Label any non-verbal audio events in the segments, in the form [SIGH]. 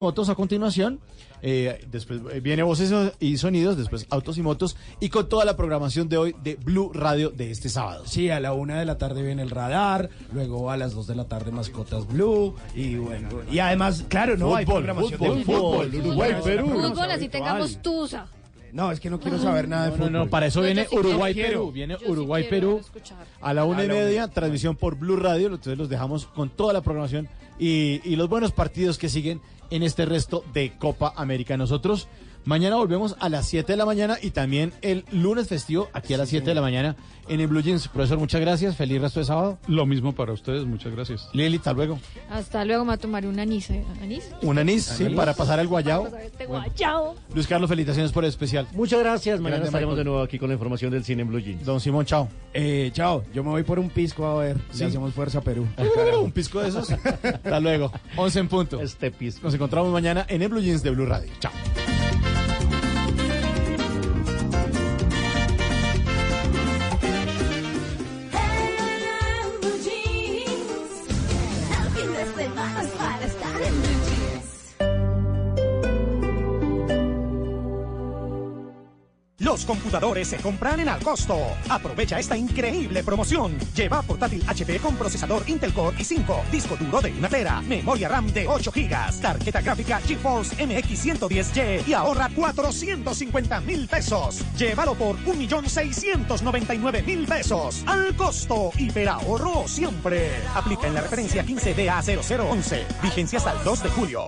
motos a continuación. Eh, después eh, viene voces y sonidos, después autos y motos y con toda la programación de hoy de Blue Radio de este sábado. Sí, a la una de la tarde viene el radar, luego a las dos de la tarde mascotas Blue y bueno, y además, claro, no hay programación fútbol, de fútbol, Uruguay, Perú. Fútbol, así tengamos Tusa. No, es que no quiero saber nada de No, fútbol. no, no, para eso viene sí quiero. Uruguay, Yo quiero. Perú. Viene Yo sí Uruguay, quiero Perú escuchar. a la una y media, transmisión por Blue Radio. Entonces los dejamos con toda la programación y, y los buenos partidos que siguen en este resto de Copa América. Nosotros mañana volvemos a las 7 de la mañana y también el lunes festivo aquí a las 7 de la mañana en el Blue Jeans. Profesor, muchas gracias. Feliz resto de sábado. Lo mismo para ustedes, muchas gracias. Lili, hasta luego. Hasta luego me voy a tomar un anís. ¿eh? ¿Anís? Un anís, sí, para pasar el guayao. Este guayao. Luis Carlos, felicitaciones por el especial. Muchas gracias. Mañana Grande, estaremos Michael. de nuevo aquí con la información del cine en Blue Jeans. Don Simón, chao. Eh, chao, yo me voy por un pisco a ver si Sí. hacemos fuerza a Perú. [LAUGHS] Un pisco de esos. [LAUGHS] Hasta luego. 11 en punto. Este pisco. Nos encontramos mañana en el Blue Jeans de Blue Radio. Chao. Computadores se compran en Alcosto. Aprovecha esta increíble promoción. Lleva portátil HP con procesador Intel Core i5, disco duro de una tera, memoria RAM de 8 GB, tarjeta gráfica GeForce MX 110Y y ahorra 450 mil pesos. Llévalo por 1.699.000 pesos. Al costo, hiperahorro siempre. Aplica en la referencia 15DA0011. Vigencia hasta el 2 de julio.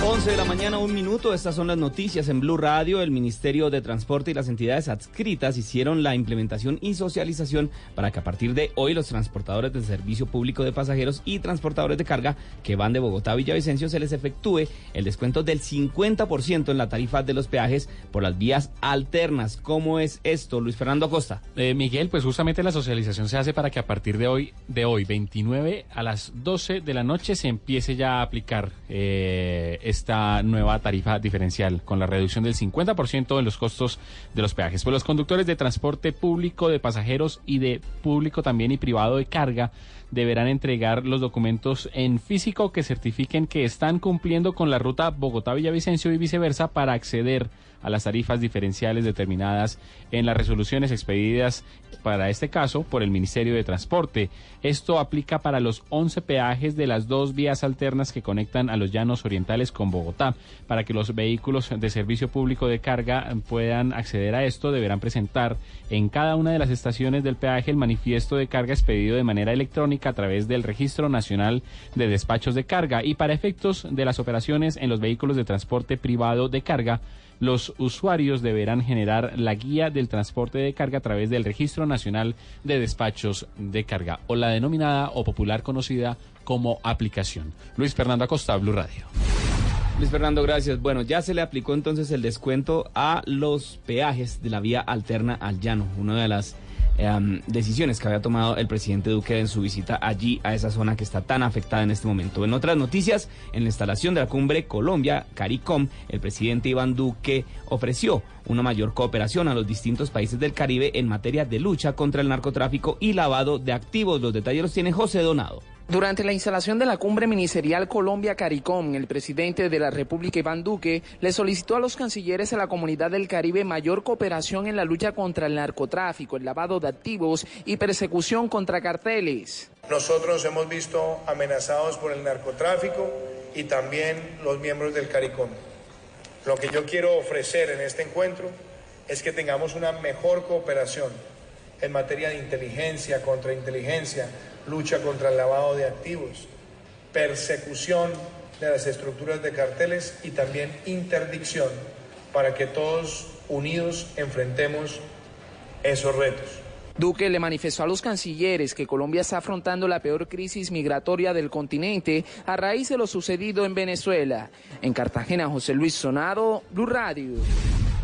11 de la mañana, un minuto. Estas son las noticias en Blue Radio. El Ministerio de Transporte y las entidades adscritas hicieron la implementación y socialización para que a partir de hoy los transportadores del servicio público de pasajeros y transportadores de carga que van de Bogotá a Villavicencio se les efectúe el descuento del 50% en la tarifa de los peajes por las vías alternas. ¿Cómo es esto, Luis Fernando Acosta? Eh, Miguel, pues justamente la socialización se hace para que a partir de hoy, de hoy, 29 a las 12 de la noche, se empiece ya a aplicar eh, esta nueva tarifa diferencial con la reducción del 50% en los costos de los peajes. Pues los conductores de transporte público de pasajeros y de público también y privado de carga deberán entregar los documentos en físico que certifiquen que están cumpliendo con la ruta Bogotá-Villavicencio y viceversa para acceder a las tarifas diferenciales determinadas en las resoluciones expedidas para este caso por el Ministerio de Transporte. Esto aplica para los 11 peajes de las dos vías alternas que conectan a los llanos orientales con Bogotá. Para que los vehículos de servicio público de carga puedan acceder a esto, deberán presentar en cada una de las estaciones del peaje el manifiesto de carga expedido de manera electrónica a través del Registro Nacional de Despachos de Carga y para efectos de las operaciones en los vehículos de transporte privado de carga, los usuarios deberán generar la guía del transporte de carga a través del Registro Nacional de Despachos de Carga o la denominada o popular conocida como aplicación. Luis Fernando Acosta, Blue Radio. Luis Fernando, gracias. Bueno, ya se le aplicó entonces el descuento a los peajes de la vía alterna al llano, una de las em, decisiones que había tomado el presidente Duque en su visita allí a esa zona que está tan afectada en este momento. En otras noticias, en la instalación de la cumbre Colombia, CARICOM, el presidente Iván Duque ofreció una mayor cooperación a los distintos países del Caribe en materia de lucha contra el narcotráfico y lavado de activos. Los detalles los tiene José Donado. Durante la instalación de la cumbre ministerial Colombia-CARICOM, el presidente de la República, Iván Duque, le solicitó a los cancilleres de la comunidad del Caribe mayor cooperación en la lucha contra el narcotráfico, el lavado de activos y persecución contra carteles. Nosotros hemos visto amenazados por el narcotráfico y también los miembros del CARICOM. Lo que yo quiero ofrecer en este encuentro es que tengamos una mejor cooperación en materia de inteligencia, contrainteligencia, lucha contra el lavado de activos, persecución de las estructuras de carteles y también interdicción para que todos unidos enfrentemos esos retos. Duque le manifestó a los cancilleres que Colombia está afrontando la peor crisis migratoria del continente a raíz de lo sucedido en Venezuela. En Cartagena, José Luis Sonado, Blue Radio.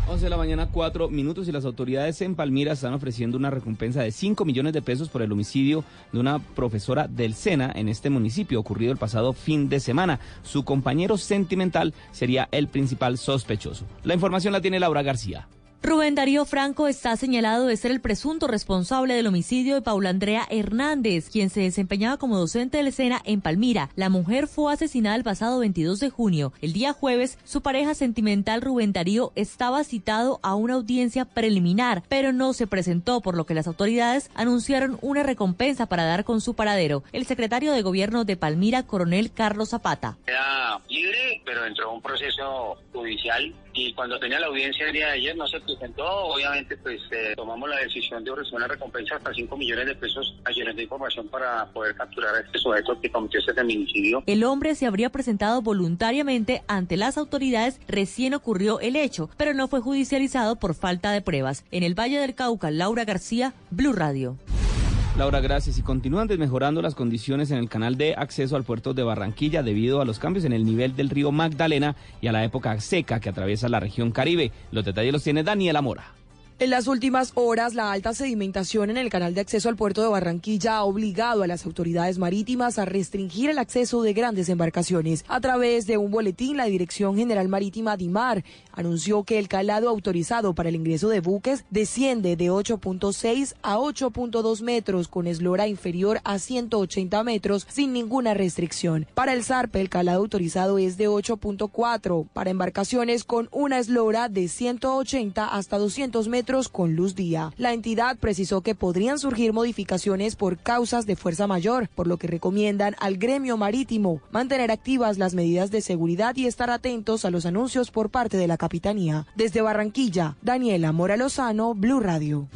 11 de la mañana, 4 minutos y las autoridades en Palmira están ofreciendo una recompensa de 5 millones de pesos por el homicidio de una profesora del SENA en este municipio ocurrido el pasado fin de semana. Su compañero sentimental sería el principal sospechoso. La información la tiene Laura García. Rubén Darío Franco está señalado de ser el presunto responsable del homicidio de Paula Andrea Hernández, quien se desempeñaba como docente de la escena en Palmira. La mujer fue asesinada el pasado 22 de junio. El día jueves, su pareja sentimental Rubén Darío estaba citado a una audiencia preliminar, pero no se presentó, por lo que las autoridades anunciaron una recompensa para dar con su paradero. El secretario de gobierno de Palmira, coronel Carlos Zapata. Era libre, pero entró un proceso judicial y cuando tenía la audiencia el día de ayer no se presentó, obviamente pues eh, tomamos la decisión de ofrecer una recompensa hasta 5 millones de pesos a de información para poder capturar a este sujeto que cometió este feminicidio. El hombre se habría presentado voluntariamente ante las autoridades, recién ocurrió el hecho, pero no fue judicializado por falta de pruebas. En el Valle del Cauca, Laura García, Blue Radio. Laura, gracias. Y continúan desmejorando las condiciones en el canal de acceso al puerto de Barranquilla debido a los cambios en el nivel del río Magdalena y a la época seca que atraviesa la región Caribe. Los detalles los tiene Daniela Mora. En las últimas horas, la alta sedimentación en el canal de acceso al puerto de Barranquilla ha obligado a las autoridades marítimas a restringir el acceso de grandes embarcaciones. A través de un boletín, la Dirección General Marítima DIMAR anunció que el calado autorizado para el ingreso de buques desciende de 8.6 a 8.2 metros con eslora inferior a 180 metros sin ninguna restricción. Para el zarpe, el calado autorizado es de 8.4 para embarcaciones con una eslora de 180 hasta 200 metros con luz día. La entidad precisó que podrían surgir modificaciones por causas de fuerza mayor, por lo que recomiendan al gremio marítimo mantener activas las medidas de seguridad y estar atentos a los anuncios por parte de la Capitanía. Desde Barranquilla, Daniela Mora Lozano, Blue Radio.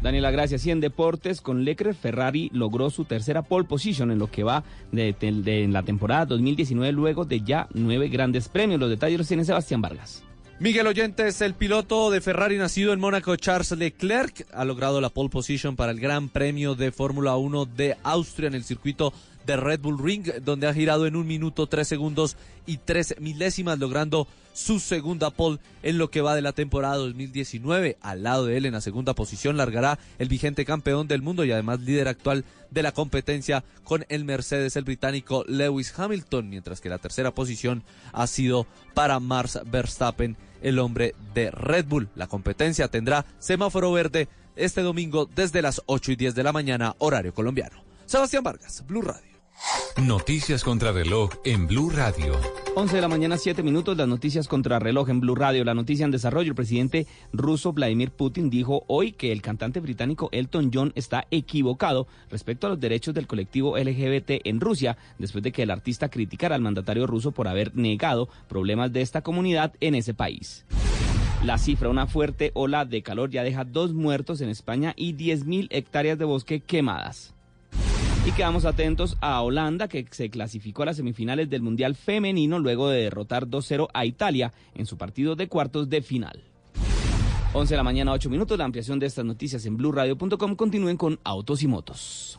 Daniela, gracias. Y en deportes, con Leclerc, Ferrari logró su tercera pole position en lo que va de, en la temporada 2019, luego de ya nueve grandes premios. Los detalles los tiene Sebastián Vargas. Miguel Oyentes, el piloto de Ferrari nacido en Mónaco, Charles Leclerc, ha logrado la pole position para el Gran Premio de Fórmula 1 de Austria en el circuito de Red Bull Ring, donde ha girado en un minuto, tres segundos y tres milésimas, logrando su segunda pole en lo que va de la temporada 2019. Al lado de él, en la segunda posición, largará el vigente campeón del mundo y además líder actual de la competencia con el Mercedes, el británico Lewis Hamilton, mientras que la tercera posición ha sido para Mars Verstappen el hombre de Red Bull. La competencia tendrá semáforo verde este domingo desde las 8 y 10 de la mañana, horario colombiano. Sebastián Vargas, Blue Radio. Noticias contra reloj en Blue Radio. 11 de la mañana, 7 minutos, las noticias contra reloj en Blue Radio. La noticia en desarrollo, el presidente ruso Vladimir Putin dijo hoy que el cantante británico Elton John está equivocado respecto a los derechos del colectivo LGBT en Rusia, después de que el artista criticara al mandatario ruso por haber negado problemas de esta comunidad en ese país. La cifra, una fuerte ola de calor ya deja dos muertos en España y 10.000 hectáreas de bosque quemadas. Y quedamos atentos a Holanda, que se clasificó a las semifinales del Mundial Femenino luego de derrotar 2-0 a Italia en su partido de cuartos de final. 11 de la mañana, 8 minutos. La ampliación de estas noticias en blueradio.com. Continúen con Autos y Motos.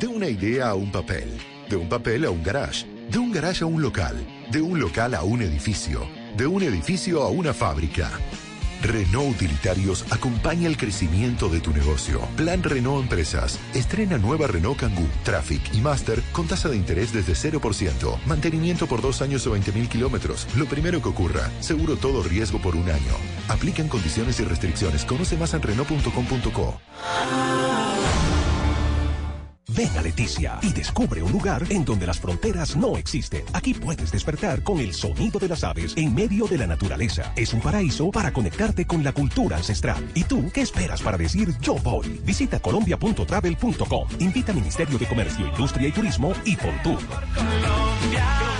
De una idea a un papel, de un papel a un garage, de un garage a un local, de un local a un edificio, de un edificio a una fábrica. Renault Utilitarios acompaña el crecimiento de tu negocio. Plan Renault Empresas. Estrena nueva Renault Kangoo, Traffic y Master con tasa de interés desde 0%. Mantenimiento por dos años o 20 mil kilómetros. Lo primero que ocurra. Seguro todo riesgo por un año. Aplican condiciones y restricciones. Conoce más en Renault.com.co. Ven a Leticia y descubre un lugar en donde las fronteras no existen. Aquí puedes despertar con el sonido de las aves en medio de la naturaleza. Es un paraíso para conectarte con la cultura ancestral. ¿Y tú qué esperas para decir yo voy? Visita colombia.travel.com. Invita Ministerio de Comercio, Industria y Turismo y Fontur. Wayne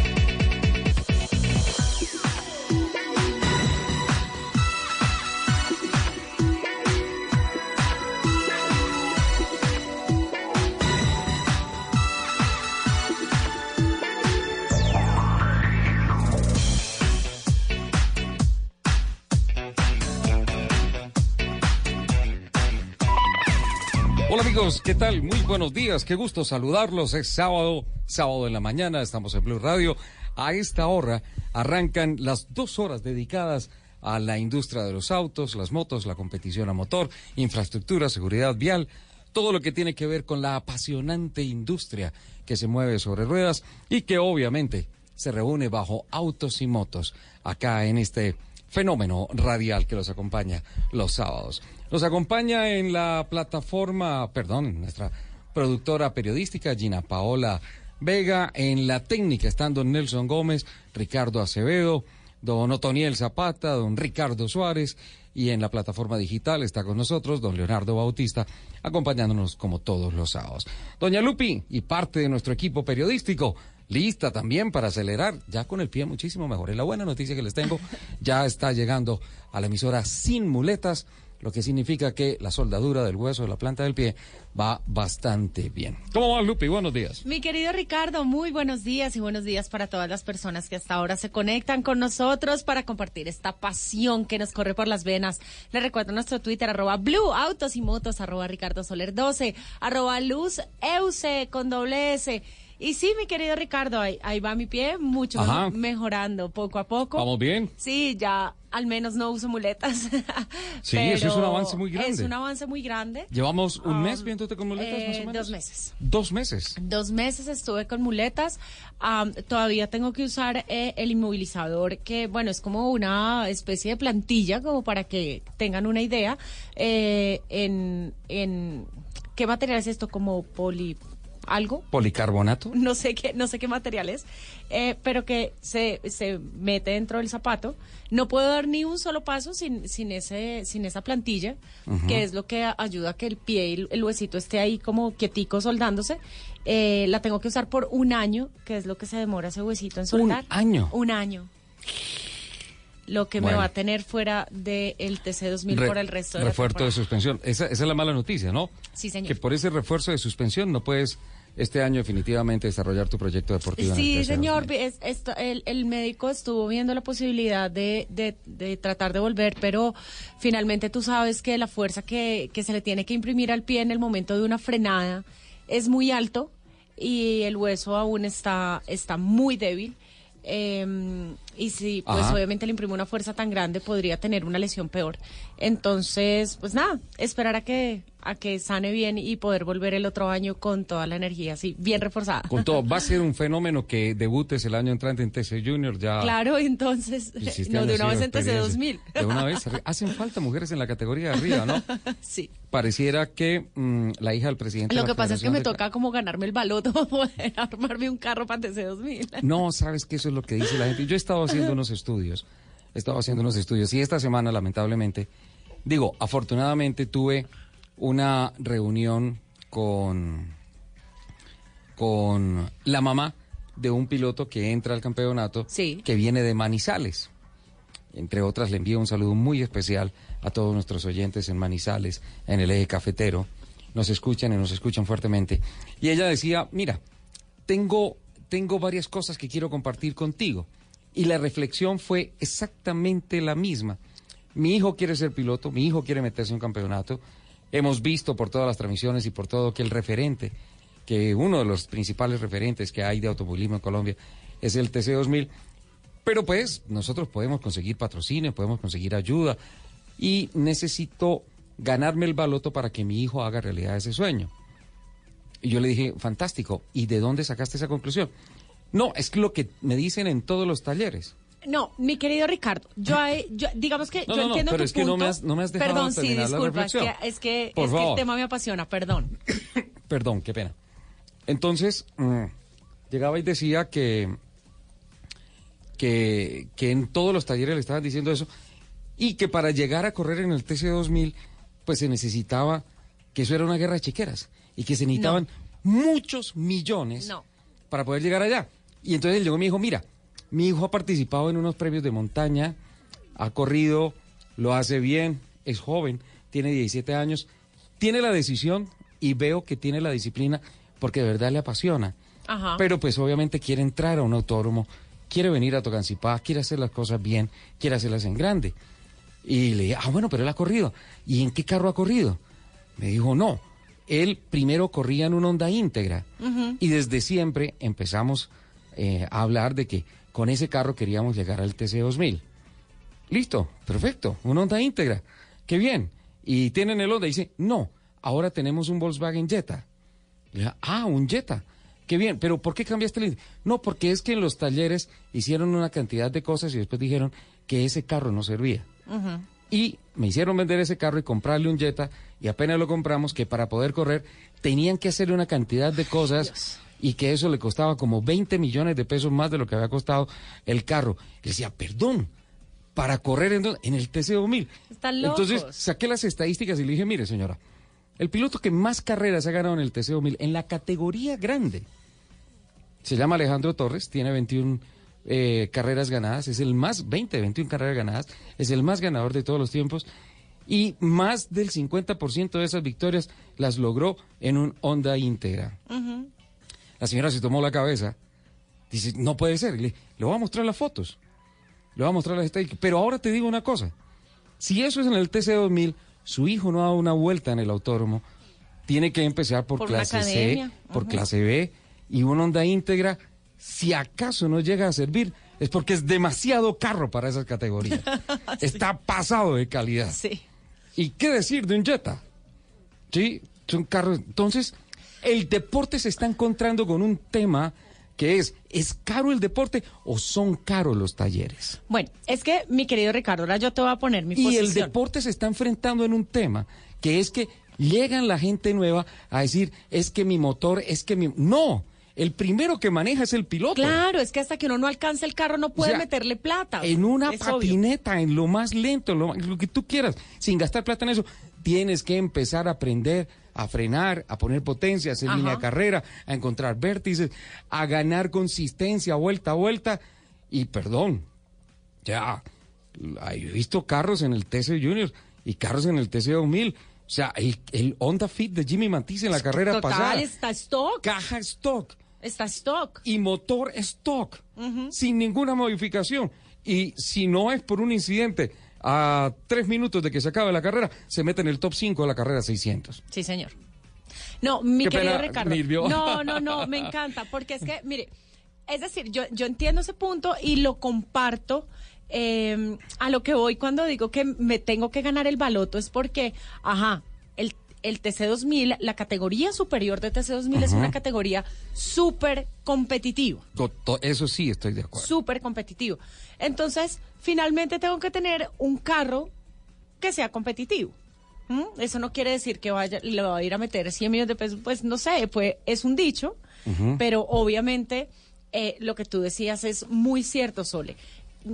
Amigos, ¿qué tal? Muy buenos días, qué gusto saludarlos. Es sábado, sábado en la mañana, estamos en Blue Radio. A esta hora arrancan las dos horas dedicadas a la industria de los autos, las motos, la competición a motor, infraestructura, seguridad vial, todo lo que tiene que ver con la apasionante industria que se mueve sobre ruedas y que obviamente se reúne bajo autos y motos acá en este fenómeno radial que los acompaña los sábados. Nos acompaña en la plataforma, perdón, nuestra productora periodística Gina Paola Vega, en la técnica estando Nelson Gómez, Ricardo Acevedo, don Otoniel Zapata, don Ricardo Suárez y en la plataforma digital está con nosotros don Leonardo Bautista, acompañándonos como todos los sábados. Doña Lupi y parte de nuestro equipo periodístico, lista también para acelerar, ya con el pie muchísimo mejor. Es la buena noticia que les tengo, ya está llegando a la emisora sin muletas, lo que significa que la soldadura del hueso de la planta del pie va bastante bien. ¿Cómo va, Lupi? Buenos días. Mi querido Ricardo, muy buenos días y buenos días para todas las personas que hasta ahora se conectan con nosotros para compartir esta pasión que nos corre por las venas. Les recuerdo nuestro Twitter, arroba Blue Autos y Motos, arroba Ricardo Soler 12, arroba Luz Euse con doble S. Y sí, mi querido Ricardo, ahí, ahí va mi pie, mucho Ajá. mejorando poco a poco. ¿Vamos bien? Sí, ya al menos no uso muletas. [LAUGHS] Sí, eso es un avance muy grande. Es un avance muy grande. ¿Llevamos un Um, mes viéndote con muletas, más o Eh, menos? Dos meses. Dos meses. Dos meses estuve con muletas. Am, todavía tengo que usar eh, el inmovilizador, que bueno, es como una especie de plantilla, como para que tengan una idea. eh, en, en qué material es esto, como poli algo. ¿Policarbonato? No sé qué, no sé qué material es, eh, pero que se, se mete dentro del zapato. No puedo dar ni un solo paso sin, sin ese, sin esa plantilla, que es lo que ayuda a que el pie y el, huesito esté ahí como quietico soldándose. Eh, la tengo que usar por un año, que es lo que se demora ese huesito en soldar. año? Un año. Lo que me va a tener fuera del TC 2000 Re- por el resto de la refuerzo de suspensión. Esa, esa es la mala noticia, ¿no? Sí, señor. Que por ese refuerzo de suspensión no puedes este año definitivamente desarrollar tu proyecto deportivo. en el Sí, señor, es- esto- el, el médico estuvo viendo la posibilidad de, de- de tratar de volver, pero finalmente tú sabes que la fuerza que, que se le tiene que imprimir al pie en el momento de una frenada es muy alto y el hueso aún está, está muy débil. Eh, Y si, pues Ajá. obviamente le imprime una fuerza tan grande, podría tener una lesión peor. Entonces, pues nada, esperar a que a que sane bien y poder volver el otro año con toda la energía así, bien reforzada. Con todo, va a ser un [LAUGHS] fenómeno que debutes el año entrante en TC Junior. Ya Claro, entonces, hiciste no, de una vez en TC experiencia. 2000. De una vez. Hacen falta mujeres en la categoría de arriba, ¿no? [LAUGHS] sí. Pareciera que mm, la hija del presidente. Lo de que pasa es que me de- toca como ganarme el baloto [LAUGHS] para poder armarme un carro para TC 2000. No, sabes que eso es lo que dice la gente. Yo he estado haciendo unos estudios, he estado haciendo unos estudios y esta semana, lamentablemente, digo, afortunadamente tuve una reunión con, con la mamá de un piloto que entra al campeonato que viene de Manizales. Entre otras, le envío un saludo muy especial a todos nuestros oyentes en Manizales, en el eje cafetero. Nos escuchan y nos escuchan fuertemente. Y ella decía, mira, tengo, tengo varias cosas que quiero compartir contigo. Y la reflexión fue exactamente la misma. Mi hijo quiere ser piloto, mi hijo quiere meterse en un campeonato. Hemos visto por todas las transmisiones y por todo que el referente, que uno de los principales referentes que hay de automovilismo en Colombia es el TC2000. Pero pues nosotros podemos conseguir patrocinio, podemos conseguir ayuda y necesito ganarme el baloto para que mi hijo haga realidad ese sueño. Y yo le dije, fantástico, ¿y de dónde sacaste esa conclusión? No, es lo que me dicen en todos los talleres. No, mi querido Ricardo, yo, yo- digamos que No, yo no, no, entiendo pero tu es que no me has- no me has dejado Perdón, sí, disculpa, es que, es que, es que el tema me apasiona, perdón. [COUGHS] Perdón, qué pena. Entonces, mm, llegaba y decía que, que, que en todos los talleres le estaban diciendo eso y que para llegar a correr en el TC2000, pues se necesitaba, que eso era una guerra de chiqueras y que se necesitaban muchos millones No. para poder llegar allá. Y entonces él llegó y me dijo, mira, mi hijo ha participado en unos premios de montaña, ha corrido, lo hace bien, es joven, tiene 17 años, tiene la decisión y veo que tiene la disciplina porque de verdad le apasiona. Ajá. Pero pues obviamente quiere entrar a un autódromo, quiere venir a Tocancipá, quiere hacer las cosas bien, quiere hacerlas en grande. Y le dije, ah, bueno, pero él ha corrido. ¿Y en qué carro ha corrido? Me dijo, no, él primero corría en un Honda íntegra. Y desde siempre empezamos eh, a hablar de que con ese carro queríamos llegar al TC2000. Listo, perfecto, un Honda íntegra. Qué bien. Y tienen el Honda. Y dice, no, ahora tenemos un Volkswagen Jetta. Ah, un Jetta. Qué bien, pero ¿por qué cambiaste el... No, porque es que en los talleres hicieron una cantidad de cosas y después dijeron que ese carro no servía. Y me hicieron vender ese carro y comprarle un Jetta y apenas lo compramos que para poder correr tenían que hacer una cantidad de cosas y que eso le costaba como 20 millones de pesos más de lo que había costado el carro. Y decía, perdón, para correr en, en el TC2000. Están locos. Entonces saqué las estadísticas y le dije, mire señora, el piloto que más carreras ha ganado en el TC2000 en la categoría grande se llama Alejandro Torres, tiene 21 eh, carreras ganadas, es el más, 20, 21 carreras ganadas, es el más ganador de todos los tiempos y más del 50% de esas victorias las logró en un Honda íntegra. La señora se tomó la cabeza, dice, no puede ser, le, le voy a mostrar las fotos, le voy a mostrar las estadísticas, pero ahora te digo una cosa, si eso es en el TC2000, su hijo no ha dado una vuelta en el autódromo, tiene que empezar por, clase C, por clase B y una Honda íntegra, si acaso no llega a servir, es porque es demasiado carro para esas categorías. [LAUGHS] Está pasado de calidad. Sí. ¿Y qué decir de un Jetta? Sí, son carros. Entonces, el deporte se está encontrando con un tema que es, ¿es caro el deporte o son caros los talleres? Bueno, es que, mi querido Ricardo, ahora yo te voy a poner mi Y posición. el deporte se está enfrentando en un tema que es que llegan la gente nueva a decir, es que mi motor, es que mi... No, el primero que maneja es el piloto. Claro, es que hasta que uno no alcanza el carro no puede O sea, meterle plata. En una obvio. patineta, en lo más lento, lo, lo que tú quieras, sin gastar plata en eso, tienes que empezar a aprender a frenar, a poner potencia, a hacer Ajá. línea de carrera, a encontrar vértices, a ganar consistencia vuelta a vuelta. Y perdón, ya, he visto carros en el TC Junior y carros en el TC 2000. O sea, el, el Honda Fit de Jimmy Matisse en la carrera Total, pasada. está stock. Caja stock. Está stock. Y motor stock. Sin ninguna modificación. Y si no es por un incidente a tres minutos de que se acabe la carrera, se mete en el top 5 de la carrera 600. Sí, señor. No, mi Qué querido pena, Ricardo. No, [LAUGHS] no, no, me encanta, porque es que, mire, Es decir, yo, yo entiendo ese punto y lo comparto. eh, a lo que voy cuando digo que me tengo que ganar el baloto es porque, ajá, el, el TC2000, la categoría superior de TC2000 es Ajá. una categoría súper competitiva. Eso sí, estoy de acuerdo. súper competitivo. Entonces, finalmente tengo que tener un carro que sea competitivo. ¿Mm? Eso no quiere decir que vaya, le va a ir a meter 100 millones de pesos, pues no sé, pues es un dicho, pero obviamente eh, lo que tú decías es muy cierto, Sole.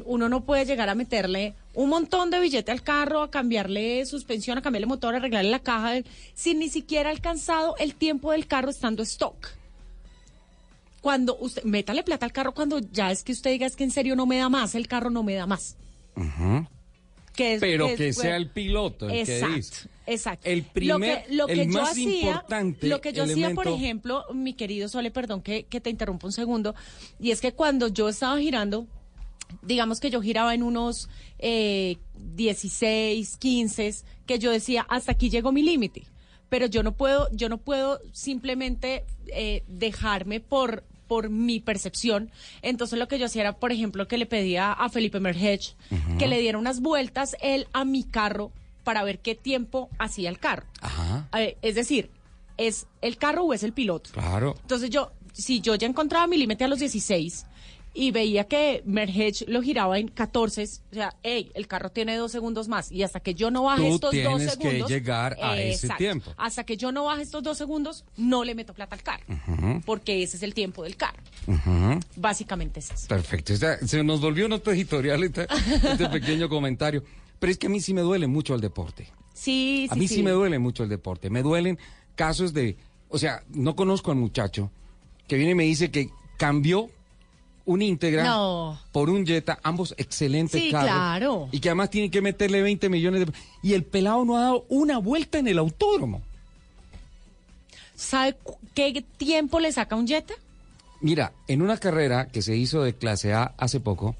Uno no puede llegar a meterle un montón de billete al carro, a cambiarle suspensión, a cambiarle motor, a arreglarle la caja, sin ni siquiera alcanzado el tiempo del carro estando stock cuando usted métale plata al carro cuando ya es que usted diga es que en serio no me da más, el carro no me da más. Que es- Pero es- que sea el piloto el exacto, que dice. Exacto. El primer- lo que, lo que el yo más hacía, importante Lo que yo hacía, por ejemplo, mi querido Sole, perdón que, que te interrumpa un segundo, y es que cuando yo estaba girando, digamos que yo giraba en unos eh, 16, 15, que yo decía, hasta aquí llegó mi límite. Pero yo no puedo, yo no puedo simplemente eh, dejarme por por mi percepción. Entonces lo que yo hacía era, por ejemplo, que le pedía a Felipe Merhech Ujú. que le diera unas vueltas él a mi carro para ver qué tiempo hacía el carro. Ajá, ver, es decir, ¿es el carro o es el piloto? claro. Entonces yo, si yo ya encontraba mi límite a los 16 y veía que Merhech lo giraba en 14, o sea, hey, el carro tiene dos segundos más y hasta que yo no baje Tú estos dos tienes que segundos... llegar a ese Exacto. tiempo. Hasta que yo no baje estos dos segundos, no le meto plata al carro, porque ese es el tiempo del carro. Básicamente es eso. Perfecto. Se nos volvió nota editorial este, este [LAUGHS] pequeño comentario. Pero es que a mí sí me duele mucho el deporte. Sí, sí, A mí sí. me duele mucho el deporte. Me duelen casos de, o sea, no conozco al muchacho que viene y me dice que cambió un íntegra No. por un Jetta, ambos excelentes Sí, carros. claro. Y que además tiene que meterle 20 millones de... Y el pelado no ha dado una vuelta en el autódromo. ¿Sabe qué tiempo le saca un Jetta? Mira, en una carrera que se hizo de clase A hace poco,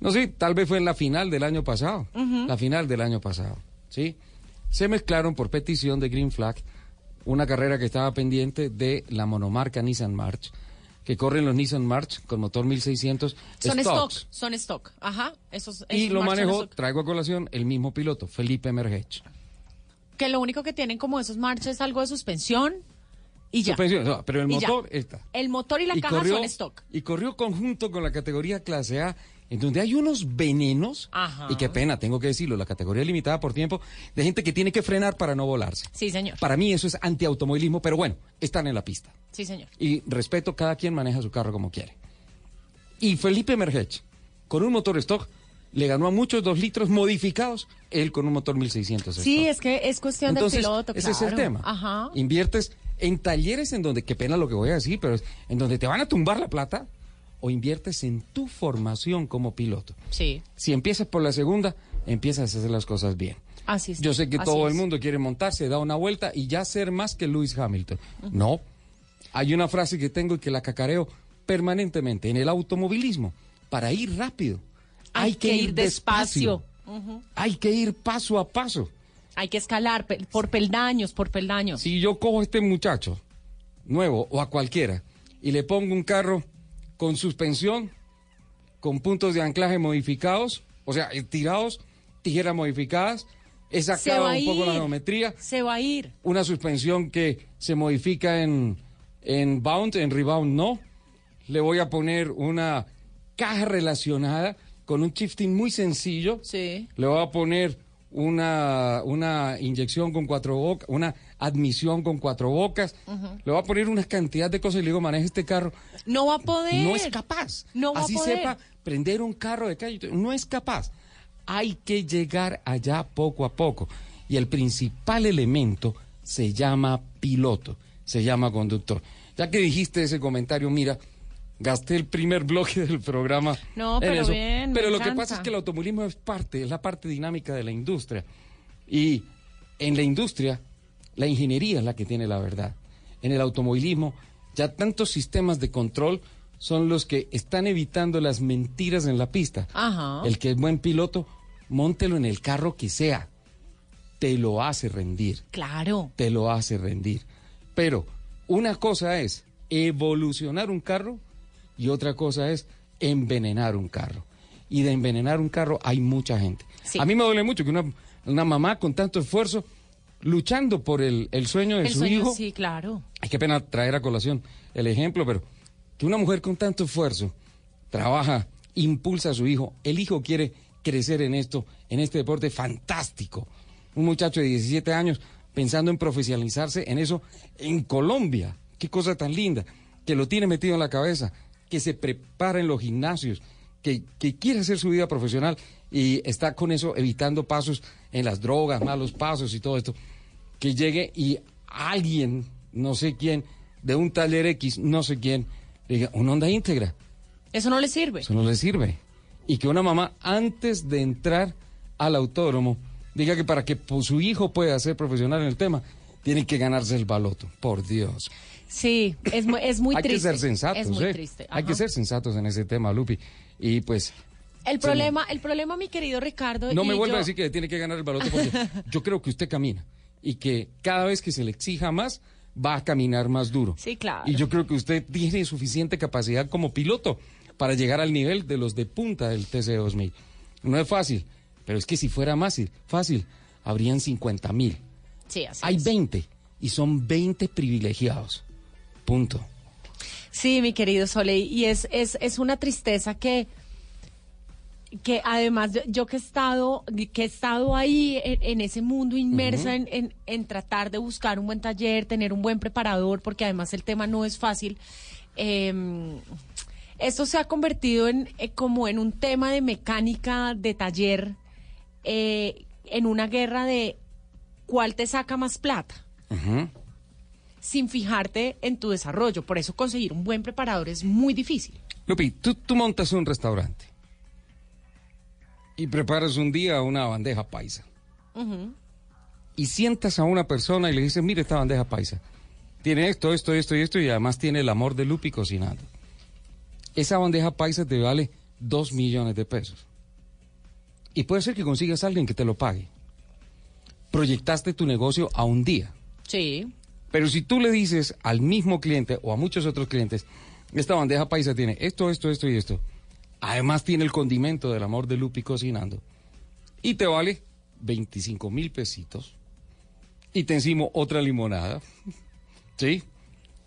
no sé, tal vez fue en la final del año pasado, la final del año pasado, ¿sí? Se mezclaron por petición de Green Flag una carrera que estaba pendiente de la monomarca Nissan March, que corren los Nissan March con motor 1600 Son stocks. stock, son stock. Ajá. Esos, Y esos lo marchan manejó, traigo a colación, el mismo piloto, Felipe Mergech. Que lo único que tienen como esos marchas es algo de suspensión y ya. Suspensión, no, pero el Y motor está. El motor y la y caja corrió, son stock. Y corrió conjunto con la categoría clase A, en donde hay unos venenos, Ajá. y qué pena, tengo que decirlo, la categoría limitada por tiempo, de gente que tiene que frenar para no volarse. Sí, señor. Para mí eso es antiautomovilismo, pero bueno, están en la pista. Sí, señor. Y respeto, cada quien maneja su carro como quiere. Y Felipe Mergech, con un motor stock, le ganó a muchos dos litros modificados, él con un motor 1600 Sí, stock. es que es cuestión Entonces, del piloto, ese es el claro. tema. Ajá. Inviertes en talleres en donde, qué pena lo que voy a decir, pero es en donde te van a tumbar la plata, o inviertes en tu formación como piloto. Sí, Si empiezas por la segunda, empiezas a hacer las cosas bien. así es. Yo sé que así todo es. el mundo quiere montarse, da una vuelta y ya ser más que Lewis Hamilton. No. Hay una frase que tengo y que la cacareo permanentemente en el automovilismo. Para ir rápido, hay, que, ir despacio. Hay que ir paso a paso. Hay que escalar por peldaños, por peldaños. Si yo cojo a este muchacho nuevo o a cualquiera y le pongo un carro con suspensión, con puntos de anclaje modificados, o sea, eh, tirados, tijeras modificadas, he sacado un poco la geometría, Se va a ir. una suspensión que se modifica en, en bound, en rebound no. Le voy a poner una caja relacionada con un shifting muy sencillo. Sí. Le voy a poner una, una inyección con cuatro bocas, una admisión con cuatro bocas. Le voy a poner una cantidad de cosas y le digo, maneja este carro. No va a poder. No es capaz. No va Así a poder. sepa prender un carro de calle. No es capaz. Hay que llegar allá poco a poco. Y el principal elemento se llama piloto, se llama conductor. Ya que dijiste ese comentario, mira, gasté el primer bloque del programa. No, en pero eso. bien, me Pero lo que pasa es que el automovilismo es parte, es la parte dinámica de la industria. Y en la industria, la ingeniería es la que tiene la verdad. En el automovilismo, ya tantos sistemas de control son los que están evitando las mentiras en la pista. Ajá. El que es buen piloto, móntelo en el carro que sea. Te lo hace rendir, Claro. te lo hace rendir. Pero una cosa es evolucionar un carro y otra cosa es envenenar un carro. Y de envenenar un carro hay mucha gente. Sí. A mí me duele mucho que una, una mamá con tanto esfuerzo, luchando por el, el sueño de El su sueño, hijo, sí, claro. Ay, qué pena traer a colación el ejemplo, pero que una mujer con tanto esfuerzo trabaja, impulsa a su hijo, el hijo quiere crecer en esto, en este deporte fantástico. Un muchacho de 17 años pensando en profesionalizarse en eso en Colombia. Qué cosa tan linda, que lo tiene metido en la cabeza, que se prepara en los gimnasios, que, que quiere hacer su vida profesional y está con eso evitando pasos en las drogas, malos pasos y todo esto que llegue y alguien, no sé quién, de un taller X, no sé quién, le diga, una onda íntegra, Eso no le sirve. eso no le sirve. Y que una mamá, antes de entrar al autódromo, diga que para que pues, su hijo pueda ser profesional en el tema, tiene que ganarse el baloto, por Dios. Sí, es, mu- es muy Hay triste. que ser sensatos, Es muy ¿eh? triste. Hay que ser sensatos en ese tema, Lupi. Y pues, El problema, el problema, mi querido Ricardo. no me vuelva yo- a decir que tiene que ganar el baloto porque [LAUGHS] yo creo que usted camina y que cada vez que se le exija más, va a caminar más duro. Sí, claro. Y yo creo que usted tiene suficiente capacidad como piloto para llegar al nivel de los de punta del TC2000. No es fácil, pero es que si fuera más fácil, habrían 50 mil. Sí, así Hay es. 20 y son 20 privilegiados. Punto. Sí, mi querido Soleil, y es, es, es una tristeza que, que además yo, que he estado, que he estado ahí en, en ese mundo inmersa en, en- en tratar de buscar un buen taller, tener un buen preparador, porque además el tema no es fácil. eh, esto se ha convertido en eh, como en un tema de mecánica de taller, eh, en una guerra de cuál te saca más plata Ujú. Sin fijarte en tu desarrollo. Por eso conseguir un buen preparador es muy difícil. Lupi, tú, tú montas un restaurante y preparas un día una bandeja paisa. Y sientas a una persona y le dices, mire esta bandeja paisa, tiene esto, esto, esto y esto, y además tiene el amor de Lupi cocinando. Esa bandeja paisa te vale dos millones de pesos. Y puede ser que consigas a alguien que te lo pague. Proyectaste tu negocio a un día. Sí. Pero si tú le dices al mismo cliente o a muchos otros clientes, esta bandeja paisa tiene esto, esto, esto y esto, además tiene el condimento del amor de Lupi cocinando, y te vale 25 mil pesitos, y te encimo otra limonada, [LAUGHS] ¿sí?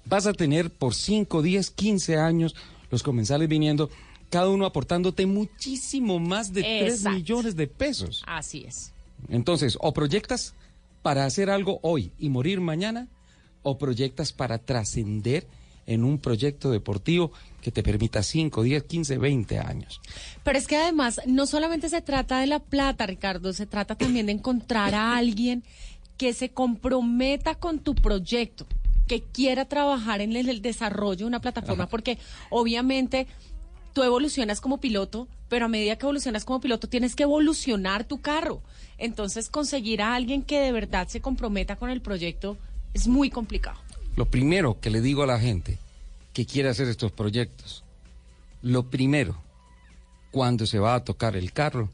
Vas a tener por 5, 10, 15 años los comensales viniendo, cada uno aportándote muchísimo más de 3 Exacto. millones de pesos. Así es. Entonces, o proyectas para hacer algo hoy y morir mañana, o proyectas para trascender en un proyecto deportivo que te permita 5, 10, 15, 20 años. Pero es que además no solamente se trata de la plata, Ricardo, se trata también de encontrar a alguien que se comprometa con tu proyecto, que quiera trabajar en el, el desarrollo de una plataforma, porque obviamente tú evolucionas como piloto, pero a medida que evolucionas como piloto tienes que evolucionar tu carro. Entonces conseguir a alguien que de verdad se comprometa con el proyecto es muy complicado. Lo primero que le digo a la gente que quiere hacer estos proyectos, lo primero, cuando se va a tocar el carro,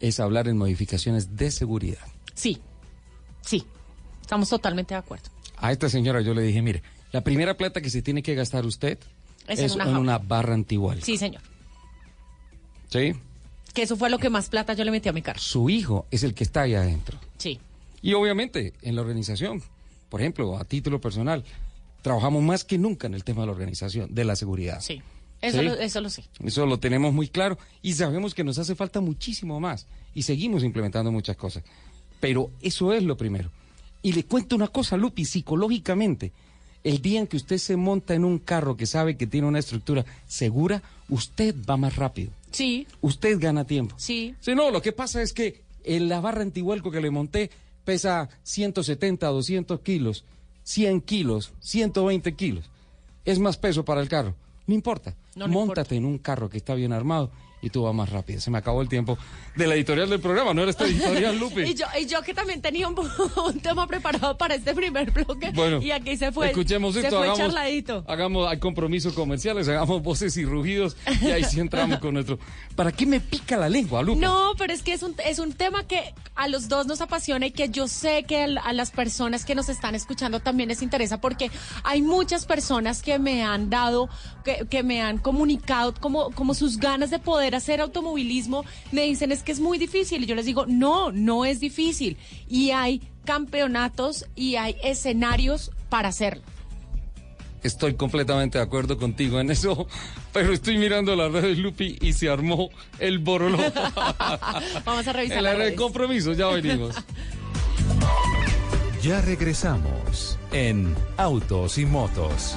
es hablar en modificaciones de seguridad. Sí, sí, estamos totalmente de acuerdo. A esta señora yo le dije, mire, la primera plata que se tiene que gastar usted Es es, en una en una barra antigual. Sí, señor. ¿Sí? Que eso fue lo que más plata yo le metí a mi carro. Su hijo es el que está ahí adentro. Sí. Y obviamente en la organización, por ejemplo, a título personal, trabajamos más que nunca en el tema de la organización, de la seguridad. Sí. Eso, ¿Sí? lo, eso lo sé. Eso lo tenemos muy claro y sabemos que nos hace falta muchísimo más y seguimos implementando muchas cosas. Pero eso es lo primero. Y le cuento una cosa, Lupi, psicológicamente, el día en que usted se monta en un carro que sabe que tiene una estructura segura, usted va más rápido. Sí. Usted gana tiempo. Sí. Sí, no, lo que pasa es que en la barra antihuelco que le monté pesa 170, 200 kilos, 100 kilos, 120 kilos. Es más peso para el carro. No importa. No, Móntate en un carro que está bien armado y tú vas más rápido. Se me acabó el tiempo de la editorial del programa, no era esta editorial, Lupi. [LAUGHS] Y yo, y yo que también tenía un, [LAUGHS] un tema preparado para este primer bloque. Bueno, y aquí se fue. Escuchemos se esto, fue hagamos, charladito. hagamos hay compromisos comerciales, hagamos voces y rugidos y ahí sí entramos con nuestro. ¿Para qué me pica la lengua, Lupi? No, pero es que es un, es un tema que a los dos nos apasiona y que yo sé que a las personas que nos están escuchando también les interesa porque hay muchas personas que me han dado, que, que me han comunicado como, como sus ganas de poder hacer automovilismo. Me dicen es que es muy difícil y yo les digo, no, no es difícil. Y hay campeonatos y hay escenarios para hacerlo. Estoy completamente de acuerdo contigo en eso, [LAUGHS] pero estoy mirando las redes Lupi y se armó el borolo. [LAUGHS] Vamos a revisar En las la red redes. compromiso, ya venimos. Ya regresamos en Autos y Motos.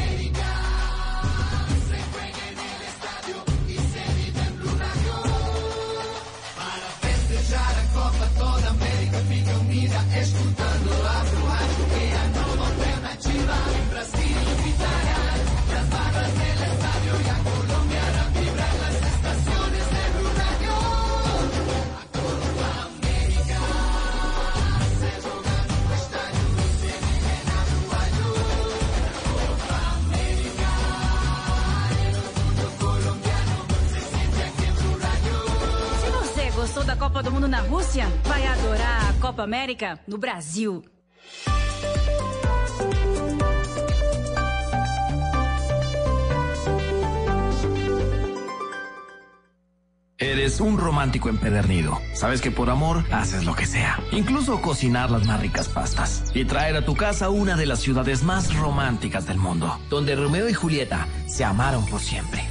Copa do Mundo na Rússia, vai adorar a Copa América no Brasil. Eres un romántico empedernido. Sabes que por amor haces lo que sea. Incluso cocinar las más ricas pastas. Y traer a tu casa una de las ciudades más románticas del mundo. Donde Romeo y Julieta se amaron por siempre.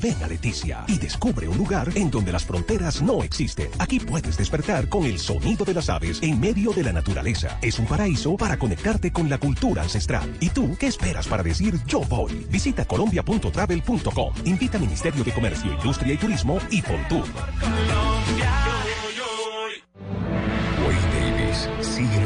Ven a Leticia y descubre un lugar en donde las fronteras no existen. Aquí puedes despertar con el sonido de las aves en medio de la naturaleza. Es un paraíso para conectarte con la cultura ancestral. ¿Y tú qué esperas para decir yo voy? Visita colombia.travel.com. Invita Ministerio de Comercio, Industria y Turismo y Fontur. Wayne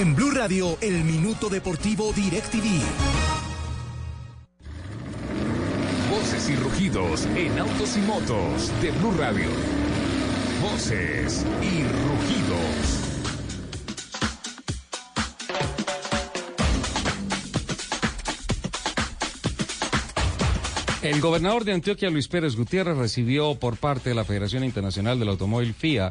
En Blue Radio, el minuto deportivo DirecTV. Voces y rugidos en autos y motos de Blue Radio. Voces y rugidos. El gobernador de Antioquia, Luis Pérez Gutiérrez, recibió por parte de la Federación Internacional del Automóvil FIA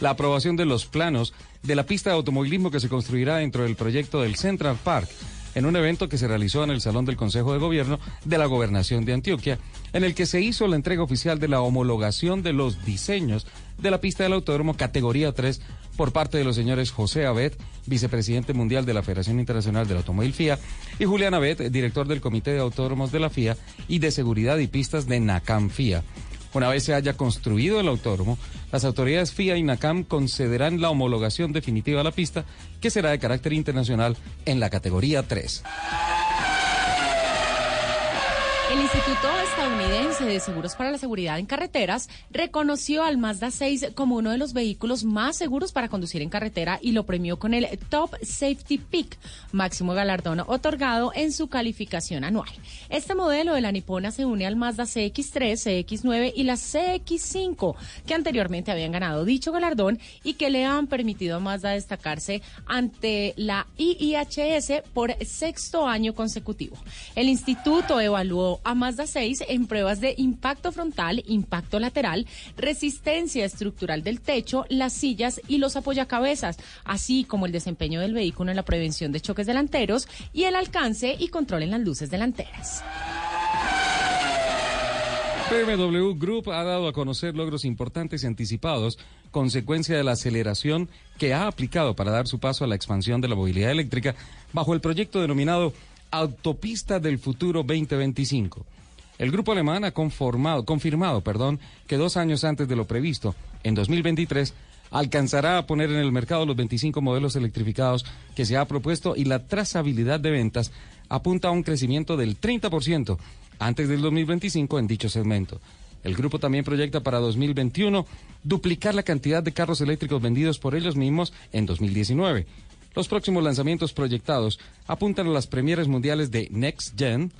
la aprobación de los planos de la pista de automovilismo que se construirá dentro del proyecto del Central Park en un evento que se realizó en el Salón del Consejo de Gobierno de la Gobernación de Antioquia, en el que se hizo la entrega oficial de la homologación de los diseños de la pista del autódromo categoría 3 por parte de los señores José Abed, vicepresidente mundial de la Federación Internacional del Automóvil FIA, y Julián Abed, director del Comité de Autódromos de la FIA y de Seguridad y Pistas de NACAM FIA. Una vez se haya construido el autódromo, las autoridades FIA y NACAM concederán la homologación definitiva a la pista, que será de carácter internacional en la categoría 3. El Instituto Estadounidense de Seguros para la Seguridad en Carreteras reconoció al Mazda 6 como uno de los vehículos más seguros para conducir en carretera y lo premió con el Top Safety Pick, máximo galardón otorgado en su calificación anual. Este modelo de la nipona se une al Mazda CX3, CX9 y la CX5, que anteriormente habían ganado dicho galardón y que le han permitido a Mazda destacarse ante la IIHS por sexto año consecutivo. El instituto evaluó a Mazda 6 en pruebas de impacto frontal, impacto lateral, resistencia estructural del techo, las sillas y los apoyacabezas, así como el desempeño del vehículo en la prevención de choques delanteros y el alcance y control en las luces delanteras. BMW Group ha dado a conocer logros importantes y anticipados, consecuencia de la aceleración que ha aplicado para dar su paso a la expansión de la movilidad eléctrica bajo el proyecto denominado Autopista del Futuro 2025. El grupo alemán ha conformado, confirmado perdón, que dos años antes de lo previsto, en 2023, alcanzará a poner en el mercado los 25 modelos electrificados que se ha propuesto y la trazabilidad de ventas apunta a un crecimiento del 30% antes del 2025 en dicho segmento. El grupo también proyecta para 2021 duplicar la cantidad de carros eléctricos vendidos por ellos mismos en 2019. Los próximos lanzamientos proyectados apuntan a las premieres mundiales de Next Gen,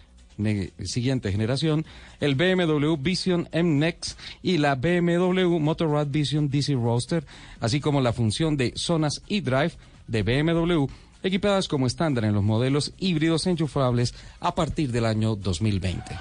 siguiente generación, el BMW Vision M Next y la BMW Motorrad Vision DC Roadster, así como la función de zonas eDrive de BMW, equipadas como estándar en los modelos híbridos enchufables a partir del año 2020.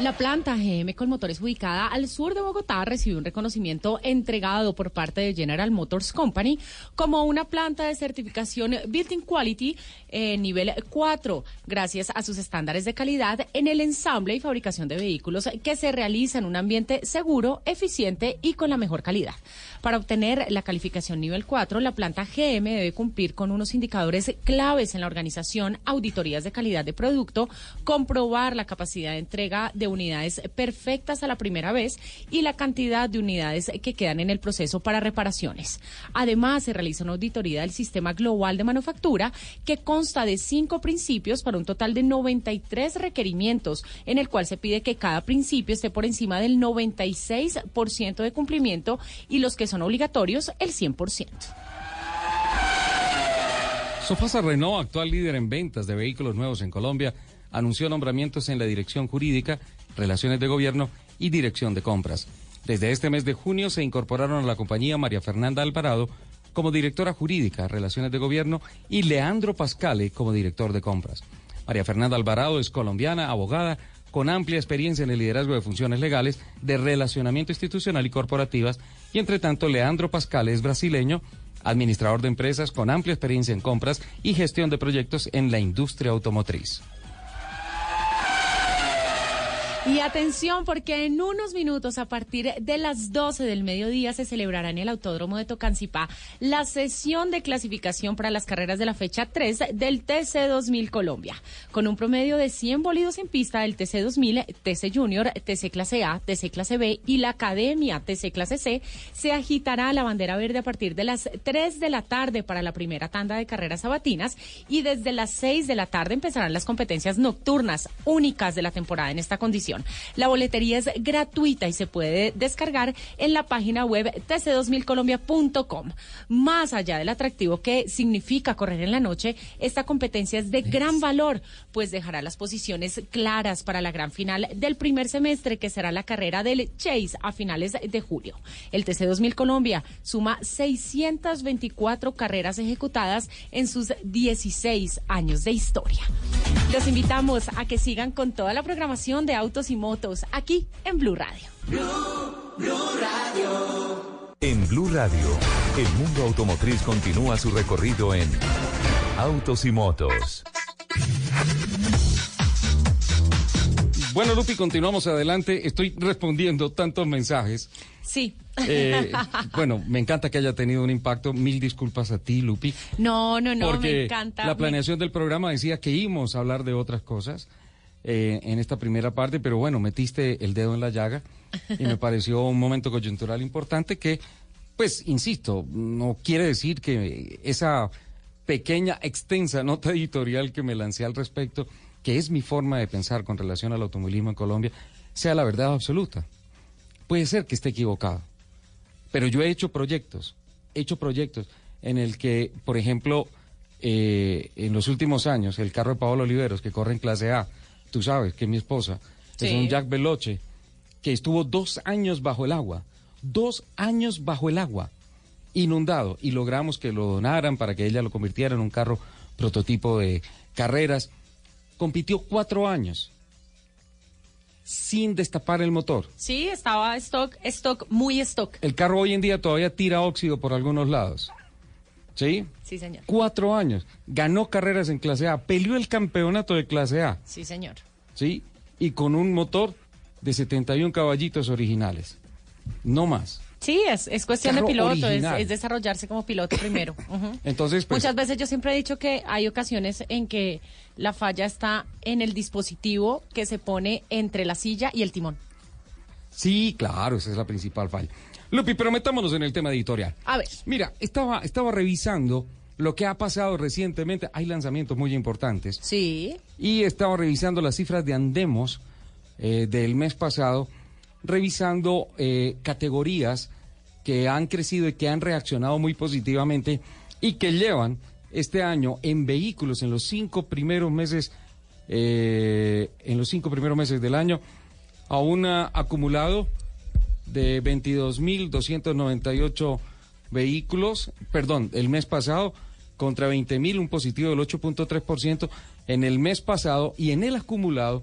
La planta GM con motores ubicada al sur de Bogotá recibió un reconocimiento entregado por parte de General Motors Company como una planta de certificación Built-in Quality eh, nivel 4, gracias a sus estándares de calidad en el ensamble y fabricación de vehículos que se realiza en un ambiente seguro, eficiente y con la mejor calidad. Para obtener la calificación nivel 4, la planta GM debe cumplir con unos indicadores claves en la organización, auditorías de calidad de producto, comprobar la capacidad de entrega de unidades perfectas a la primera vez y la cantidad de unidades que quedan en el proceso para reparaciones. Además, se realiza una auditoría del sistema global de manufactura que consta de cinco principios para un total de 93 requerimientos, en el cual se pide que cada principio esté por encima del 96% de cumplimiento y los que son obligatorios el 100%. Sofasa Renault, actual líder en ventas de vehículos nuevos en Colombia, anunció nombramientos en la dirección jurídica, relaciones de gobierno y dirección de compras. Desde este mes de junio se incorporaron a la compañía María Fernanda Alvarado como directora jurídica, relaciones de gobierno y Leandro Pascale como director de compras. María Fernanda Alvarado es colombiana, abogada, con amplia experiencia en el liderazgo de funciones legales, de relacionamiento institucional y corporativas, y entre tanto Leandro Pascale es brasileño, administrador de empresas con amplia experiencia en compras y gestión de proyectos en la industria automotriz. Y atención, porque en unos minutos, a partir de las 12 del mediodía, se celebrará en el Autódromo de Tocancipá la sesión de clasificación para las carreras de la fecha 3 del TC 2000 Colombia. Con un promedio de 100 bolidos en pista del TC 2000, TC Junior, TC Clase A, TC Clase B y la Academia TC Clase C, se agitará la bandera verde a partir de las 3 de la tarde para la primera tanda de carreras sabatinas y desde las 6 de la tarde empezarán las competencias nocturnas únicas de la temporada en esta condición. La boletería es gratuita y se puede descargar en la página web tc2000colombia.com. Más allá del atractivo que significa correr en la noche, esta competencia es de gran valor, pues dejará las posiciones claras para la gran final del primer semestre, que será la carrera del Chase a finales de julio. El TC2000 Colombia suma 624 carreras ejecutadas en sus 16 años de historia. Los invitamos a que sigan con toda la programación de autos y motos aquí en Blue Radio. En Blue Radio, el mundo automotriz continúa su recorrido en Autos y Motos. Bueno, Lupi, continuamos adelante. Estoy respondiendo tantos mensajes. Sí. Eh, [LAUGHS] bueno, me encanta que haya tenido un impacto. Mil disculpas a ti, Lupi. No, no, no, porque me encanta. la me- planeación del programa decía que íbamos a hablar de otras cosas eh, en esta primera parte, pero bueno, metiste el dedo en la llaga y me [LAUGHS] pareció un momento coyuntural importante que, pues, insisto, no quiere decir que esa pequeña, extensa nota editorial que me lancé al respecto que es mi forma de pensar con relación al automovilismo en Colombia, sea la verdad absoluta. Puede ser que esté equivocado, pero yo he hecho proyectos, he hecho proyectos en el que, por ejemplo, eh, en los últimos años, el carro de Paolo Oliveros, que corre en clase A, tú sabes que mi esposa es un Jack Veloce, que estuvo dos años bajo el agua, dos años bajo el agua, inundado, y logramos que lo donaran para que ella lo convirtiera en un carro prototipo de carreras. Compitió cuatro años sin destapar el motor. Sí, estaba stock, stock, muy stock. El carro hoy en día todavía tira óxido por algunos lados. ¿Sí? Sí, señor. Cuatro años. Ganó carreras en clase A. Peleó el campeonato de clase A. Sí, señor. ¿Sí? Y con un motor de 71 caballitos originales. No más. Sí, es, es cuestión Carro de piloto, es, desarrollarse como piloto primero. [COUGHS] Entonces, pues. Muchas veces yo siempre he dicho que hay ocasiones en que la falla está en el dispositivo que se pone entre la silla y el timón. Sí, claro, esa es la principal falla. Lupi, pero metámonos en el tema editorial. A ver. Mira, estaba, estaba revisando lo que ha pasado recientemente. Hay lanzamientos muy importantes. Sí. Y estaba revisando las cifras de Andemos eh, del mes pasado, revisando eh, categorías que han crecido y que han reaccionado muy positivamente y que llevan este año en vehículos en los cinco primeros meses, eh, en los cinco primeros meses del año, a un ah, acumulado de 22.298 vehículos, perdón, el mes pasado, contra 20.000, un positivo del 8.3% en el mes pasado y en el acumulado,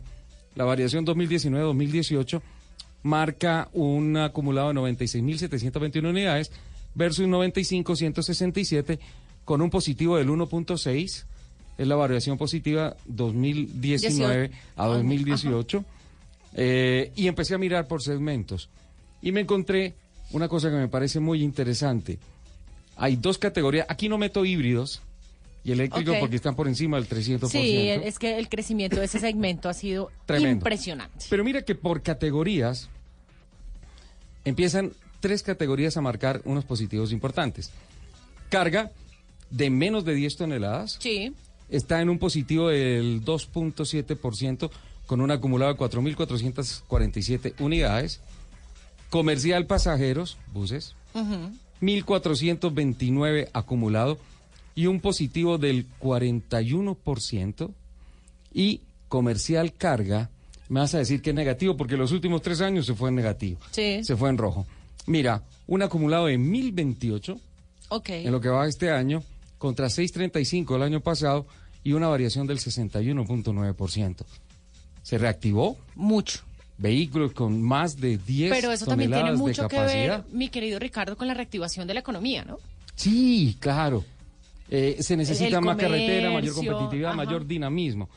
la variación 2019-2018 marca un acumulado de 96.721 unidades versus 95.167 con un positivo del 1.6, es la variación positiva 2019 a 2018. Eh, y empecé a mirar por segmentos. Y me encontré una cosa que me parece muy interesante. Hay dos categorías. Aquí no meto híbridos y eléctricos porque están por encima del 300%. Sí, es que el crecimiento de ese segmento ha sido [LAUGHS] Tremendo. impresionante. Pero mira que por categorías empiezan tres categorías a marcar unos positivos importantes. Carga de menos de 10 toneladas Sí. está en un positivo del 2.7% con un acumulado de 4.447 unidades. Comercial pasajeros, buses, Ujú. 1.429 acumulado y un positivo del 41%. Y comercial carga, me vas a decir que es negativo porque los últimos tres años se fue en negativo. Sí. Se fue en rojo. Mira, un acumulado de 1.028 Ok. en lo que va este año contra 6.35 el año pasado y una variación del 61.9%. Se reactivó. Mucho. Vehículos con más de 10 Pero eso también tiene mucho que ver, mi querido Ricardo, con la reactivación de la economía, ¿no? Sí, claro. Eh, se necesita El más carretera, mayor competitividad, ajá. mayor dinamismo.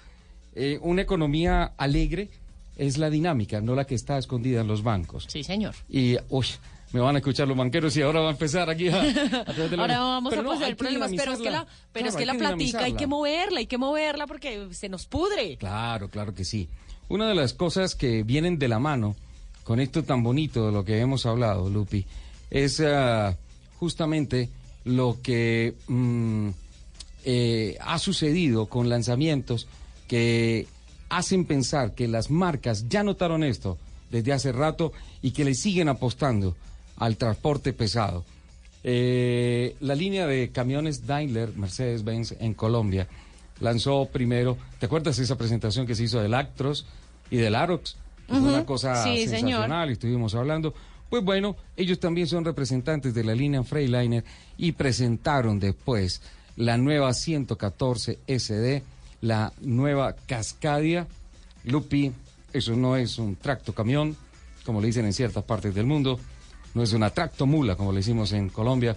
Eh, una economía alegre es la dinámica, no la que está escondida en los bancos. Sí, señor. Y, uy, me van a escuchar los banqueros y ahora va a empezar aquí a... a [LAUGHS] de la- Ahora vamos Pero a no, hay que problemas, pero es que la, pero es que la platica hay que moverla, hay que moverla porque se nos pudre. Claro, claro que sí. Una de las cosas que vienen de la mano con esto tan bonito de lo que hemos hablado, Lupi, es ah, justamente lo que mm, eh, ha sucedido con lanzamientos que hacen pensar que las marcas ya notaron esto desde hace rato y que le siguen apostando al transporte pesado. Eh, la línea de camiones Daimler, Mercedes-Benz en Colombia, lanzó primero, ¿te acuerdas de esa presentación que se hizo del Actros y del Arox? Una cosa sí, sensacional, estuvimos hablando. Pues bueno, ellos también son representantes de la línea Freightliner y presentaron después la nueva 114 SD, la nueva Cascadia. Lupi, eso no es un tracto camión, como le dicen en ciertas partes del mundo, no es una tracto mula, como le decimos en Colombia,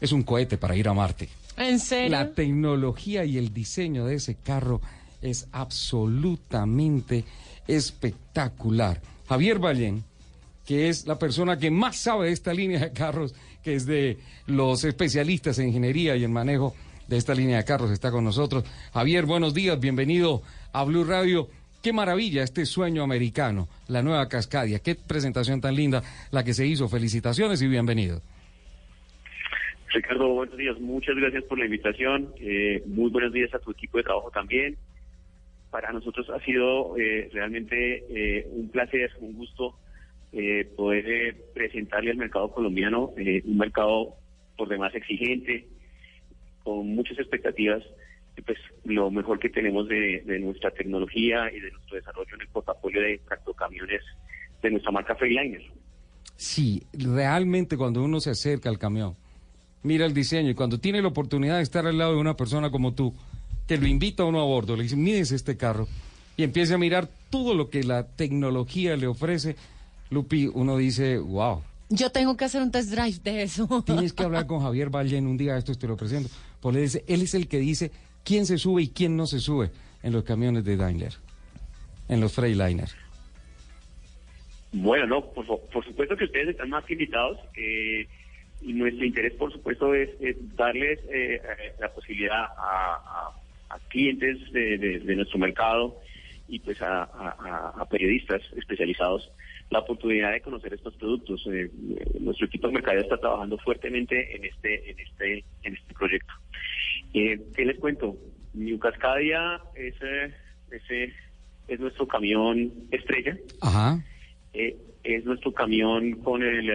es un cohete para ir a Marte. ¿En serio? La tecnología y el diseño de ese carro es absolutamente espectacular. Javier Ballén, que es la persona que más sabe de esta línea de carros, que es de los especialistas en ingeniería y en manejo de esta línea de carros, está con nosotros. Javier, buenos días, bienvenido a Blue Radio. Qué maravilla este sueño americano, la nueva Cascadia. Qué presentación tan linda la que se hizo. Felicitaciones y bienvenido. Ricardo, buenos días. Muchas gracias por la invitación. Eh, muy buenos días a tu equipo de trabajo también. Para nosotros ha sido eh, realmente eh, un placer, un gusto eh, poder eh, presentarle al mercado colombiano eh, un mercado por demás exigente, con muchas expectativas, pues lo mejor que tenemos de, de nuestra tecnología y de nuestro desarrollo en el portafolio de tractocamiones de nuestra marca Freiliner. Sí, realmente cuando uno se acerca al camión, mira el diseño y cuando tiene la oportunidad de estar al lado de una persona como tú, que lo invita a uno a bordo, le dice, mires este carro, y empieza a mirar todo lo que la tecnología le ofrece, Lupi, uno dice, wow, Yo tengo que hacer un test drive de eso. tienes [LAUGHS] que hablar con Javier Valle en un día, esto te lo presento, porque él es, él es el que dice quién se sube y quién no se sube en los camiones de Daimler, en los Freightliner. Bueno, no, por, su- por supuesto que ustedes están más que invitados. eh, y nuestro interés, por supuesto, es, es darles eh, eh, la posibilidad a, a- a clientes de, de- de nuestro mercado y pues a, a- a- a periodistas especializados la oportunidad de conocer estos productos. Eh, eh, nuestro equipo de mercadeo está trabajando fuertemente en este en este en este proyecto. Eh, ¿Qué les cuento? New Cascadia es, eh, ese es nuestro camión estrella. Ajá. Eh, es nuestro camión con el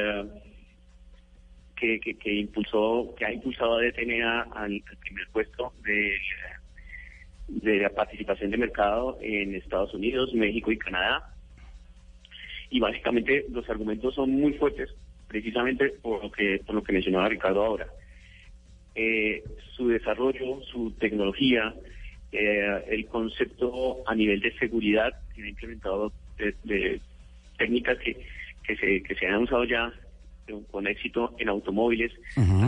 que, que, que impulsó, que ha impulsado a DTNA al, al primer puesto de, de la participación de mercado en Estados Unidos, México y Canadá. Y básicamente los argumentos son muy fuertes, precisamente por lo que, por lo que mencionaba Ricardo ahora. Eh, su desarrollo, su tecnología, eh, el concepto a nivel de seguridad que ha implementado de, de técnicas que, que, se, que se han usado ya con éxito en automóviles,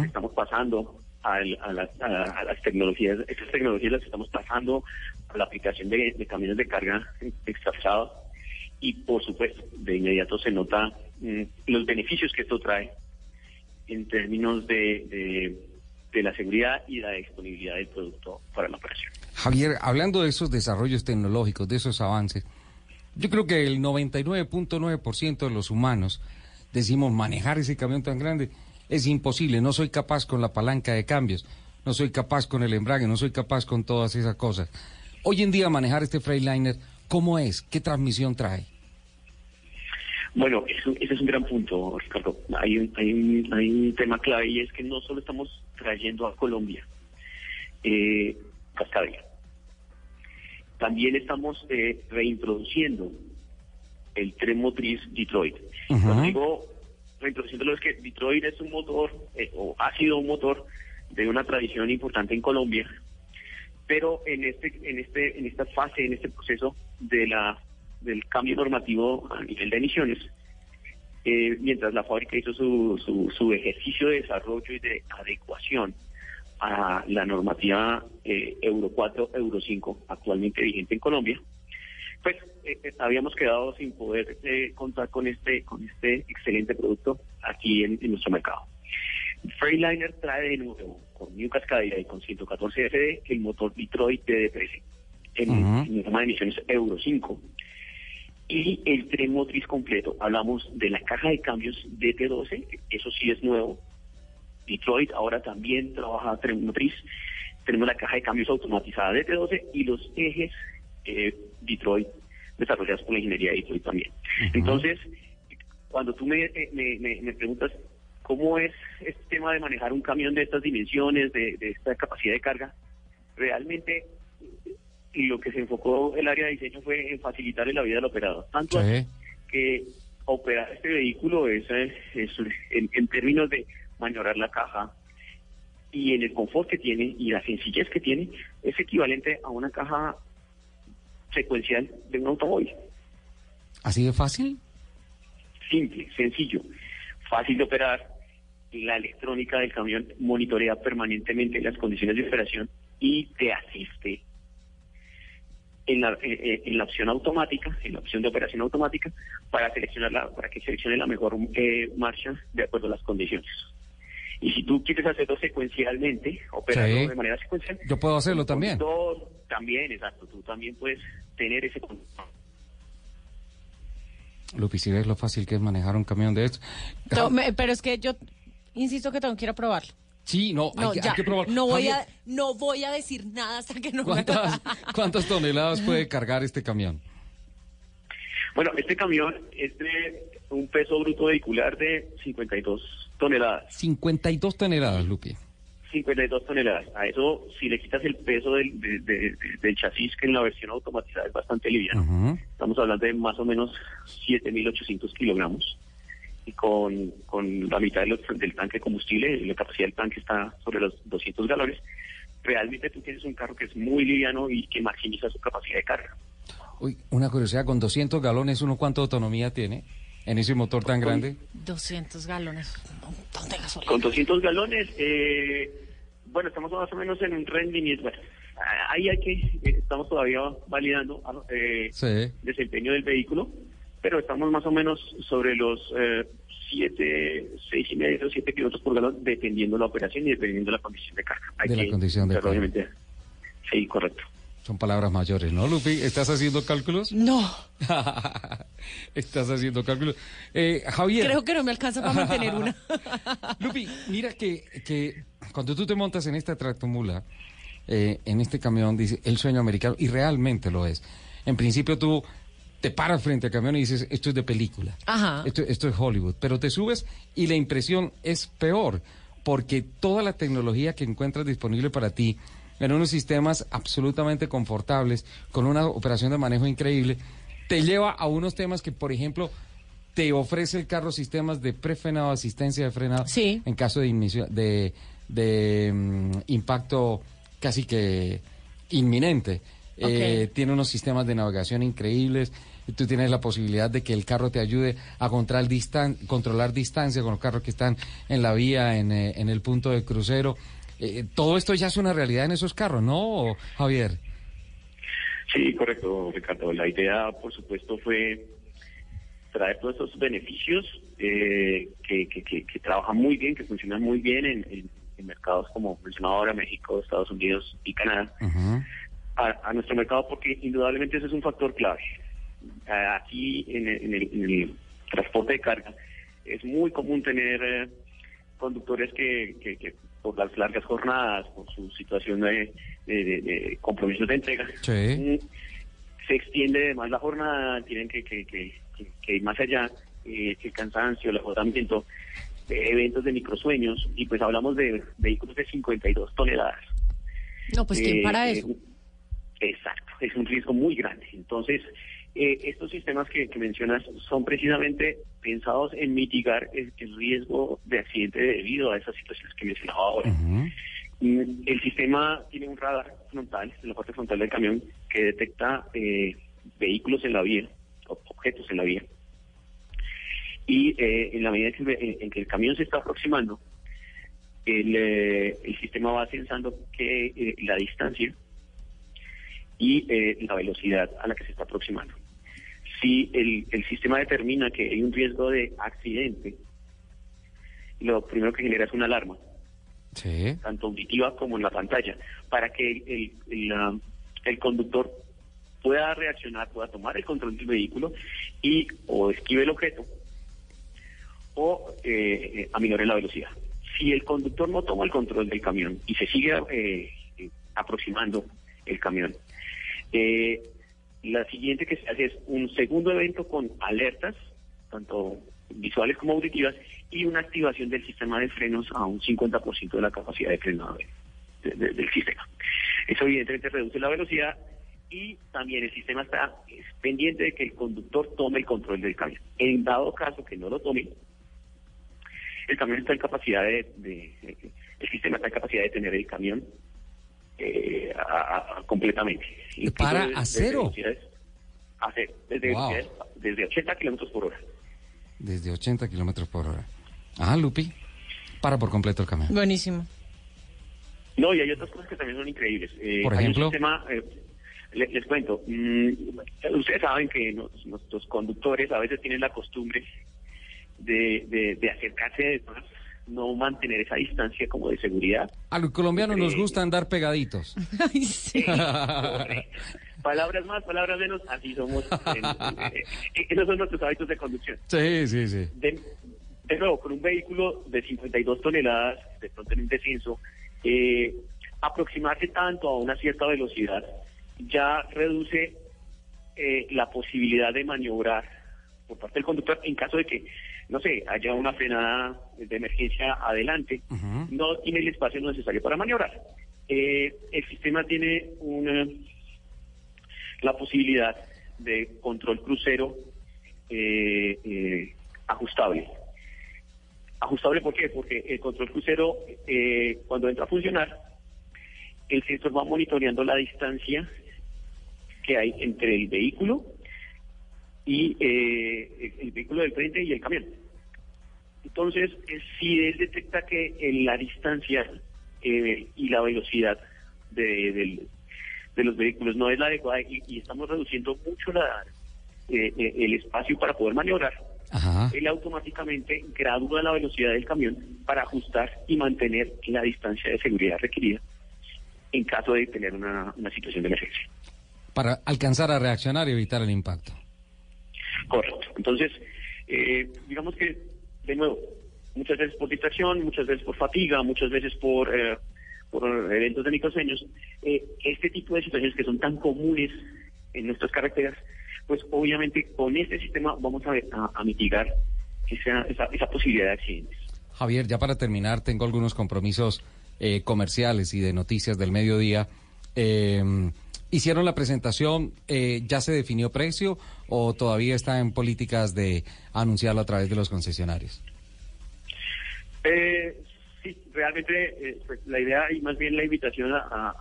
estamos pasando al- a, las- a- a las tecnologías, estas tecnologías las estamos pasando a la aplicación de, de camiones de carga extrasados y por supuesto de inmediato se nota mm, los beneficios que esto trae en términos de, de, de la seguridad y la disponibilidad del producto para la operación. Javier, hablando de esos desarrollos tecnológicos, de esos avances, yo creo que el 99.9% de los humanos decimos manejar ese camión tan grande es imposible, no soy capaz con la palanca de cambios, no soy capaz con el embrague, no soy capaz con todas esas cosas. Hoy en día manejar este Freightliner, ¿cómo es? ¿Qué transmisión trae? Bueno, eso- ese es un gran punto, Ricardo. Hay un, hay, un, hay un tema clave y es que no solo estamos trayendo a Colombia eh, Cascadia, también estamos eh, reintroduciendo el tren motriz Detroit. Cuando digo reintroduciéndolo es que Detroit es un motor, eh, o ha sido un motor de una tradición importante en Colombia, pero en este, en este, en esta fase, en este proceso de la del cambio normativo a nivel de emisiones, eh, mientras la fábrica hizo su, su, su ejercicio de desarrollo y de adecuación a la normativa eh, Euro 4, Euro 5 actualmente vigente en Colombia, pues eh, eh, habíamos quedado sin poder eh, contar con este con este excelente producto aquí en, en nuestro mercado. Freightliner trae de nuevo con New Cascadia y con 114 FD el motor Detroit DD13 en, Ujú. en norma de emisiones Euro 5 y el tren motriz completo. Hablamos de la caja de cambios DT12, eso sí es nuevo. Detroit ahora también trabaja tren motriz. Tenemos la caja de cambios automatizada DT12 y los ejes eh, Detroit desarrollados por la ingeniería de Detroit también. Entonces, cuando tú me, eh, me, me- me preguntas cómo es este tema de manejar un camión de estas dimensiones, de, de esta capacidad de carga, realmente y lo que se enfocó el área de diseño fue en facilitarle la vida al operador. Tanto así que operar este vehículo es, es, en, en términos de maniobrar la caja y en el confort que tiene y la sencillez que tiene, es equivalente a una caja secuencial de un automóvil. ¿Así de fácil? Simple, sencillo, fácil de operar. La electrónica del camión monitorea permanentemente las condiciones de operación y te asiste en la, eh, eh, en la opción automática, en la opción de operación automática, para seleccionar la, para que seleccione la mejor eh, marcha de acuerdo a las condiciones. Y si tú quieres hacerlo secuencialmente, operarlo Sí. de manera secuencial, Yo puedo hacerlo también. todo también, exacto, tú también puedes tener ese control. Lupi, si ves lo fácil que es manejar un camión de estos. To- me- Pero es que yo insisto que tengo que ir a probarlo. Sí, no, hay, No, que- hay ya, que probar. no voy, Javier, a, no voy a decir nada hasta que no me ¿Cuántas, [LAUGHS] ¿Cuántas toneladas puede cargar este camión? Bueno, este camión es de un peso bruto vehicular de 52 toneladas. 52 toneladas, Lupi. 52 toneladas. A eso, si le quitas el peso del, de- de- de- del chasis, que en la versión automatizada es bastante liviano, estamos hablando de más o menos 7.800 kilogramos. Y con, con la mitad de los- del tanque de combustible, la capacidad del tanque está sobre los 200 galones. Realmente tú tienes un carro que es muy liviano y que maximiza su capacidad de carga. Uy, una curiosidad, con 200 galones, ¿uno cuánto autonomía tiene en ese motor tan grande? 200 galones, un montón de gasolina. Con 200 galones, eh, bueno, estamos más o menos en un rendimiento. Bueno, ahí hay que, eh, estamos todavía validando eh, Sí. desempeño del vehículo, pero estamos más o menos sobre los eh, 7, 6 y medio, 7 kilómetros por galón, dependiendo la operación y dependiendo la condición de carga. Hay De la que condición de carga. obviamente, Sí, correcto. Son palabras mayores, ¿no, Lupi? ¿Estás haciendo cálculos? No, [LAUGHS] Estás haciendo cálculos. Eh, Javier. creo que no me alcanza para mantener una. [LAUGHS] Lupi, mira que, que cuando tú te montas en esta tractomula, eh, en este camión, dice el sueño americano, y realmente lo es. En principio tú te paras frente al camión y dices, esto es de película. Ajá. Esto, esto es Hollywood. Pero te subes y la impresión es peor, porque toda la tecnología que encuentras disponible para ti, en unos sistemas absolutamente confortables, con una operación de manejo increíble, te lleva a unos temas que, por ejemplo, te ofrece el carro sistemas de prefrenado, asistencia de frenado, en caso de, inicio- de, de, mm, impacto casi que inminente. Eh, tiene unos sistemas de navegación increíbles. Tú tienes la posibilidad de que el carro te ayude a controlar, distan controlar distancia con los carros que están en la vía, en, eh, en el punto de crucero. Eh, todo esto ya es una realidad en esos carros, ¿no, Javier? Sí, correcto, Ricardo. La idea, por supuesto, fue traer todos estos beneficios eh, que, que, que, que trabajan muy bien, que funcionan muy bien en, en- en mercados como mencionaba ahora México, Estados Unidos y Canadá, a, a nuestro mercado porque indudablemente ese es un factor clave. Aquí en el, en el- en el transporte de carga es muy común tener eh, conductores que por las largas jornadas, por su situación de, de- de- de compromisos de entrega, mm, se extiende más la jornada, tienen que, que, que- que- que ir más allá, eh, el cansancio, el agotamiento, eh, eventos de microsueños, y pues hablamos de vehículos de 52 toneladas. No, pues ¿quién Eh, para eh, eso? exacto, es un riesgo muy grande. Entonces, eh, estos sistemas que, que mencionas son precisamente pensados en mitigar el, el riesgo de accidente debido a esas situaciones que mencionaba ahora. El sistema tiene un radar frontal, en la parte frontal del camión, que detecta eh, vehículos en la vía, objetos en la vía. Y eh, en la medida que, en, en que el camión se está aproximando, el, eh, el sistema va censando que eh, la distancia y eh, la velocidad a la que se está aproximando. Si el, el sistema determina que hay un riesgo de accidente, lo primero que genera es una alarma Sí. tanto auditiva como en la pantalla, para que el, el- el, el conductor pueda reaccionar, pueda tomar el control del vehículo y o esquive el objeto o eh, eh, aminore la velocidad. Si el conductor no toma el control del camión y se sigue eh, eh, aproximando el camión, eh, la siguiente que se hace es un segundo evento con alertas, tanto visuales como auditivas, y una activación del sistema de frenos a un 50% de la capacidad de frenado de- de- de- del sistema. Eso evidentemente reduce la velocidad y también el sistema está es pendiente de que el conductor tome el control del camión. En dado caso que no lo tome, el camión está en capacidad de, de- el sistema está en capacidad de tener el camión eh, a- a- completamente. Incluso Para desde- a cero. velocidades- a cero, desde, Wow. desde 80 kilómetros por hora. Desde 80 kilómetros por hora. Ah, Lupi. Para por completo el camión. Buenísimo. No, y hay otras cosas que también son increíbles. Eh, Por hay ejemplo. un sistema, eh, le- les, cuento, mm, ustedes saben que nos- nuestros conductores a veces tienen la costumbre de, de, de acercarse de más, no mantener esa distancia como de seguridad. A los colombianos nos gusta andar pegaditos. [LAUGHS] Ay, sí. Palabras más, palabras menos, así somos. en- eh, eh, esos son nuestros hábitos de conducción. Sí, sí, sí. De, de nuevo, con un vehículo de 52 toneladas, de pronto en un descenso, eh, aproximarse tanto a una cierta velocidad ya reduce eh, la posibilidad de maniobrar por parte del conductor en caso de que, no sé, haya una frenada de emergencia adelante, no tiene el espacio necesario para maniobrar. Eh, el sistema tiene una, la posibilidad de control crucero eh, eh, ajustable. Ajustable, ¿por qué? Porque el control crucero, eh, cuando entra a funcionar, el sensor va monitoreando la distancia que hay entre el vehículo y eh, el, el vehículo del frente y el camión. Entonces, eh, si él detecta que en la distancia eh, y la velocidad de, de los vehículos no es la adecuada y, y estamos reduciendo mucho la, eh, eh, el espacio para poder maniobrar, él automáticamente gradúa la velocidad del camión para ajustar y mantener la distancia de seguridad requerida en caso de tener una, una situación de emergencia. Para alcanzar a reaccionar y evitar el impacto. Correcto. Entonces, eh, digamos que, de nuevo, muchas veces por distracción, muchas veces por fatiga, muchas veces por, eh, por eventos de microsueños, eh, este tipo de situaciones que son tan comunes en nuestras carreteras, pues obviamente con este sistema vamos a mitigar esa, esa, esa posibilidad de accidentes. Javier, ya para terminar, tengo algunos compromisos eh, comerciales y de noticias del mediodía. Eh, ¿Hicieron la presentación? eh, ¿Ya se definió precio o todavía está en políticas de anunciarlo a través de los concesionarios? Eh, sí, realmente eh, pues, la idea y más bien la invitación a, a-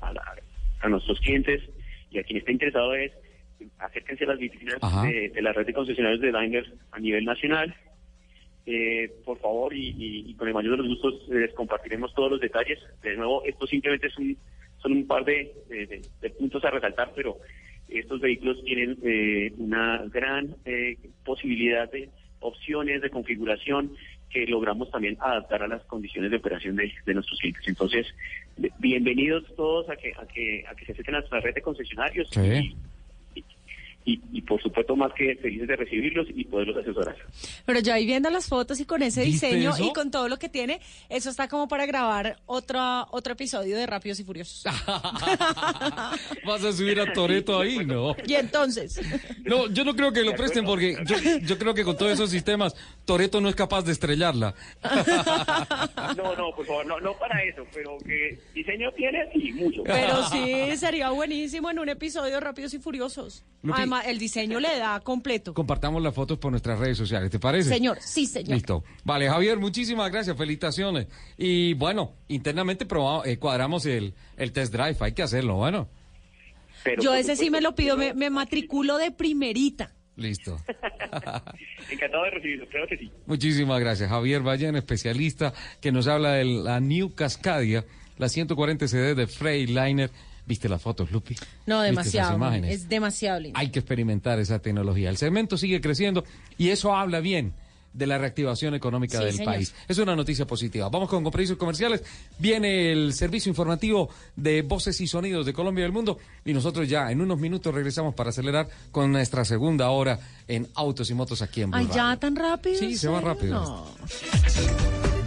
a- a la- a nuestros clientes y a quien esté interesado es acérquense a las vitrinas de, de la red de concesionarios de Daimler a nivel nacional. Eh, por favor, y, y- y con el mayor de los gustos les compartiremos todos los detalles. De nuevo, esto simplemente es un, son un par de, de- de- de puntos a resaltar, pero estos vehículos tienen eh, una gran eh, posibilidad de opciones de configuración que logramos también adaptar a las condiciones de operación de, de nuestros clientes. Entonces, bienvenidos todos a que, a que, a que se acerquen a nuestra red de concesionarios y, y, por supuesto más que felices de recibirlos y poderlos asesorar. Pero yo ahí viendo las fotos y con ese ¿Viste diseño eso? y con todo lo que tiene, eso está como para grabar otro, otro episodio de Rápidos y Furiosos. [LAUGHS] ¿Vas a subir a Toreto ahí? No. y entonces, No, yo no creo que lo presten porque yo, yo creo que con todos esos sistemas Toreto no es capaz de estrellarla. No, no, por favor, no, no para eso, pero que diseño tiene y mucho. pero sí sería buenísimo en un episodio de Rápidos y Furiosos. Lupi. El diseño le da completo. Compartamos las fotos por nuestras redes sociales, ¿te parece? Señor, sí, señor. Listo. Vale, Javier, muchísimas gracias, felicitaciones. Y bueno, internamente probamos, eh, cuadramos el, el test drive, hay que hacerlo, bueno. Yo ese sí me lo pido, me, me matriculo de primerita. Listo. [LAUGHS] Encantado de recibirlo, creo que sí. Muchísimas gracias. Javier Vallen, especialista, que nos habla de la New Cascadia, la 140 CD de Freightliner. ¿Viste las fotos, Lupi? No, ¿Viste esas demasiado. imágenes? Es demasiado lindo. Hay que experimentar esa tecnología. El segmento sigue creciendo y eso habla bien de la reactivación económica Sí, del señor. país. Es una noticia positiva. Vamos con compromisos comerciales. Viene el servicio informativo de voces y sonidos de Colombia y del mundo y nosotros ya en unos minutos regresamos para acelerar con nuestra segunda hora en Autos y Motos aquí en Ay, ya tan rápido. Sí, se va rápido. No.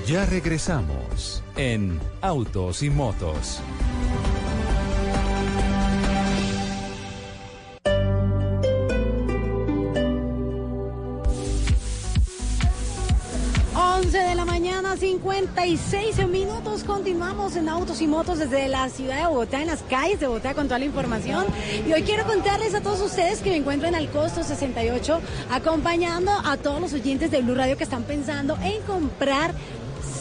Ya regresamos en Autos y Motos. La mañana, 56 minutos. Continuamos en Autos y Motos desde la ciudad de Bogotá, en las calles de Bogotá, con toda la información. Y hoy quiero contarles a todos ustedes que me encuentro en el costo 68, acompañando a todos los oyentes de Blue Radio que están pensando en comprar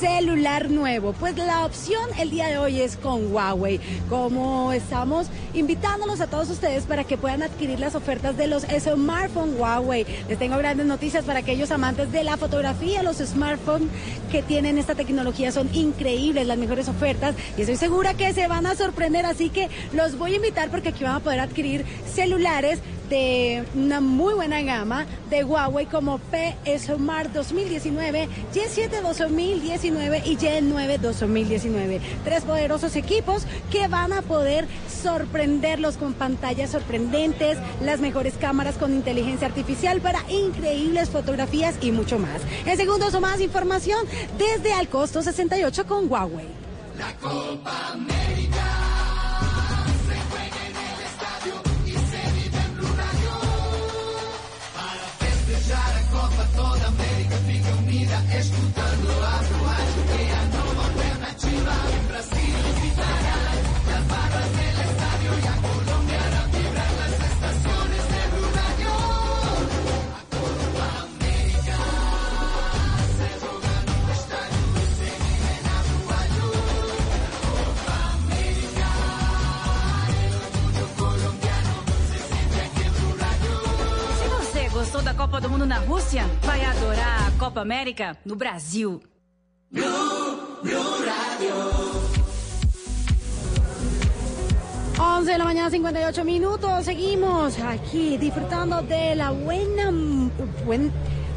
celular nuevo. Pues la opción el día de hoy es con Huawei. Como estamos invitándolos a todos ustedes para que puedan adquirir las ofertas de los smartphones Huawei. Les tengo grandes noticias para aquellos amantes de la fotografía. Los smartphones que tienen esta tecnología son increíbles, las mejores ofertas y estoy segura que se van a sorprender. Así que los voy a invitar porque aquí van a poder adquirir celulares de una muy buena gama de Huawei como P Smart 2019, Y7 2019 y Y9 2019. Tres poderosos equipos que van a poder sorprenderlos con pantallas sorprendentes, las mejores cámaras con inteligencia artificial para increíbles fotografías y mucho más. En segundos o más información desde al costo 68 con Huawei. La Copa América toda América fica unida escutando a Radio que a nova alternativa Brasil gostou da Copa do Mundo na Rússia, vai adorar a Copa América no Brasil. 11 de la mañana, 58 minutos. Seguimos aquí disfrutando de la buena, buen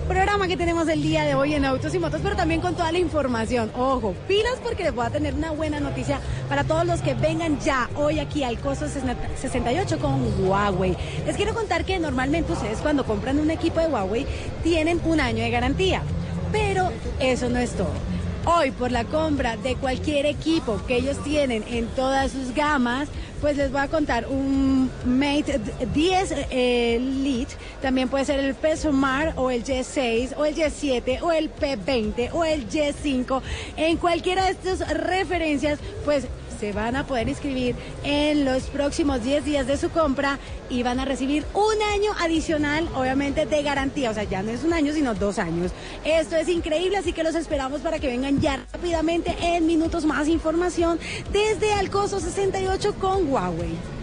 programa que tenemos el día de hoy en Autos y Motos, pero también con toda la información. Ojo, pilas porque les voy a tener una buena noticia para todos los que vengan ya hoy aquí al costo 68 con Huawei. Les quiero contar que normalmente ustedes cuando compran un equipo de Huawei tienen un año de garantía, pero eso no es todo. Hoy por la compra de cualquier equipo que ellos tienen en todas sus gamas, pues les voy a contar un Mate 10 eh, Lite, también puede ser el P Smart o el Y6 o el Y7 o el P20 o el Y5. En cualquiera de estas referencias, pues se van a poder inscribir en los próximos 10 días de su compra y van a recibir un año adicional, obviamente, de garantía. O sea, ya no es un año, sino dos años. Esto es increíble, así que los esperamos para que vengan ya rápidamente en minutos más información desde Alcoso 68 con Huawei.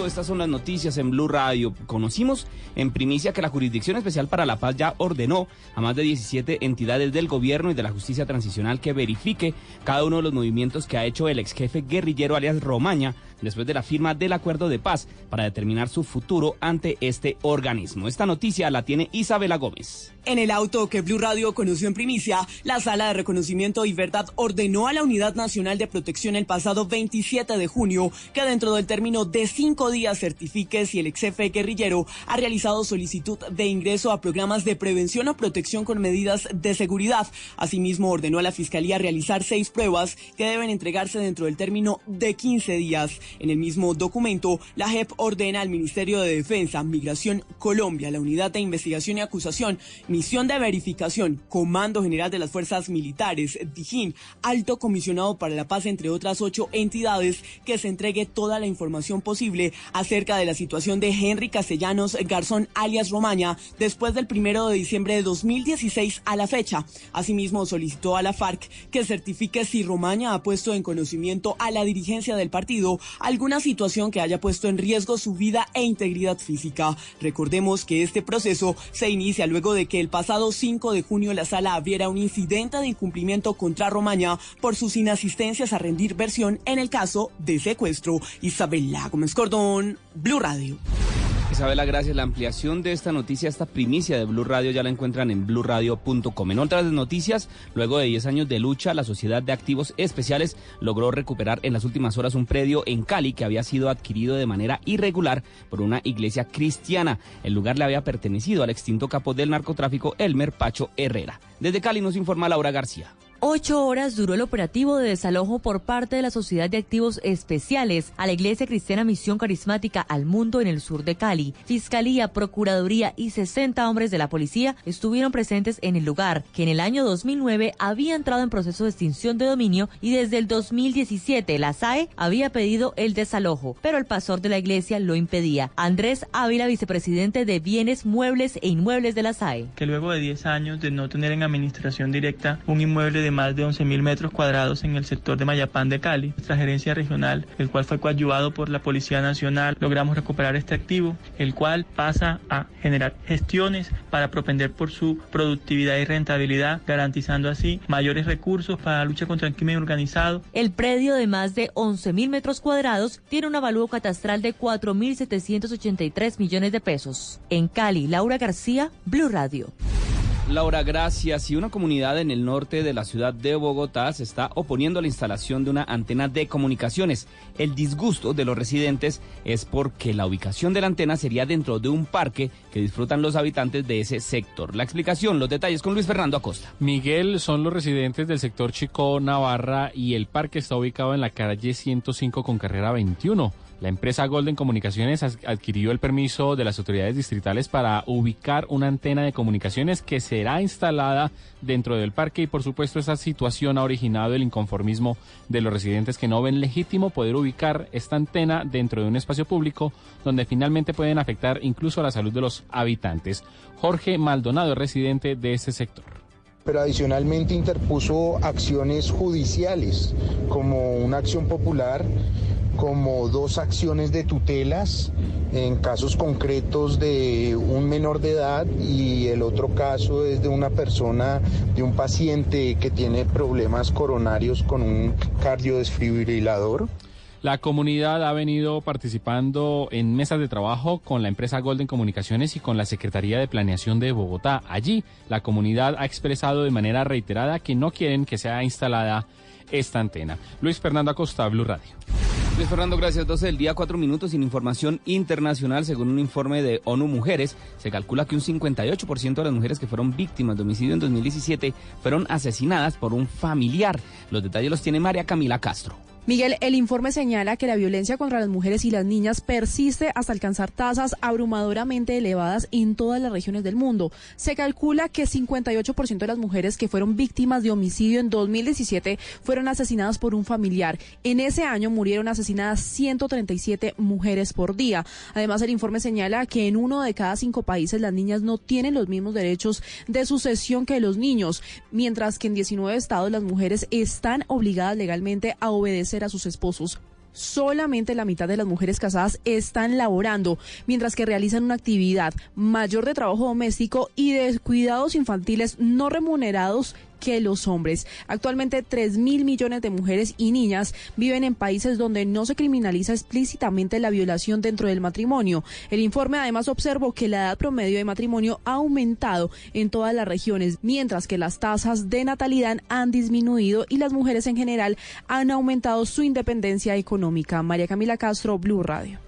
estas son las noticias en Blue Radio. Conocimos en primicia que la Jurisdicción Especial para la Paz ya ordenó a más de 17 entidades del gobierno y de la justicia transicional que verifique cada uno de los movimientos que ha hecho el ex jefe guerrillero alias Romaña después de la firma del acuerdo de paz para determinar su futuro ante este organismo. Esta noticia la tiene Isabela Gómez. En el auto que Blue Radio conoció en primicia, la Sala de Reconocimiento y Verdad ordenó a la Unidad Nacional de Protección el pasado 27 de junio que dentro del término de cinco días certifique si el ex guerrillero ha realizado solicitud de ingreso a programas de prevención o protección con medidas de seguridad. Asimismo, ordenó a la Fiscalía realizar seis pruebas que deben entregarse dentro del término de 15 días. En el mismo documento, la JEP ordena al Ministerio de Defensa, Migración Colombia, la Unidad de Investigación y Acusación, Misión de Verificación, Comando General de las Fuerzas Militares, DIJÍN, Alto Comisionado para la Paz, entre otras ocho entidades, que se entregue toda la información posible acerca de la situación de Henry Castellanos Garzón, alias Romaña, después del primero de diciembre de 2016 a la fecha. Asimismo, solicitó a la FARC que certifique si Romaña ha puesto en conocimiento a la dirigencia del partido alguna situación que haya puesto en riesgo su vida e integridad física. Recordemos que este proceso se inicia luego de que el pasado 5 de junio la sala abriera un incidente de incumplimiento contra Romaña por sus inasistencias a rendir versión en el caso de secuestro. Isabela Gómez Cordón, Blue Radio. Isabela, gracias. La ampliación de esta noticia, esta primicia de Blue Radio, ya la encuentran en bluradio.com. En otras noticias, luego de 10 años de lucha, la Sociedad de Activos Especiales logró recuperar en las últimas horas un predio en Cali que había sido adquirido de manera irregular por una iglesia cristiana. El lugar le había pertenecido al extinto capo del narcotráfico, Elmer Pacho Herrera. Desde Cali nos informa Laura García. Ocho horas duró el operativo de desalojo por parte de la Sociedad de Activos Especiales a la Iglesia Cristiana Misión Carismática al Mundo en el sur de Cali. Fiscalía, Procuraduría y 60 hombres de la policía estuvieron presentes en el lugar, que en el año 2009 había entrado en proceso de extinción de dominio y desde el 2017 la SAE había pedido el desalojo, pero el pastor de la iglesia lo impedía. Andrés Ávila, vicepresidente de Bienes, Muebles e Inmuebles de la SAE. que luego de 10 años de no tener en administración directa un inmueble de más de 11.000 metros cuadrados en el sector de Mayapán de Cali, nuestra gerencia regional, el cual fue coadyuvado por la Policía Nacional, logramos recuperar este activo, el cual pasa a generar gestiones para propender por su productividad y rentabilidad, garantizando así mayores recursos para la lucha contra el crimen organizado, El predio de más de 11.000 metros cuadrados tiene un avalúo catastral de 4.783 millones de pesos. En Cali, Laura García, Blue Radio. Laura, gracias. Y una comunidad en el norte de la ciudad de Bogotá se está oponiendo a la instalación de una antena de comunicaciones. El disgusto de los residentes es porque la ubicación de la antena sería dentro de un parque que disfrutan los habitantes de ese sector. La explicación, los detalles con Luis Fernando Acosta. Miguel son los residentes del sector Chico Navarra y el parque está ubicado en la calle 105 con carrera 21. La empresa Golden Comunicaciones adquirió el permiso de las autoridades distritales para ubicar una antena de comunicaciones que será instalada dentro del parque y por supuesto esa situación ha originado el inconformismo de los residentes que no ven legítimo poder ubicar esta antena dentro de un espacio público donde finalmente pueden afectar incluso a la salud de los habitantes. Jorge Maldonado es residente de este sector. pero adicionalmente interpuso acciones judiciales, como una acción popular, como dos acciones de tutelas en casos concretos de un menor de edad y el otro caso es de una persona, de un paciente que tiene problemas coronarios con un cardiodesfibrilador. La comunidad ha venido participando en mesas de trabajo con la empresa Golden Comunicaciones y con la Secretaría de Planeación de Bogotá. Allí, la comunidad ha expresado de manera reiterada que no quieren que sea instalada esta antena. Luis Fernando Acosta, Blue Radio. Luis Fernando, gracias. 12 del día, 4 minutos sin información internacional. Según un informe de ONU Mujeres, se calcula que un 58% de las mujeres que fueron víctimas de homicidio en 2017 fueron asesinadas por un familiar. Los detalles los tiene María Camila Castro. Miguel, el informe señala que la violencia contra las mujeres y las niñas persiste hasta alcanzar tasas abrumadoramente elevadas en todas las regiones del mundo. Se calcula que 58% de las mujeres que fueron víctimas de homicidio en 2017 fueron asesinadas por un familiar. En ese año murieron asesinadas 137 mujeres por día. Además, el informe señala que en uno de cada cinco países las niñas no tienen los mismos derechos de sucesión que los niños, mientras que en 19 estados las mujeres están obligadas legalmente a obedecer a sus esposos. Solamente la mitad de las mujeres casadas están laborando, mientras que realizan una actividad mayor de trabajo doméstico y de cuidados infantiles no remunerados que los hombres. Actualmente 3 mil millones de mujeres y niñas viven en países donde no se criminaliza explícitamente la violación dentro del matrimonio. El informe además observó que la edad promedio de matrimonio ha aumentado en todas las regiones, mientras que las tasas de natalidad han disminuido y las mujeres en general han aumentado su independencia económica. María Camila Castro, Blue Radio.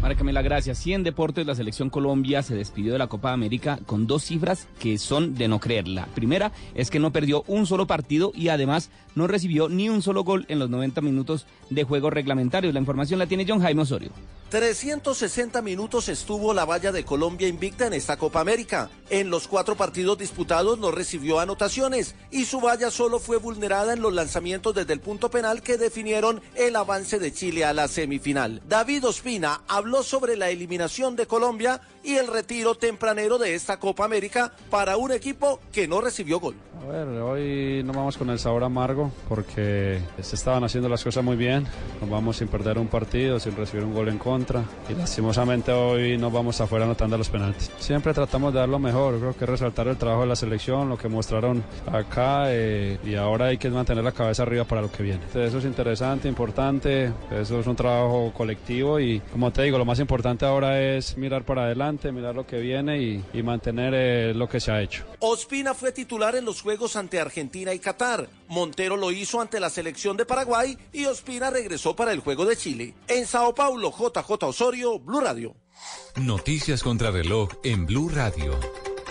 María Camila, gracias. Y en deportes, la selección Colombia se despidió de la Copa América con dos cifras que son de no creer. La primera es que no perdió un solo partido y además no recibió ni un solo gol en los 90 minutos de juego reglamentario. La información la tiene John Jaime Osorio. 360 minutos estuvo la valla de Colombia invicta en esta Copa América. En los cuatro partidos disputados no recibió anotaciones y su valla solo fue vulnerada en los lanzamientos desde el punto penal que definieron el avance de Chile a la semifinal. David Ospina habló sobre la eliminación de Colombia y el retiro tempranero de esta Copa América para un equipo que no recibió gol. A ver, hoy nos vamos con el sabor amargo porque se estaban haciendo las cosas muy bien. Nos vamos sin perder un partido, sin recibir un gol en contra y lastimosamente hoy nos vamos afuera anotando los penaltis. Siempre tratamos de dar lo mejor, creo que resaltar el trabajo de la selección, lo que mostraron acá eh, y ahora hay que mantener la cabeza arriba para lo que viene. Eso es interesante, importante, eso es un trabajo colectivo y como te digo, lo más importante ahora es mirar para adelante, mirar lo que viene y, y mantener eh, lo que se ha hecho. Ospina fue titular en los juegos ante Argentina y Qatar. Montero lo hizo ante la selección de Paraguay y Ospina regresó para el juego de Chile. En Sao Paulo, JJ Osorio, Blue Radio. Noticias contra reloj en Blue Radio.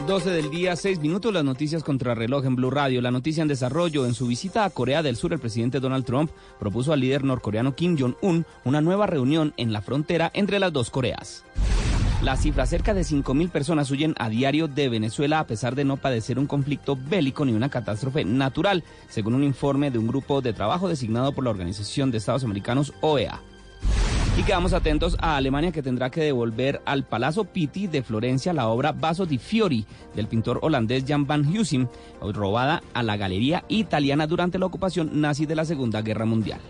12 del día, 6 minutos, las noticias contra reloj en Blue Radio. La noticia en desarrollo. En su visita a Corea del Sur, el presidente Donald Trump propuso al líder norcoreano Kim Jong-un una nueva reunión en la frontera entre las dos Coreas. La cifra, cerca de 5.000 personas huyen a diario de Venezuela a pesar de no padecer un conflicto bélico ni una catástrofe natural, según un informe de un grupo de trabajo designado por la Organización de Estados Americanos, OEA. Y quedamos atentos a Alemania que tendrá que devolver al Palazzo Pitti de Florencia la obra Vaso di Fiori del pintor holandés Jan van Heusen, robada a la galería italiana durante la ocupación nazi de la Segunda Guerra Mundial.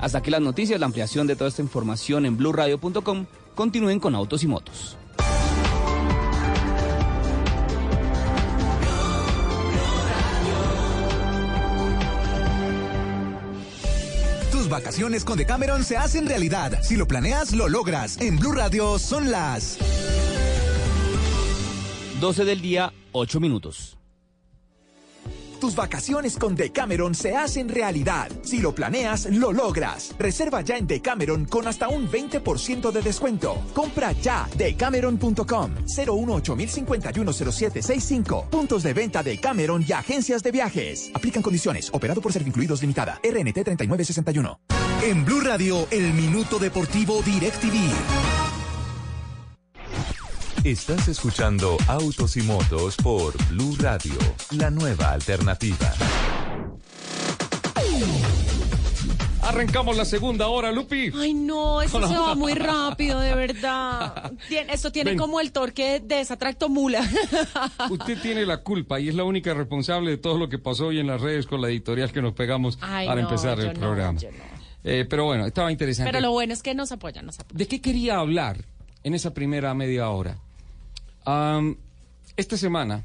Hasta aquí las noticias, la ampliación de toda esta información en blueradio.com. Continúen con Autos y Motos. Tus vacaciones con Decameron se hacen realidad. Si lo planeas, lo logras. En Blue Radio son las 12 del día, 8 minutos. Tus vacaciones con Decameron se hacen realidad. Si lo planeas, lo logras. Reserva ya en Decameron con hasta un 20% de descuento. Compra ya decameron.com 018 0765 Puntos de venta de Cameron y agencias de viajes. Aplican condiciones. Operado por Servincluidos Limitada. RNT 3961. En Blue Radio, el minuto deportivo DirecTV. Estás escuchando Autos y Motos por Blue Radio, la nueva alternativa. Arrancamos la segunda hora, Lupi. Ay, no, eso No. se va muy [LAUGHS] rápido, de verdad. Tiene- Esto tiene Ven. como el torque de desatracto mula. [LAUGHS] Usted tiene la culpa y es la única responsable de todo lo que pasó hoy en las redes con la editorial que nos pegamos Ay, para no, empezar yo el no, programa. yo no. Eh, pero bueno, estaba interesante. Pero lo bueno es que nos apoyan, nos apoyan. ¿De qué quería hablar en esa primera media hora? Esta semana,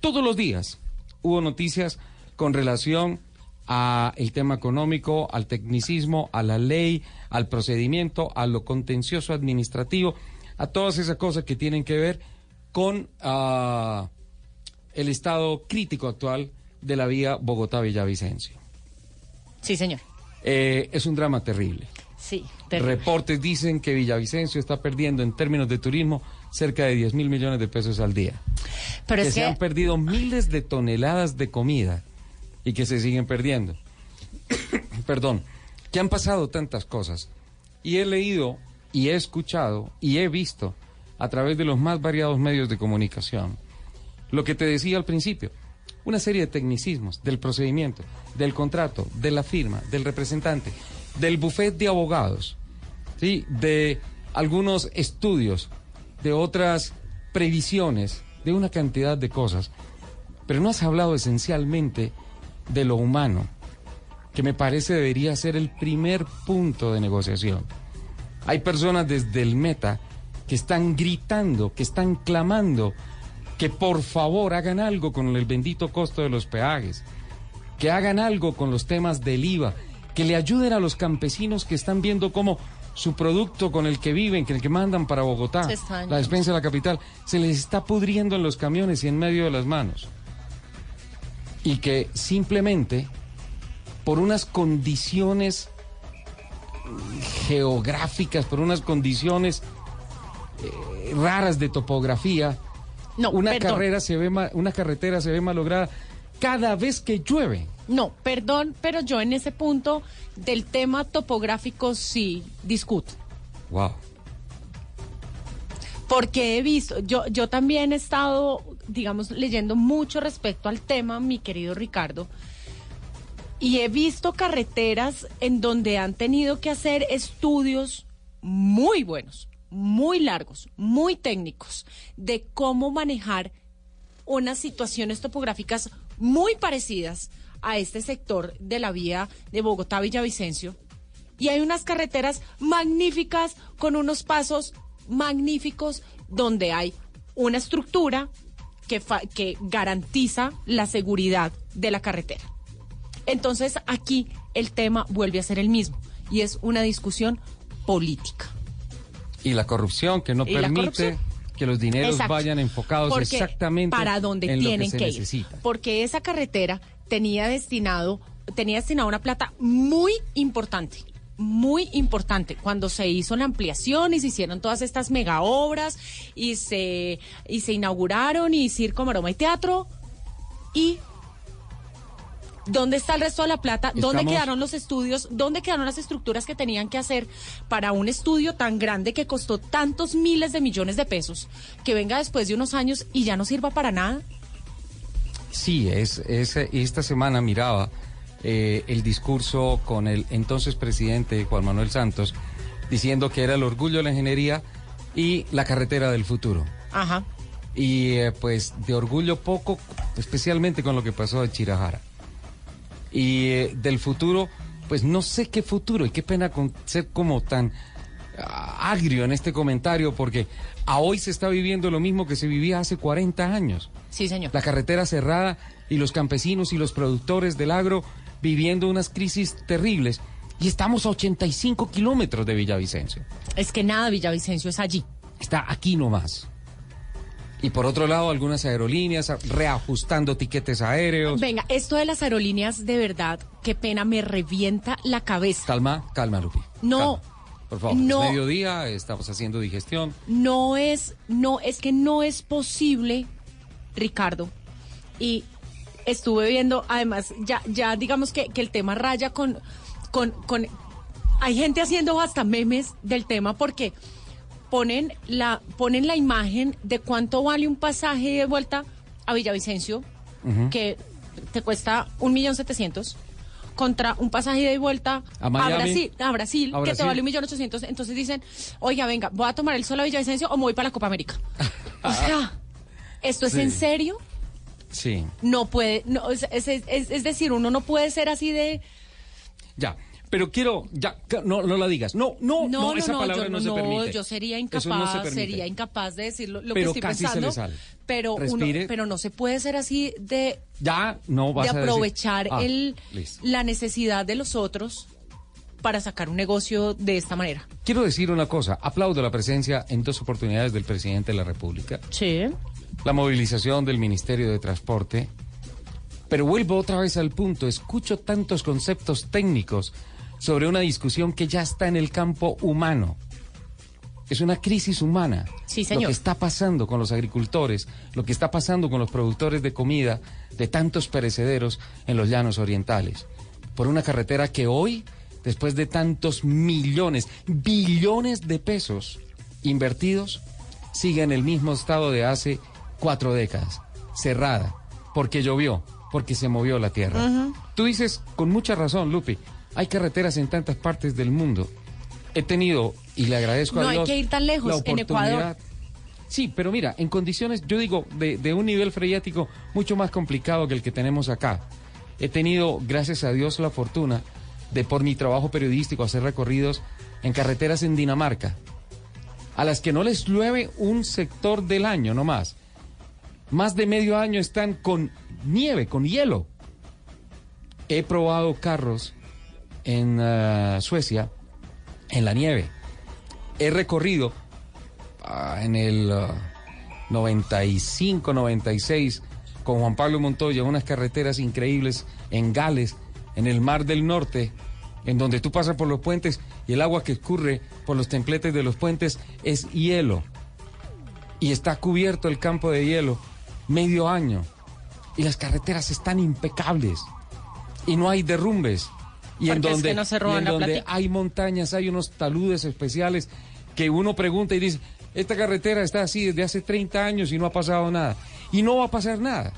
todos los días, hubo noticias con relación a el tema económico, al tecnicismo, a la ley, al procedimiento, a lo contencioso administrativo, a todas esas cosas que tienen que ver con ah, el estado crítico actual de la vía Bogotá-Villavicencio. Sí, señor. Eh, es un drama terrible. Sí, terrible. Reportes dicen que Villavicencio está perdiendo en términos de turismo cerca de 10 mil millones de pesos al día. Pero que es se que han perdido miles de toneladas de comida y que se siguen perdiendo. [COUGHS] Perdón, que han pasado tantas cosas. Y he leído y he escuchado y he visto a través de los más variados medios de comunicación lo que te decía al principio, una serie de tecnicismos del procedimiento, del contrato, de la firma, del representante, del buffet de abogados, ¿sí? de algunos estudios, de otras previsiones, de una cantidad de cosas. Pero no has hablado esencialmente de lo humano, que me parece debería ser el primer punto de negociación. Hay personas desde el meta que están gritando, que están clamando que por favor hagan algo con el bendito costo de los peajes, que hagan algo con los temas del IVA, que le ayuden a los campesinos que están viendo cómo su producto con el que viven, que el que mandan para Bogotá, la despensa de la capital, se les está pudriendo en los camiones y en medio de las manos. Y que simplemente por unas condiciones geográficas, por unas condiciones eh, raras de topografía, No, una perdón. carrera se ve ma- una carretera se ve malograda cada vez que llueve. No, perdón, pero yo en ese punto del tema topográfico sí discuto. Wow. Porque he visto, yo, yo también he estado, digamos, leyendo mucho respecto al tema, mi querido Ricardo, y he visto carreteras en donde han tenido que hacer estudios muy buenos, muy largos, muy técnicos, de cómo manejar unas situaciones topográficas muy parecidas a este sector de la vía de Bogotá-Villavicencio. Y hay unas carreteras magníficas con unos pasos magníficos donde hay una estructura que, fa- que garantiza la seguridad de la carretera. Entonces aquí el tema vuelve a ser el mismo y es una discusión política. Y la corrupción que no permite que los dineros Exacto. vayan enfocados Porque exactamente para donde en tienen lo que se que ir. Porque esa carretera tenía destinado, tenía destinado una plata muy importante muy importante cuando se hizo la ampliación y se hicieron todas estas mega obras y se, y se inauguraron y Circo, Maroma y Teatro. ¿Y dónde está el resto de la plata? ¿Dónde Estamos- quedaron los estudios? ¿Dónde quedaron las estructuras que tenían que hacer para un estudio tan grande que costó tantos miles de millones de pesos? Que venga después de unos años y ya no sirva para nada. Sí, es, es- esta semana miraba eh, el discurso con el entonces presidente Juan Manuel Santos diciendo que era el orgullo de la ingeniería y la carretera del futuro. Ajá. Y eh, pues de orgullo poco, especialmente con lo que pasó en Chirajara. Y eh, del futuro, pues no sé qué futuro y qué pena con ser como tan agrio en este comentario porque a hoy se está viviendo lo mismo que se vivía hace 40 años. Sí, señor. La carretera cerrada y los campesinos y los productores del agro viviendo unas crisis terribles. Y estamos a 85 kilómetros de Villavicencio. Es que nada, Villavicencio es allí. Está aquí nomás. Y por otro lado, algunas aerolíneas reajustando tiquetes aéreos. Venga, esto de las aerolíneas, de verdad, qué pena, me revienta la cabeza. Calma, calma, Lupi. No, Por favor, No. es mediodía, estamos haciendo digestión. no es, no, es que no es posible, Ricardo. Y estuve viendo, además, ya, ya digamos que, que el tema raya con, con, con, hay gente haciendo hasta memes del tema porque ponen la, ponen la imagen de cuánto vale un pasaje de vuelta a Villavicencio, que te cuesta un millón setecientos contra un pasaje de vuelta A Miami. Brasil, a Brasil, A que te Brasil. vale un millón ochocientos. Entonces dicen, oiga, venga, voy a tomar el sol a Villavicencio o me voy para la Copa América. O [LAUGHS] sea, ¿esto es en serio? Sí, No puede, no, es, es- es- es decir, uno no puede ser así de... ya. Pero quiero, ya, no, no la digas. No, no, no, esa palabra yo, no, se permite. yo sería incapaz, no se sería incapaz de decir lo, lo Pero que estoy casi se pensando. le sale. Pero, uno, pero no se puede ser así de, Ya, no vas de a decir- aprovechar Ah, el, listo. la necesidad de los otros para sacar un negocio de esta manera. Quiero decir una cosa. Aplaudo la presencia en dos oportunidades del presidente de la República. Sí. La movilización del Ministerio de Transporte. Pero vuelvo otra vez al punto. Escucho tantos conceptos técnicos sobre una discusión que ya está en el campo humano. Es una crisis humana. Sí, señor. Lo que está pasando con los agricultores, lo que está pasando con los productores de comida de tantos perecederos en los llanos orientales. Por una carretera que hoy, después de tantos millones, billones de pesos invertidos, sigue en el mismo estado de hace cuatro décadas. Cerrada, porque llovió, porque se movió la tierra. Tú dices con mucha razón, Lupi, hay carreteras en tantas partes del mundo. He tenido, y le agradezco No a hay Dios. que ir tan lejos, la en Ecuador. Sí, pero mira, en condiciones, yo digo, de, de un nivel freático mucho más complicado que el que tenemos acá. He tenido, gracias a Dios, la fortuna de por mi trabajo periodístico hacer recorridos en carreteras en Dinamarca, a las que no les llueve un sector del año nomás. Más de medio año están con nieve, con hielo. He probado carros en ah, Suecia en la nieve. He recorrido ah, en el ah, 95, 96 con Juan Pablo Montoya unas carreteras increíbles en Gales, en el Mar del Norte, en donde tú pasas por los puentes y el agua que escurre por los templetes de los puentes es hielo. Y está cubierto el campo de hielo medio año. Y las carreteras están impecables. Y no hay derrumbes. Y en es donde, que no se y roban en la donde hay montañas, hay unos taludes especiales que uno pregunta y dice, esta carretera está así desde hace 30 años y no ha pasado nada. Y no va a pasar nada.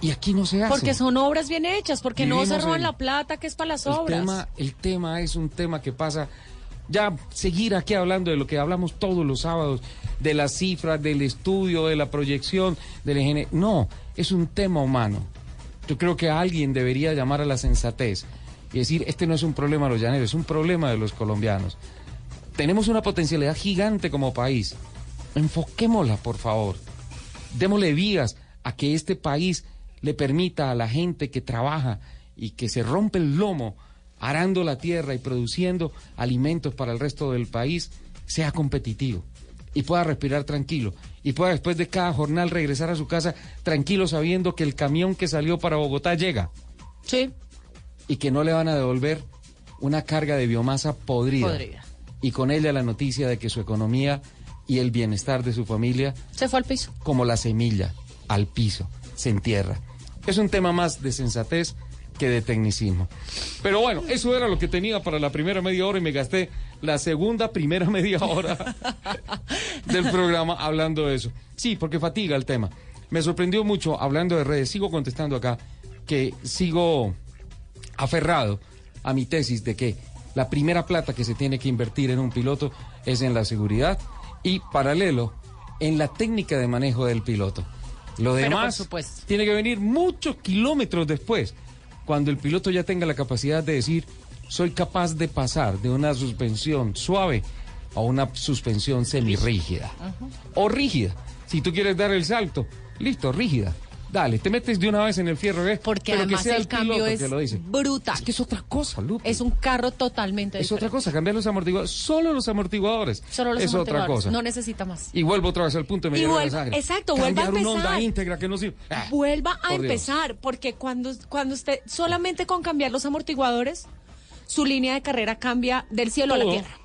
Y aquí no se hace. Porque son obras bien hechas, porque no se roban la plata que es para las el obras. tema, el tema es un tema que pasa. Ya seguir aquí hablando de lo que hablamos todos los sábados, de las cifras, del estudio, de la proyección, del ingeniero. No, es un tema humano. Yo creo que alguien debería llamar a la sensatez y decir, este no es un problema de los llaneros, es un problema de los colombianos. Tenemos una potencialidad gigante como país. Enfoquémosla, por favor. Démosle vías a que este país le permita a la gente que trabaja y que se rompe el lomo arando la tierra y produciendo alimentos para el resto del país, sea competitivo y pueda respirar tranquilo y pueda después de cada jornal regresar a su casa tranquilo sabiendo que el camión que salió para Bogotá llega. Sí. Y que no le van a devolver una carga de biomasa podrida. Podrida. Y con ella la noticia de que su economía y el bienestar de su familia, Se fue al piso. como la semilla, al piso, se entierra. Es un tema más de sensatez que de tecnicismo. Pero bueno, eso era lo que tenía para la primera media hora y me gasté la segunda primera [LAUGHS] media hora del programa hablando de eso. Sí, porque fatiga el tema. Me sorprendió mucho hablando de redes, sigo contestando acá, que sigo aferrado a mi tesis de que la primera plata que se tiene que invertir en un piloto es en la seguridad y paralelo en la técnica de manejo del piloto. Lo demás tiene que venir muchos kilómetros después, cuando el piloto ya tenga la capacidad de decir, soy capaz de pasar de una suspensión suave a una suspensión semirrígida o rígida. Si tú quieres dar el salto, listo, rígida. Dale, te metes de una vez en el fierro, ¿eh? Porque Pero además que sea el, el, cambio es que lo dice. brutal. Es que es otra cosa, Lupe. Es un carro totalmente Es otra cosa, cambiar los amortiguadores, solo los amortiguadores. Solo los es otra amortiguadores. cosa. No necesita más. Y vuelvo otra vez al punto de Y vuelva- exacto, vuelva a una empezar. onda íntegra que no sirve. Ah, Vuelva a por Dios. empezar, porque cuando, cuando usted solamente con cambiar los amortiguadores, su línea de carrera cambia del cielo a la tierra.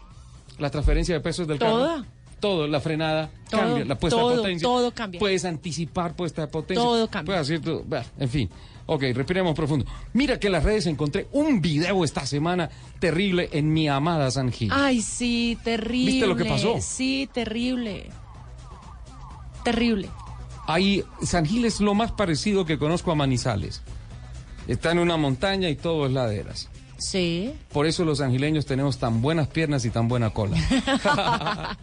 La transferencia de pesos del Toda. carro. Todo, la frenada Todo, cambia, la puesta todo, de potencia. todo cambia. Puedes anticipar puesta de potencia. Todo cambia. Puedes hacer todo. En fin. Ok, respiremos profundo. Mira que en las redes encontré un video esta semana terrible en mi amada San Gil. Ay, sí, terrible. ¿Viste lo que pasó? Sí, terrible. Terrible. Ahí, San Gil es lo más parecido que conozco a Manizales. Está en una montaña y todo es laderas. Sí. Por eso los angileños tenemos tan buenas piernas y tan buena cola. [LAUGHS]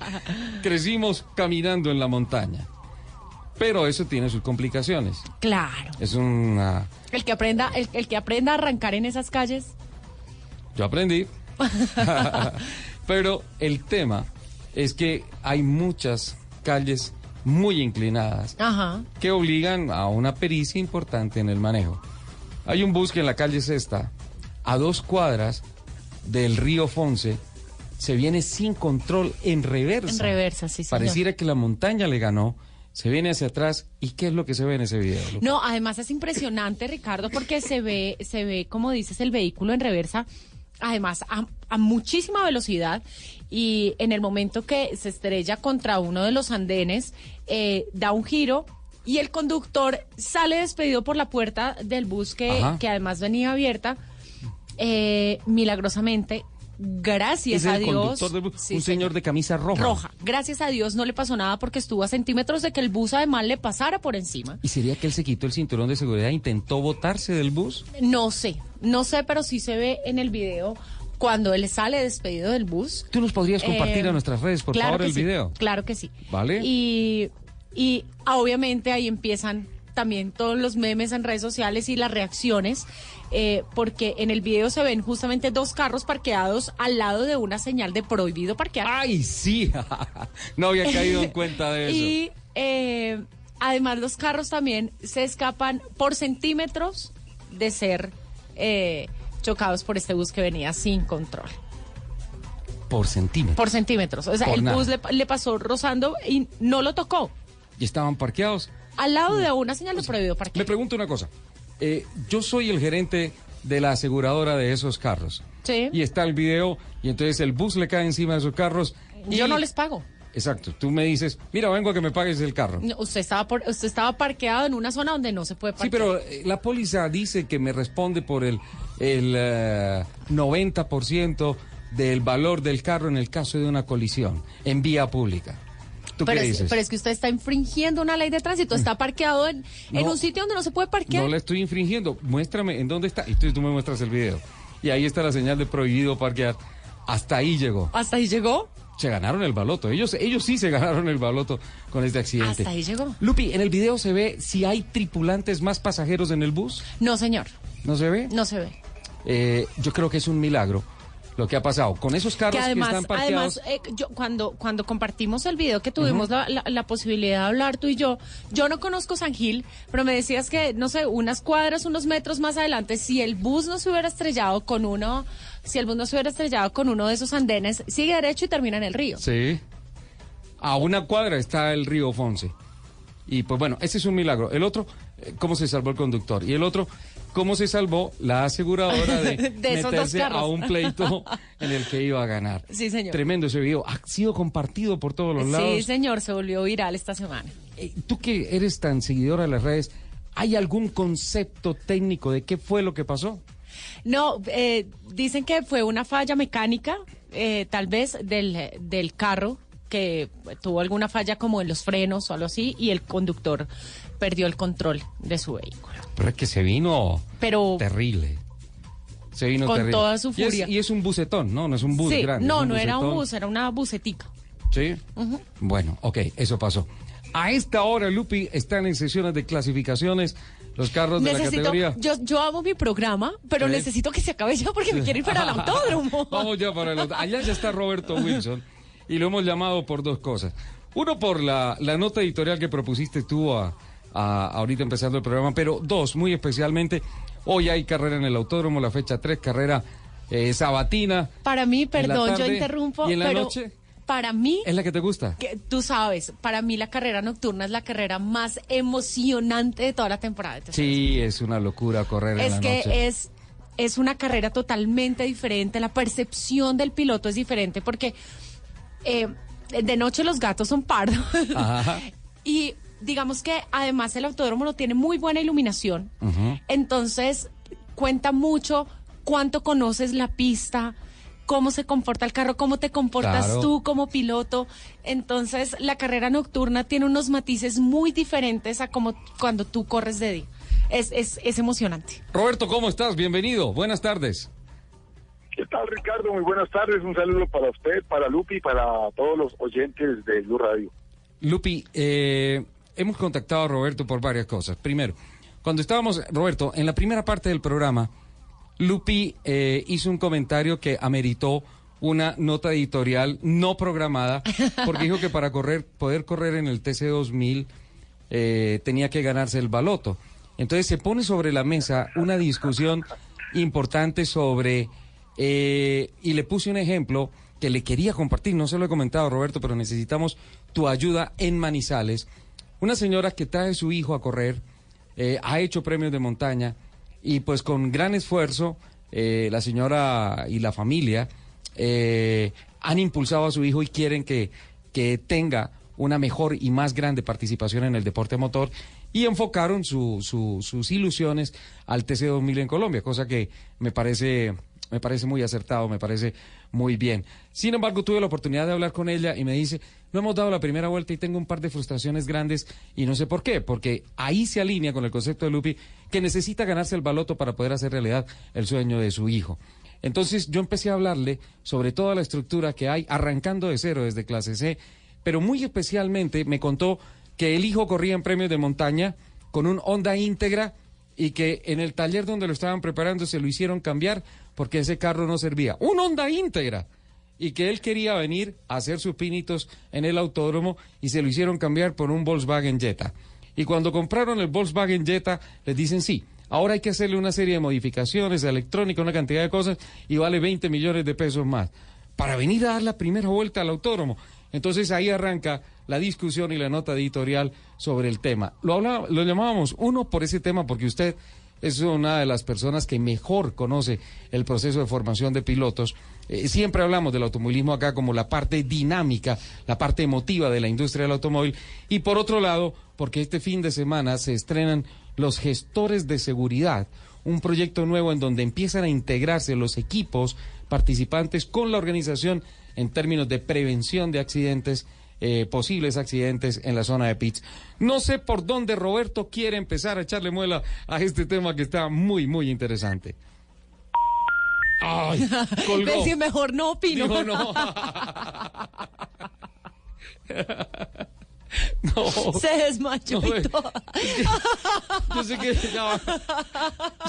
Crecimos caminando en la montaña. Pero eso tiene sus complicaciones. Claro. Es una... El que aprenda, el, el que aprenda a arrancar en esas calles. Yo aprendí. [LAUGHS] [LAUGHS] Pero el tema es que hay muchas calles muy inclinadas Ajá. que obligan a una pericia importante en el manejo. Hay un bus que en la calle Sexta, a dos cuadras del río Fonce, se viene sin control en reversa. En reversa, sí, señor. Pareciera que la montaña le ganó, se viene hacia atrás. ¿Y qué es lo que se ve en ese video? No, además es impresionante, Ricardo, porque se ve, se ve, como dices, el vehículo en reversa, además a, a muchísima velocidad y en el momento que se estrella contra uno de los andenes, eh, da un giro y el conductor sale despedido por la puerta del bus que, Ajá. que además venía abierta. Eh, milagrosamente, gracias Es a el Dios. bus, Sí, un señor de camisa roja. roja. Gracias a Dios no le pasó nada porque estuvo a centímetros de que el bus además le pasara por encima. ¿Y sería que él se quitó el cinturón de seguridad e intentó botarse del bus? No sé, no sé, pero sí se ve en el video cuando él sale despedido del bus. ¿Tú nos podrías compartir Eh, a nuestras redes, por claro favor, el sí, video? Claro que sí. ¿Vale? Y, y obviamente ahí empiezan también todos los memes en redes sociales y las reacciones, eh, porque en el video se ven justamente dos carros parqueados al lado de una señal de prohibido parquear. ¡Ay, sí! [LAUGHS] no había caído en cuenta de [LAUGHS] eso. Y eh, además los carros también se escapan por centímetros de ser eh, chocados por este bus que venía sin control. Por centímetros. Por centímetros. O sea, Por el nada. bus le, le pasó rozando y no lo tocó. ¿Y estaban parqueados? Al lado de una señal de prohibido parquear. Me pregunto una cosa. Eh, yo soy el gerente de la aseguradora de esos carros. Sí. Y está el video, y entonces el bus le cae encima de esos carros. y- Yo no les pago. Exacto. Tú me dices, mira, vengo a que me pagues el carro. No, Usted estaba, por- usted estaba parqueado en una zona donde no se puede Sí, parquear. pero eh, la póliza dice que me responde por el, el eh, 90% del valor del carro en el caso de una colisión en vía pública. ¿Tú pero, qué es, dices? pero es que usted está infringiendo una ley de tránsito. Está parqueado en, un sitio donde no se puede parquear. No la estoy infringiendo. Muéstrame en dónde está. Y tú me muestras el video. Y ahí está la señal de prohibido parquear. Hasta ahí llegó. Hasta ahí llegó. Se ganaron el baloto. Ellos, ellos sí se [LAUGHS] ganaron el baloto con este accidente. Hasta ahí llegó. Lupi, en el video se ve si hay tripulantes más pasajeros en el bus. No, señor. ¿No se ve? No se ve. Eh, yo creo que es un milagro lo que ha pasado. Con esos carros que están parqueados. además eh, yo, cuando, cuando compartimos el video que tuvimos Ujú. la, la- la posibilidad de hablar tú y yo, yo no conozco San Gil, pero me decías que, no sé, unas cuadras, unos metros más adelante, si el bus no se hubiera estrellado con uno, si el bus no se hubiera estrellado con uno de esos andenes, sigue derecho y termina en el río. Sí. A una cuadra está el río Fonse. Y pues bueno, ese es un milagro. El otro, eh, ¿cómo se salvó el conductor? Y el otro, cómo se salvó la aseguradora de, [LAUGHS] De meterse a un pleito [LAUGHS] en el que iba a ganar. Sí, señor. Tremendo ese video. Ha sido compartido por todos los Sí, lados. señor, se volvió viral esta semana. Tú que eres tan seguidora de las redes, ¿hay algún concepto técnico de qué fue lo que pasó? No, eh, dicen que fue una falla mecánica, eh, tal vez del, del carro, que tuvo alguna falla como en los frenos o algo así, y el conductor perdió el control de su vehículo. Pero es que se vino Pero terrible. Se vino Con terrible. toda su Y es- furia. Y es, un bucetón, ¿no? No es un bus sí, grande. no, no era un bus, era una bucetica. Sí. Bueno, ok, eso pasó. A esta hora, Lupi, están en sesiones de clasificaciones los carros de la categoría. yo, yo amo mi programa, pero necesito que se acabe ya porque me quiero ir para el [LAUGHS] autódromo. Vamos ya para el auto- Allá ya está Roberto Wilson y lo hemos llamado por dos cosas. Uno, por la, la nota editorial que propusiste tú a, a- ahorita empezando el programa, pero dos, muy especialmente, hoy hay carrera en el autódromo, la fecha 3, carrera eh, sabatina. Para mí, En la perdón, yo interrumpo, ¿y en la pero noche? para mí, ¿Es la que te gusta? que tú sabes, para mí la carrera nocturna es la carrera más emocionante de toda la temporada. Sí, es una locura correr en es la que noche. es es una carrera totalmente diferente, la percepción del piloto es diferente porque eh, de noche los gatos son pardos Ajá. [LAUGHS] y digamos que además el autódromo no tiene muy buena iluminación, entonces cuenta mucho cuánto conoces la pista, cómo se comporta el carro, cómo te comportas Claro. tú como piloto. Entonces la carrera nocturna tiene unos matices muy diferentes a como cuando tú corres de día. Es, es, es emocionante. Roberto, ¿cómo estás? Bienvenido. Buenas tardes. ¿Qué tal, Ricardo? Muy buenas tardes. Un saludo para usted, para Lupi y para todos los oyentes de Blue Radio. Lupi, eh, hemos contactado a Roberto por varias cosas. Primero, cuando estábamos, Roberto, en la primera parte del programa, Lupi eh, hizo un comentario que ameritó una nota editorial no programada, porque dijo que para correr, poder correr en el TC2000 eh, tenía que ganarse el baloto. Entonces se pone sobre la mesa una discusión importante sobre, eh, y le puse un ejemplo que le quería compartir, no se lo he comentado Roberto, pero necesitamos tu ayuda en Manizales. Una señora que trae a su hijo a correr, eh, ha hecho premios de montaña y pues con gran esfuerzo eh, la señora y la familia eh, han impulsado a su hijo y quieren que, que tenga una mejor y más grande participación en el deporte motor y enfocaron su- su- sus ilusiones al TC2000 en Colombia, cosa que me parece, me parece muy acertado, me parece muy bien. Sin embargo, tuve la oportunidad de hablar con ella y me dice, no hemos dado la primera vuelta y tengo un par de frustraciones grandes y no sé por qué, porque ahí se alinea con el concepto de Lupi que necesita ganarse el baloto para poder hacer realidad el sueño de su hijo. Entonces yo empecé a hablarle sobre toda la estructura que hay, arrancando de cero desde clase C, pero muy especialmente me contó que el hijo corría en premios de montaña con un Honda íntegra y que en el taller donde lo estaban preparando se lo hicieron cambiar porque ese carro no servía. Un Honda íntegra. Y que él quería venir a hacer sus pinitos en el autódromo y se lo hicieron cambiar por un Volkswagen Jetta. Y cuando compraron el Volkswagen Jetta, les dicen sí, ahora hay que hacerle una serie de modificaciones, electrónica, una cantidad de cosas y vale 20 millones de pesos más. Para venir a dar la primera vuelta al autódromo. Entonces ahí arranca la discusión y la nota editorial sobre el tema. Lo, lo llamábamos uno por ese tema, porque usted es una de las personas que mejor conoce el proceso de formación de pilotos. Eh, siempre hablamos del automovilismo acá como la parte dinámica, la parte emotiva de la industria del automóvil. Y por otro lado, porque este fin de semana se estrenan los gestores de seguridad, un proyecto nuevo en donde empiezan a integrarse los equipos participantes con la organización en términos de prevención de accidentes, eh, posibles accidentes en la zona de pits. No sé por dónde Roberto quiere empezar a echarle muela a este tema que está muy, muy interesante. Ay, [LAUGHS] colgó. Mejor no opino. Dijo no. [LAUGHS] No. Se desmayó No, y eh, todo. Yo sé que ya-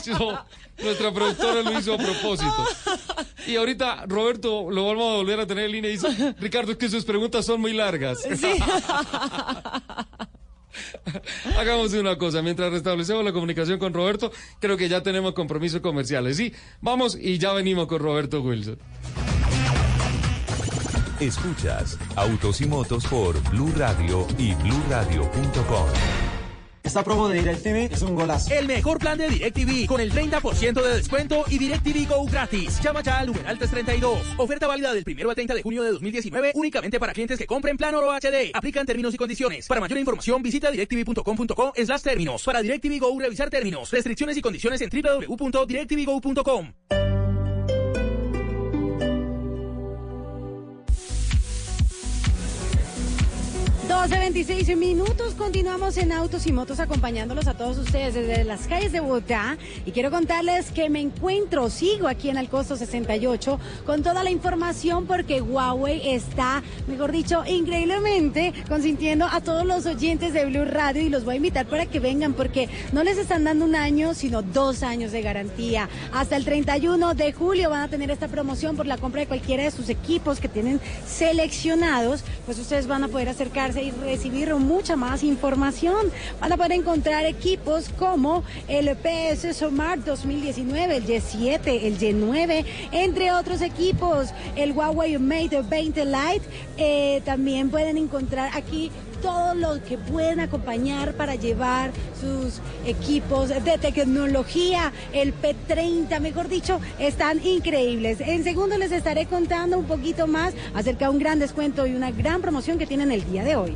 yo- nuestra productora lo hizo a propósito. Y ahorita Roberto lo vamos a volver a tener en línea y dice, Ricardo, es que sus preguntas son muy largas. [LAUGHS] [LAUGHS] Hagamos una cosa, mientras restablecemos la comunicación con Roberto, creo que ya tenemos compromisos comerciales. Sí, vamos y ya venimos con Roberto Wilson. Escuchas Autos y Motos por Blue Radio y BlueRadio.com. Esta promo de DirecTV es un golazo. El mejor plan de DirecTV con el 30% de descuento y DirecTV Go gratis. Llama ya al numeral 332. Oferta válida del 1 al 30 de junio de 2019 únicamente para clientes que compren plan Oro HD. Aplican términos y condiciones. Para mayor información visita directv.com.co slash términos. Para DirecTV Go revisar términos, restricciones y condiciones en www.directvgo.com. 12.26 minutos, continuamos en Autos y Motos acompañándolos a todos ustedes desde las calles de Bogotá y quiero contarles que me encuentro, sigo aquí en Alcosto 68 con toda la información porque Huawei está, mejor dicho, increíblemente consintiendo a todos los oyentes de Blue Radio y los voy a invitar para que vengan porque no les están dando un año, sino dos años de garantía. Hasta el 31 de julio van a tener esta promoción por la compra de cualquiera de sus equipos que tienen seleccionados, pues ustedes van a poder acercarse y recibir mucha más información. Van a poder encontrar equipos como el PS Smart 2019, el Y7, el Y9, entre otros equipos, el Huawei Mate 20 Lite. Eh, también pueden encontrar aquí todo lo que pueden acompañar para llevar sus equipos de tecnología, el P30, mejor dicho, están increíbles. En segundo les estaré contando un poquito más acerca de un gran descuento y una gran promoción que tienen el día de hoy.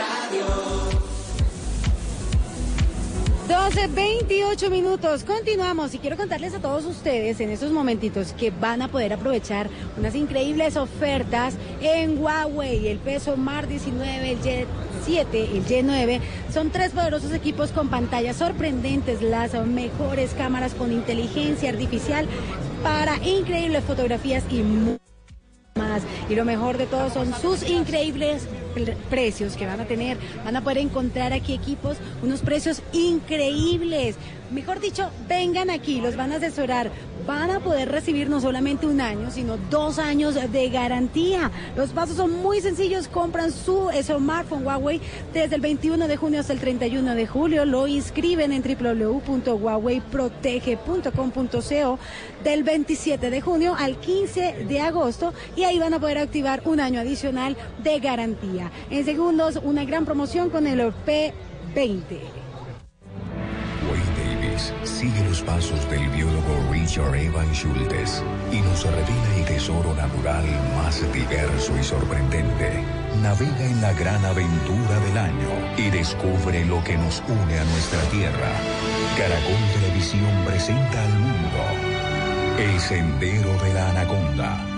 12, 28 minutos. Continuamos y quiero contarles a todos ustedes en estos momentitos que van a poder aprovechar unas increíbles ofertas en Huawei, el peso Mar 19, el Jet 7, el Y9. Son tres poderosos equipos con pantallas sorprendentes, las mejores cámaras con inteligencia artificial para increíbles fotografías y más. Y lo mejor de todo son sus increíbles precios que van a tener. Van a poder encontrar aquí equipos, unos precios increíbles. Mejor dicho, vengan aquí, los van a asesorar. Van a poder recibir no solamente un año, sino dos años de garantía. Los pasos son muy sencillos. Compran su smartphone Huawei desde el 21 de junio hasta el 31 de julio. Lo inscriben en www.huaweiprotege.com.co del 27 de junio al 15 de agosto y ahí van a poder activar un año adicional de garantía. En segundos, una gran promoción con el P20. Wayne Davis sigue los pasos del biólogo Richard Evan Schultes y nos revela el tesoro natural más diverso y sorprendente. Navega en la gran aventura del año y descubre lo que nos une a nuestra tierra. Caracol Televisión presenta al mundo El Sendero de la Anaconda.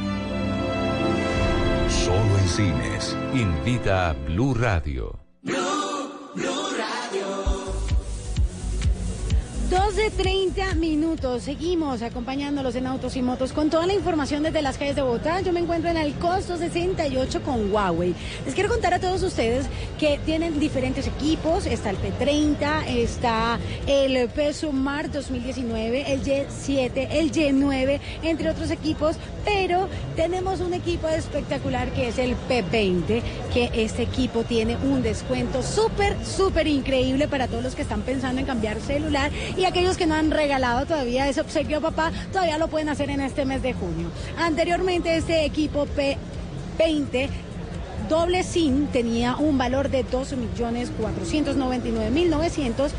Cines. Invita a Blue Radio. 12.30 minutos. Seguimos acompañándolos en Autos y Motos con toda la información desde las calles de Bogotá. Yo me encuentro en el costo 68 con Huawei. Les quiero contar a todos ustedes que tienen diferentes equipos. Está el P30, está el Peso Mar 2019, el Y7, el Y9, entre otros equipos. Pero tenemos un equipo espectacular que es el P20, que este equipo tiene un descuento súper, súper increíble para todos los que están pensando en cambiar celular aquellos que no han regalado todavía ese obsequio papá, todavía lo pueden hacer en este mes de junio. Anteriormente este equipo P20 doble SIM tenía un valor de 2.499.900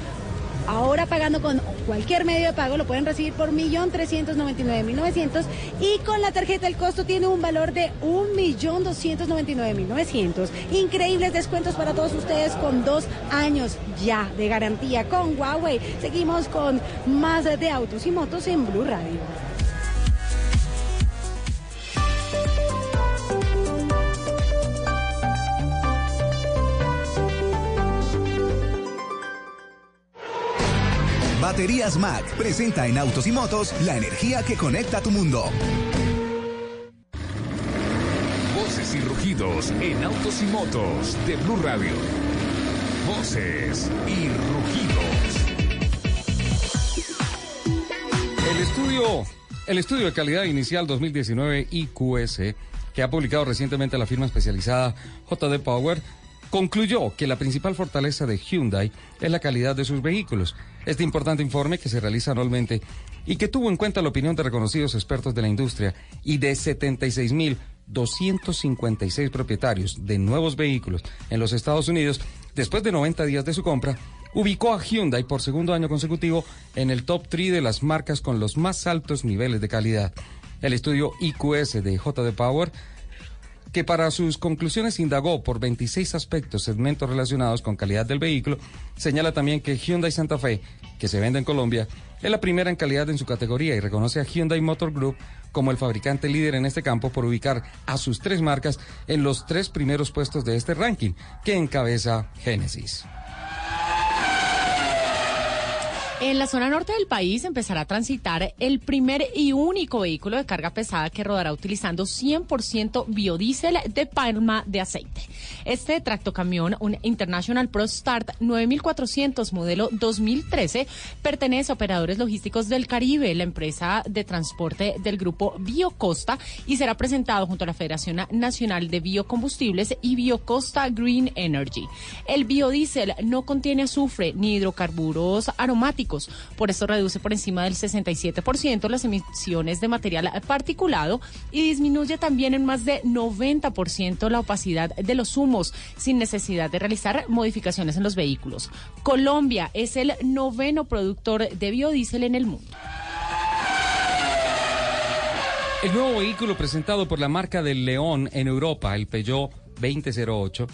Ahora pagando con cualquier medio de pago lo pueden recibir por 1.399.900 y con la tarjeta el costo tiene un valor de 1.299.900. Increíbles descuentos para todos ustedes con dos años ya de garantía con Huawei. Seguimos con más de autos y motos en Blue Radio. Baterías Mac presenta en Autos y Motos la energía que conecta tu mundo. Voces y rugidos en autos y motos de Blue Radio. Voces y rugidos. El estudio, el estudio de calidad inicial 2019 IQS, que ha publicado recientemente la firma especializada JD Power, concluyó que la principal fortaleza de Hyundai es la calidad de sus vehículos. Este importante informe que se realiza anualmente y que tuvo en cuenta la opinión de reconocidos expertos de la industria y de 76.256 propietarios de nuevos vehículos en los Estados Unidos, después de 90 días de su compra, ubicó a Hyundai por segundo año consecutivo en el top 3 de las marcas con los más altos niveles de calidad. El estudio IQS de JD Power que para sus conclusiones indagó por 26 aspectos, segmentos relacionados con calidad del vehículo, señala también que Hyundai Santa Fe, que se vende en Colombia, es la primera en calidad en su categoría y reconoce a Hyundai Motor Group como el fabricante líder en este campo por ubicar a sus tres marcas en los tres primeros puestos de este ranking, que encabeza Genesis. En la zona norte del país empezará a transitar el primer y único vehículo de carga pesada que rodará utilizando 100% biodiesel de palma de aceite. Este tractocamión, un International Pro Start 9400 modelo 2013, pertenece a operadores logísticos del Caribe, la empresa de transporte del grupo Biocosta, y será presentado junto a la Federación Nacional de Biocombustibles y Biocosta Green Energy. El biodiesel no contiene azufre ni hidrocarburos aromáticos por esto reduce por encima del 67% las emisiones de material particulado y disminuye también en más de 90% la opacidad de los humos sin necesidad de realizar modificaciones en los vehículos. Colombia es el noveno productor de biodiesel en el mundo. El nuevo vehículo presentado por la marca del León en Europa, el Peugeot 2008,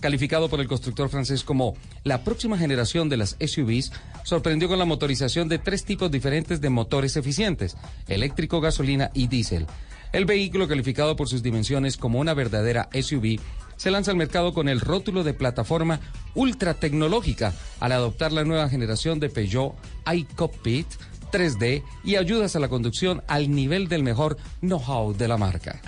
calificado por el constructor francés como la próxima generación de las SUVs, sorprendió con la motorización de tres tipos diferentes de motores eficientes, eléctrico, gasolina y diésel. El vehículo, calificado por sus dimensiones como una verdadera SUV, se lanza al mercado con el rótulo de plataforma ultra tecnológica al adoptar la nueva generación de Peugeot iCockpit 3D y ayudas a la conducción al nivel del mejor know-how de la marca.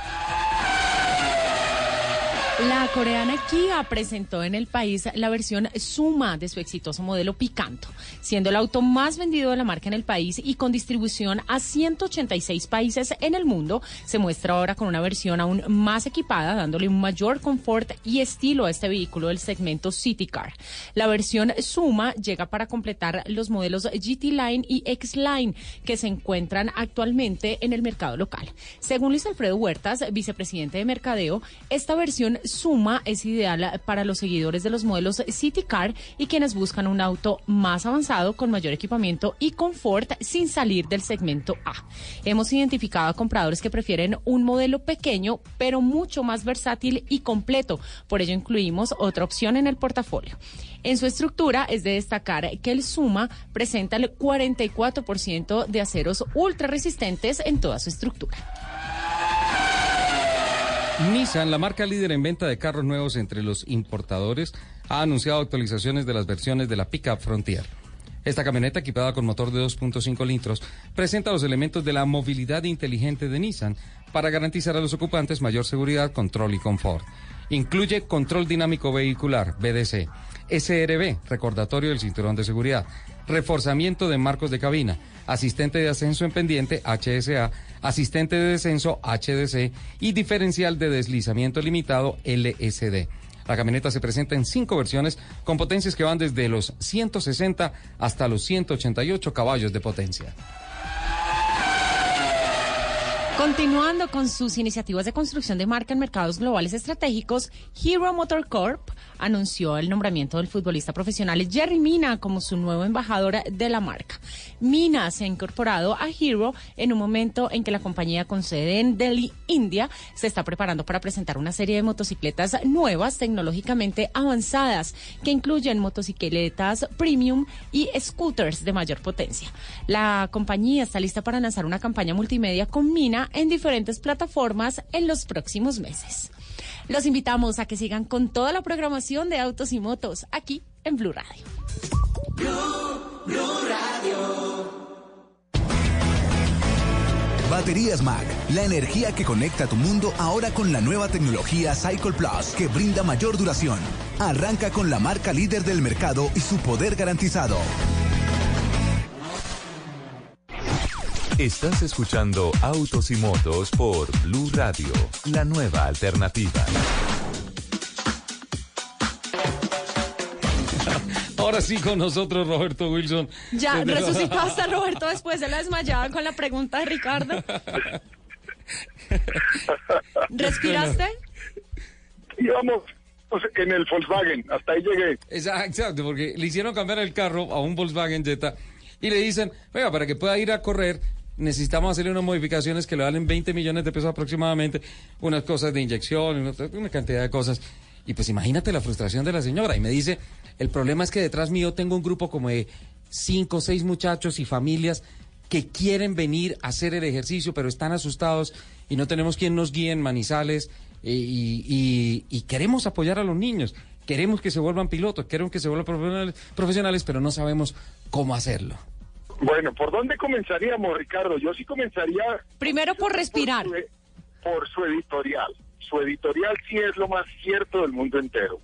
La coreana Kia presentó en el país la versión Suma de su exitoso modelo Picanto, siendo el auto más vendido de la marca en el país y con distribución a 186 países en el mundo. Se muestra ahora con una versión aún más equipada, dándole un mayor confort y estilo a este vehículo del segmento City Car. La versión Suma llega para completar los modelos GT Line y X Line que se encuentran actualmente en el mercado local. Según Luis Alfredo Huertas, vicepresidente de Mercadeo, esta versión Suma es ideal para los seguidores de los modelos City Car y quienes buscan un auto más avanzado con mayor equipamiento y confort sin salir del segmento A. Hemos identificado a compradores que prefieren un modelo pequeño pero mucho más versátil y completo. Por ello incluimos otra opción en el portafolio. En su estructura es de destacar que el Suma presenta el 44% de aceros ultra resistentes en toda su estructura. Nissan, la marca líder en venta de carros nuevos entre los importadores, ha anunciado actualizaciones de las versiones de la Pickup Frontier. Esta camioneta equipada con motor de 2.5 litros presenta los elementos de la movilidad inteligente de Nissan para garantizar a los ocupantes mayor seguridad, control y confort. Incluye control dinámico vehicular, BDC, SRB, recordatorio del cinturón de seguridad, reforzamiento de marcos de cabina, asistente de ascenso en pendiente, HSA, asistente de descenso, HDC y diferencial de deslizamiento limitado, LSD. La camioneta se presenta en cinco versiones con potencias que van desde los 160 hasta los 188 caballos de potencia. Continuando con sus iniciativas de construcción de marca en mercados globales estratégicos, Hero Motor Corp anunció el nombramiento del futbolista profesional Jerry Mina como su nuevo embajador de la marca. Mina se ha incorporado a Hero en un momento en que la compañía con sede en Delhi, India, se está preparando para presentar una serie de motocicletas nuevas tecnológicamente avanzadas que incluyen motocicletas premium y scooters de mayor potencia. La compañía está lista para lanzar una campaña multimedia con Mina en diferentes plataformas en los próximos meses. Los invitamos a que sigan con toda la programación de autos y motos aquí en Blue Radio. Va Baterías Mag, la energía que conecta tu mundo ahora con la nueva tecnología Cycle Plus que brinda mayor duración. Arranca con la marca líder del mercado y su poder garantizado. Estás escuchando Autos y Motos por Blue Radio, la nueva alternativa. Ahora sí con nosotros Roberto Wilson. Ya, Desde- resucitaste a Roberto después de la desmayada con la pregunta de Ricardo. [LAUGHS] ¿Respiraste? Íbamos pues, en el Volkswagen, hasta ahí llegué. Exacto, exacto, porque le hicieron cambiar el carro a un Volkswagen Jetta y le dicen, oiga, para que pueda ir a correr necesitamos hacerle unas modificaciones que le valen 20 millones de pesos aproximadamente, unas cosas de inyección, una, cantidad de cosas. Y pues imagínate la frustración de la señora. Y me dice, el problema es que detrás mío tengo un grupo como de cinco o seis muchachos y familias que quieren venir a hacer el ejercicio, pero están asustados y no tenemos quien nos guíe en Manizales eh, y- y queremos apoyar a los niños. Queremos que se vuelvan pilotos, queremos que se vuelvan profesionales, profesionales, pero no sabemos cómo hacerlo. Bueno, ¿por dónde comenzaríamos, Ricardo? Yo sí comenzaría Primero por respirar. por su, por su editorial. Su editorial sí es lo más cierto del mundo entero.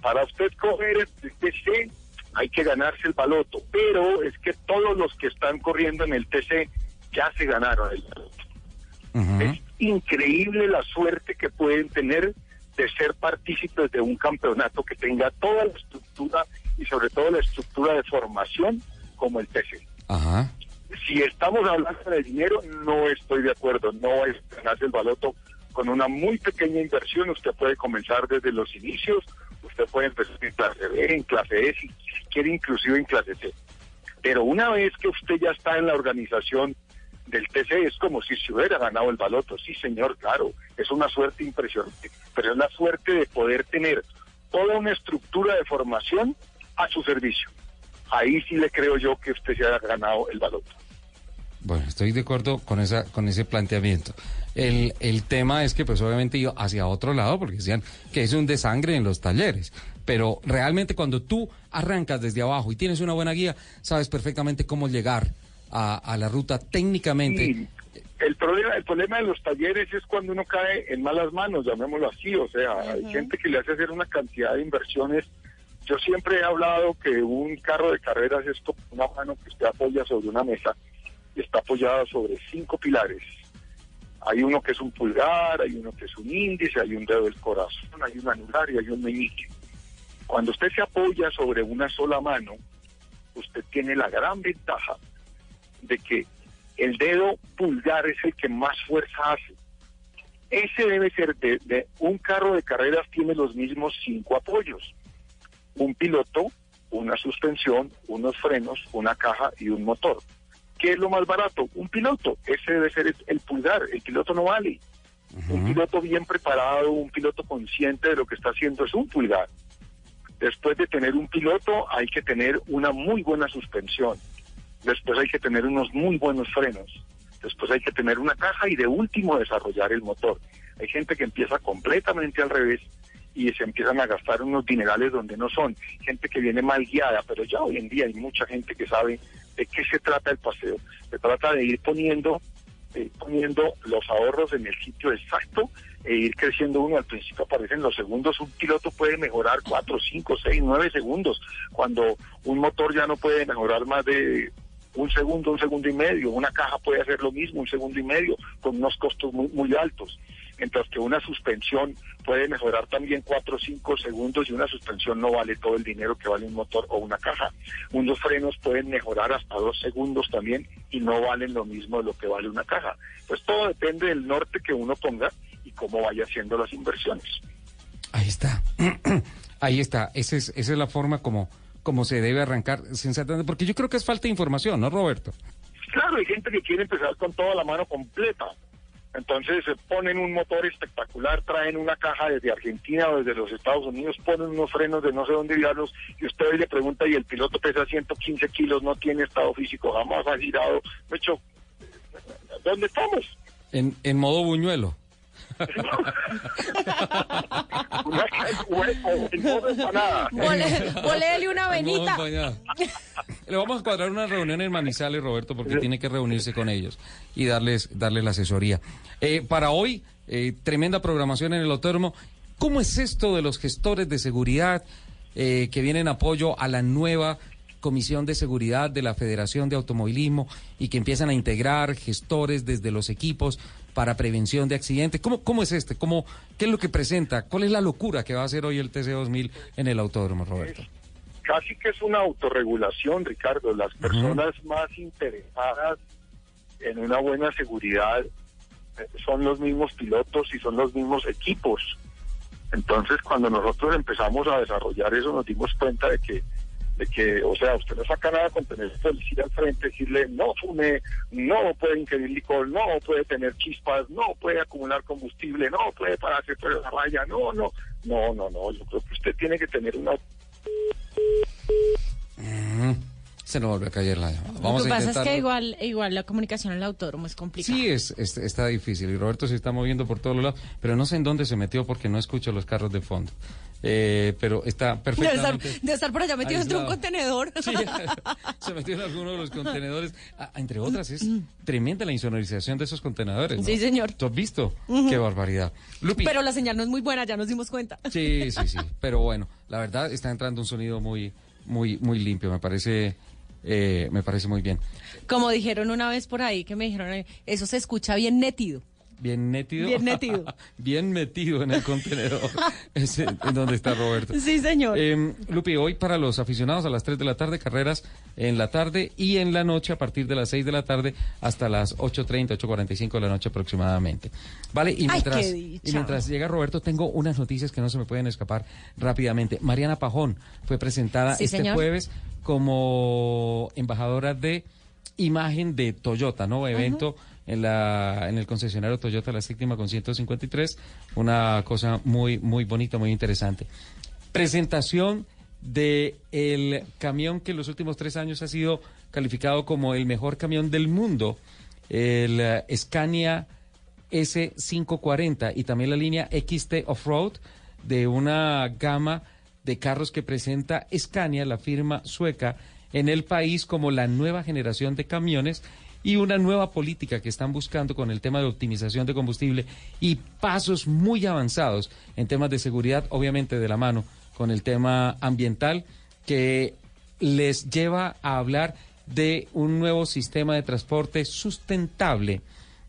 Para usted coger el TC hay que ganarse el baloto, pero es que todos los que están corriendo en el TC ya se ganaron el baloto. Es increíble la suerte que pueden tener de ser partícipes de un campeonato que tenga toda la estructura y sobre todo la estructura de formación como el TC. Si estamos hablando de dinero, no estoy de acuerdo. No es ganarse el baloto con una muy pequeña inversión. Usted puede comenzar desde los inicios. Usted puede empezar en clase B, en clase E, si quiere inclusive en clase C. Pero una vez que usted ya está en la organización del TC, es como si se hubiera ganado el baloto. Sí, señor, claro. Es una suerte impresionante. Pero es la suerte de poder tener toda una estructura de formación a su servicio. Ahí sí le creo yo que usted se haya ganado el baloto. Bueno, estoy de acuerdo con esa con ese planteamiento. El, el tema es que pues obviamente iba hacia otro lado porque decían que es un desangre en los talleres. Pero realmente cuando tú arrancas desde abajo y tienes una buena guía, sabes perfectamente cómo llegar a, a la ruta técnicamente. El problema, el problema de los talleres es cuando uno cae en malas manos, llamémoslo así. O sea, hay gente que le hace hacer una cantidad de inversiones. Yo siempre he hablado que un carro de carreras es como una mano que usted apoya sobre una mesa y está apoyada sobre cinco pilares. Hay uno que es un pulgar, hay uno que es un índice, hay un dedo del corazón, hay un anular y hay un meñique. Cuando usted se apoya sobre una sola mano, usted tiene la gran ventaja de que el dedo pulgar es el que más fuerza hace. Ese debe ser de, de un carro de carreras tiene los mismos cinco apoyos. Un piloto, una suspensión, unos frenos, una caja y un motor. ¿Qué es lo más barato? Un piloto. Ese debe ser el, el pulgar. El piloto no vale. Un piloto bien preparado, un piloto consciente de lo que está haciendo es un pulgar. Después de tener un piloto hay que tener una muy buena suspensión. Después hay que tener unos muy buenos frenos. Después hay que tener una caja y de último desarrollar el motor. Hay gente que empieza completamente al revés y se empiezan a gastar unos dinerales donde no son. Gente que viene mal guiada, pero ya hoy en día hay mucha gente que sabe de qué se trata el paseo. Se trata de ir poniendo, eh, poniendo los ahorros en el sitio exacto e ir creciendo uno. Al principio aparecen los segundos. Un piloto puede mejorar 4, 5, 6, 9 segundos. Cuando un motor ya no puede mejorar más de un segundo, un segundo y medio. Una caja puede hacer lo mismo, un segundo y medio, con unos costos muy, muy altos. Mientras que una suspensión puede mejorar también 4 o 5 segundos y una suspensión no vale todo el dinero que vale un motor o una caja. Unos frenos pueden mejorar hasta 2 segundos también y no valen lo mismo de lo que vale una caja. Pues todo depende del norte que uno ponga y cómo vaya haciendo las inversiones. Ahí está. [CLEARS THROAT] Ahí está. Esa es, esa es la forma como, como se debe arrancar sensatamente. Porque yo creo que es falta de información, ¿no, Roberto? Claro, hay gente que quiere empezar con toda la mano completa. Entonces se ponen un motor espectacular, traen una caja desde Argentina o desde los Estados Unidos, ponen unos frenos de no sé dónde girarlos y usted le pregunta y el piloto pesa 115 kilos, no tiene estado físico, jamás ha girado. De hecho, ¿dónde estamos? En, en modo buñuelo. Una empanada. Una venita. Le vamos a cuadrar una reunión en Manizales, Roberto, porque tiene que reunirse con ellos y darles, darles la asesoría. Eh, para hoy, eh, tremenda programación en el autódromo. ¿Cómo es esto de los gestores de seguridad eh, que vienen en apoyo a la nueva Comisión de Seguridad de la Federación de Automovilismo y que empiezan a integrar gestores desde los equipos para prevención de accidentes? ¿Cómo, cómo es este? ¿Cómo, ¿Qué es lo que presenta? ¿Cuál es la locura que va a hacer hoy el TC2000 en el autódromo, Roberto? Casi que es una autorregulación, Ricardo. Las personas más interesadas en una buena seguridad eh, son los mismos pilotos y son los mismos equipos. Entonces, cuando nosotros empezamos a desarrollar eso, nos dimos cuenta de que, de que, o sea, usted no saca nada con tener policía al frente, decirle no fume, no puede ingerir licor, no puede tener chispas, no puede acumular combustible, no puede pararse por la raya, no, no, no, no, no. Yo creo que usted tiene que tener una Mm, Se nos vuelve a caer la llamada. Vamos Lo que pasa es que igual, igual la comunicación en el autódromo es complicada. Sí, es, es- está difícil y Roberto se está moviendo por todos lados, pero no sé en dónde se metió porque no escucho los carros de fondo. Eh, pero está estar, perfectamente. debe estar por allá metido dentro de un contenedor. [LAUGHS] Sí, se metió en alguno de los contenedores. Ah, entre otras, es tremenda la insonorización de esos contenedores. ¿no? Sí, señor. ¿Tú has visto? Qué barbaridad. Lupi. Pero la señal no es muy buena, ya nos dimos cuenta. Sí, sí, sí. Pero bueno, la verdad está entrando un sonido muy, muy, muy limpio. Me parece, eh, me parece muy bien. Como dijeron una vez por ahí, que me dijeron, eh, eso se escucha bien netido. Bien metido. Bien metido. [LAUGHS] bien metido en el contenedor. [LAUGHS] En donde está Roberto. Sí, señor. Eh, Lupi, hoy para los aficionados a las 3 de la tarde, carreras en la tarde y en la noche a partir de las 6 de la tarde hasta las 8.30, 8.45 de la noche aproximadamente. Vale, y mientras, y llega Roberto, tengo unas noticias que no se me pueden escapar rápidamente. Mariana Pajón fue presentada Sí, este señor. jueves como embajadora de imagen de Toyota, ¿no? Evento en la en el concesionario Toyota La Séptima con 153, una cosa muy muy bonita, muy interesante. Presentación de el camión que en los últimos tres años ha sido calificado como el mejor camión del mundo, el eh, Scania S540 y también la línea XT Off-Road de una gama de carros que presenta Scania, la firma sueca, en el país como la nueva generación de camiones y una nueva política que están buscando con el tema de optimización de combustible y pasos muy avanzados en temas de seguridad, obviamente de la mano con el tema ambiental, que les lleva a hablar de un nuevo sistema de transporte sustentable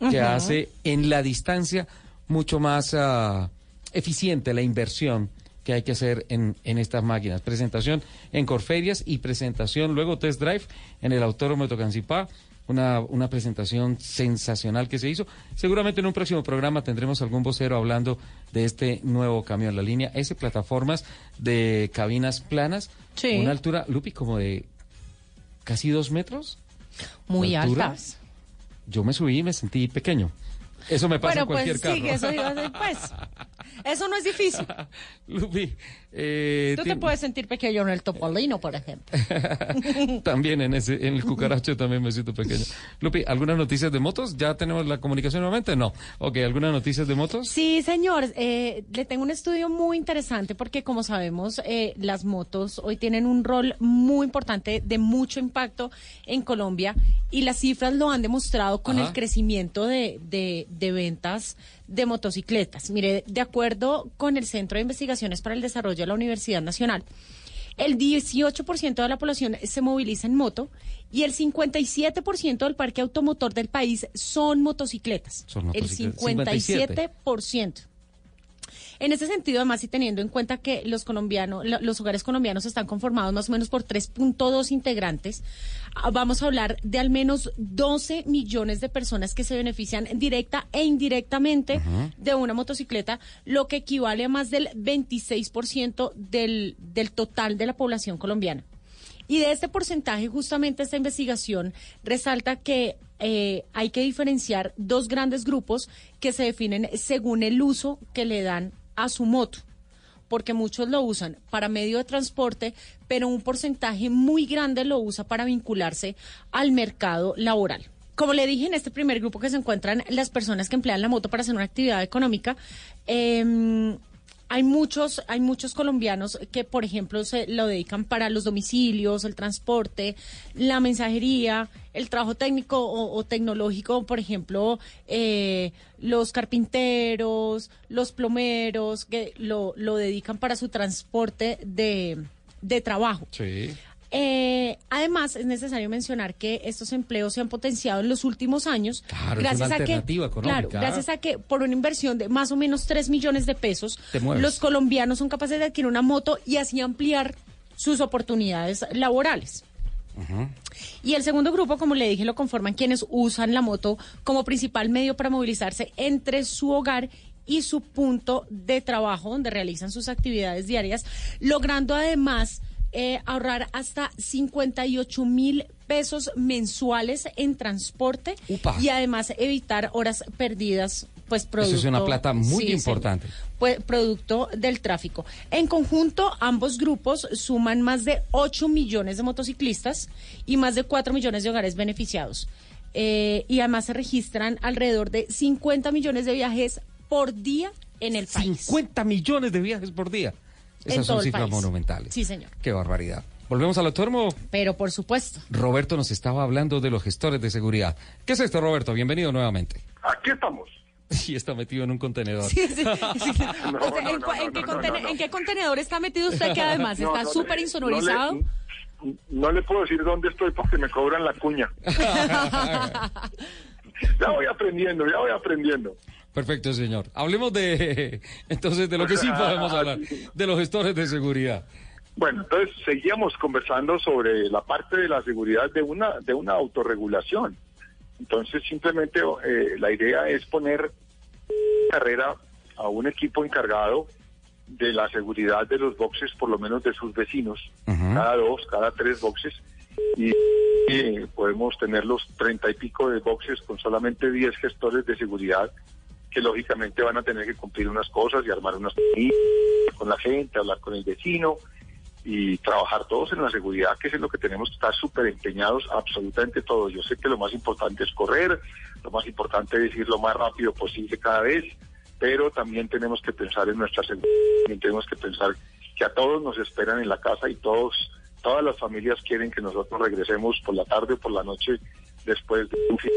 que hace en la distancia mucho más ah, eficiente la inversión que hay que hacer en, en estas máquinas. Presentación en Corferias y presentación luego test drive en el Autódromo de Tocancipá. Una, una presentación sensacional que se hizo. Seguramente en un próximo programa tendremos algún vocero hablando de este nuevo camión, la línea S, plataformas de cabinas planas, Sí. una altura, Lupi, como de casi dos metros. Muy altas. Yo me subí y me sentí pequeño. Eso me pasa Bueno, en cualquier pues sí, carro. eso iba a decir, pues. [LAUGHS] Eso no es difícil. [LAUGHS] Lupi, eh, Tú te puedes sentir pequeño en el topolino, por ejemplo. [LAUGHS] también en ese, en el cucaracho también me siento pequeño. Lupi, ¿algunas noticias de motos? ¿Ya tenemos la comunicación nuevamente? No. Ok, ¿algunas noticias de motos? Sí, señor. Eh, le tengo un estudio muy interesante porque, como sabemos, eh, las motos hoy tienen un rol muy importante de mucho impacto en Colombia y las cifras lo han demostrado con Ajá. el crecimiento de, de- de ventas de motocicletas. Mire, de acuerdo con el Centro de Investigaciones para el Desarrollo de la Universidad Nacional, el 18% de la población se moviliza en moto y el 57% del parque automotor del país son motocicletas. Son El motocicletas. 57%. En ese sentido, además, y teniendo en cuenta que los colombianos, lo- los hogares colombianos están conformados más o menos por 3.2 integrantes, ah, vamos a hablar de al menos 12 millones de personas que se benefician directa e indirectamente de una motocicleta, lo que equivale a más del 26% del, del total de la población colombiana. Y de este porcentaje, justamente esta investigación resalta que eh, hay que diferenciar dos grandes grupos que se definen según el uso que le dan a su moto, porque muchos lo usan para medio de transporte, pero un porcentaje muy grande lo usa para vincularse al mercado laboral. como le dije, en este primer grupo que se encuentran las personas que emplean la moto para hacer una actividad económica, em, hay muchos, hay muchos colombianos que, por ejemplo, se lo dedican para los domicilios, el transporte, la mensajería, el trabajo técnico o, tecnológico, por ejemplo, eh, los carpinteros, los plomeros, que lo, lo dedican para su transporte de, de trabajo. Sí. Eh, además, es necesario mencionar que estos empleos se han potenciado en los últimos años. Claro, es una a que, alternativa económica. claro, gracias a que por una inversión de más o menos 3 millones de pesos, los colombianos son capaces de adquirir una moto y así ampliar sus oportunidades laborales. Y el segundo grupo, como le dije, lo conforman quienes usan la moto como principal medio para movilizarse entre su hogar y su punto de trabajo, donde realizan sus actividades diarias, logrando además eh, ahorrar hasta 58 mil pesos mensuales en transporte Upa. y además evitar horas perdidas. Pues producto, Eso es una plata muy Sí, importante. Pues, producto del tráfico. En conjunto, ambos grupos suman más de 8 millones de motociclistas y más de 4 millones de hogares beneficiados. Eh, y además se registran alrededor de 50 millones de viajes por día en el país. 50 millones de viajes por día. Esas son cifras país. monumentales. Sí, señor. Qué barbaridad. Volvemos al autónomo. Pero por supuesto. Roberto nos estaba hablando de los gestores de seguridad. ¿Qué es esto, Roberto? Bienvenido nuevamente. Aquí estamos. [LAUGHS] Y está metido en un contenedor. ¿en, qué contene- en qué contenedor está metido usted que [LAUGHS] además No, está no, súper no insonorizado? le- No le puedo decir dónde estoy porque me cobran la cuña. [LAUGHS] ya voy aprendiendo, ya voy aprendiendo. Perfecto, señor. Hablemos de, [LAUGHS] entonces, de lo que sí [LAUGHS] podemos hablar, de los gestores de seguridad. Bueno, entonces seguíamos conversando sobre la parte de la seguridad de una de una autorregulación. Entonces simplemente eh, la idea es poner carrera a un equipo encargado de la seguridad de los boxes, por lo menos de sus vecinos, cada dos, cada tres boxes, y eh, podemos tener los treinta y pico de boxes con solamente 10 gestores de seguridad que lógicamente van a tener que cumplir unas cosas y armar unas con la gente, hablar con el vecino y trabajar todos en la seguridad, que es en lo que tenemos que estar súper empeñados absolutamente todos. Yo sé que lo más importante es correr, lo más importante es ir lo más rápido posible cada vez, pero también tenemos que pensar en nuestra seguridad, también tenemos que pensar que a todos nos esperan en la casa y todos, todas las familias quieren que nosotros regresemos por la tarde o por la noche después de un fin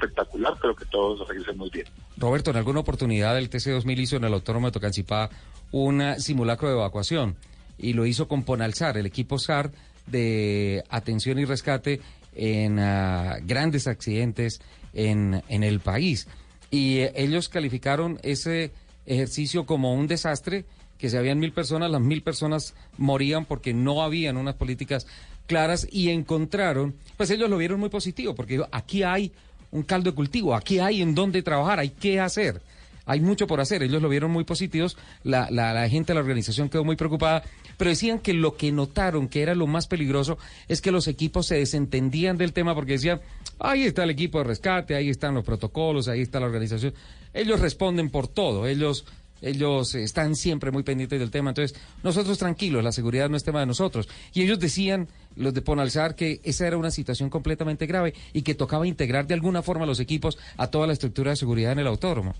espectacular, pero que todos regresemos bien. Roberto, en alguna oportunidad el TC2000 hizo en el Autónomo de Tocancipá un eh, simulacro de evacuación y lo hizo con Ponalzar, el equipo SAR de atención y rescate en ah, grandes accidentes en, en el país. Y eh, ellos calificaron ese ejercicio como un desastre, que si habían mil personas, las mil personas morían porque no habían unas políticas claras y encontraron, pues ellos lo vieron muy positivo, porque aquí hay un caldo de cultivo, aquí hay en dónde trabajar, hay qué hacer. Hay mucho por hacer, ellos lo vieron muy positivos, la, la, la gente de la organización quedó muy preocupada, pero decían que lo que notaron que era lo más peligroso es que los equipos se desentendían del tema porque decían, ahí está el equipo de rescate, ahí están los protocolos, ahí está la organización. Ellos responden por todo, ellos ellos están siempre muy pendientes del tema. Entonces, nosotros tranquilos, la seguridad no es tema de nosotros. Y ellos decían, los de Ponalzar, que esa era una situación completamente grave y que tocaba integrar de alguna forma los equipos a toda la estructura de seguridad en el autódromo.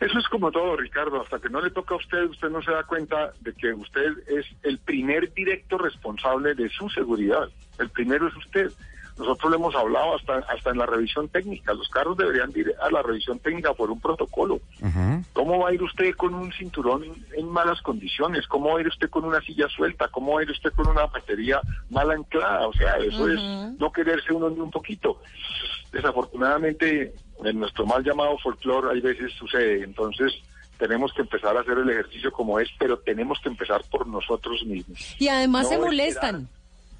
Eso es como todo, Ricardo. Hasta que no le toca a usted, usted no se da cuenta de que usted es el primer directo responsable de su seguridad. El primero es usted. Nosotros lo hemos hablado hasta, hasta en la revisión técnica. Los carros deberían ir a la revisión técnica por un protocolo. ¿Cómo va a ir usted con un cinturón en malas condiciones? ¿Cómo va a ir usted con una silla suelta? ¿Cómo va a ir usted con una batería mal anclada? O sea, eso es no quererse uno ni un poquito. Desafortunadamente, en nuestro mal llamado folclore hay veces sucede. Entonces, tenemos que empezar a hacer el ejercicio como es, pero tenemos que empezar por nosotros mismos. Y además No se esperar.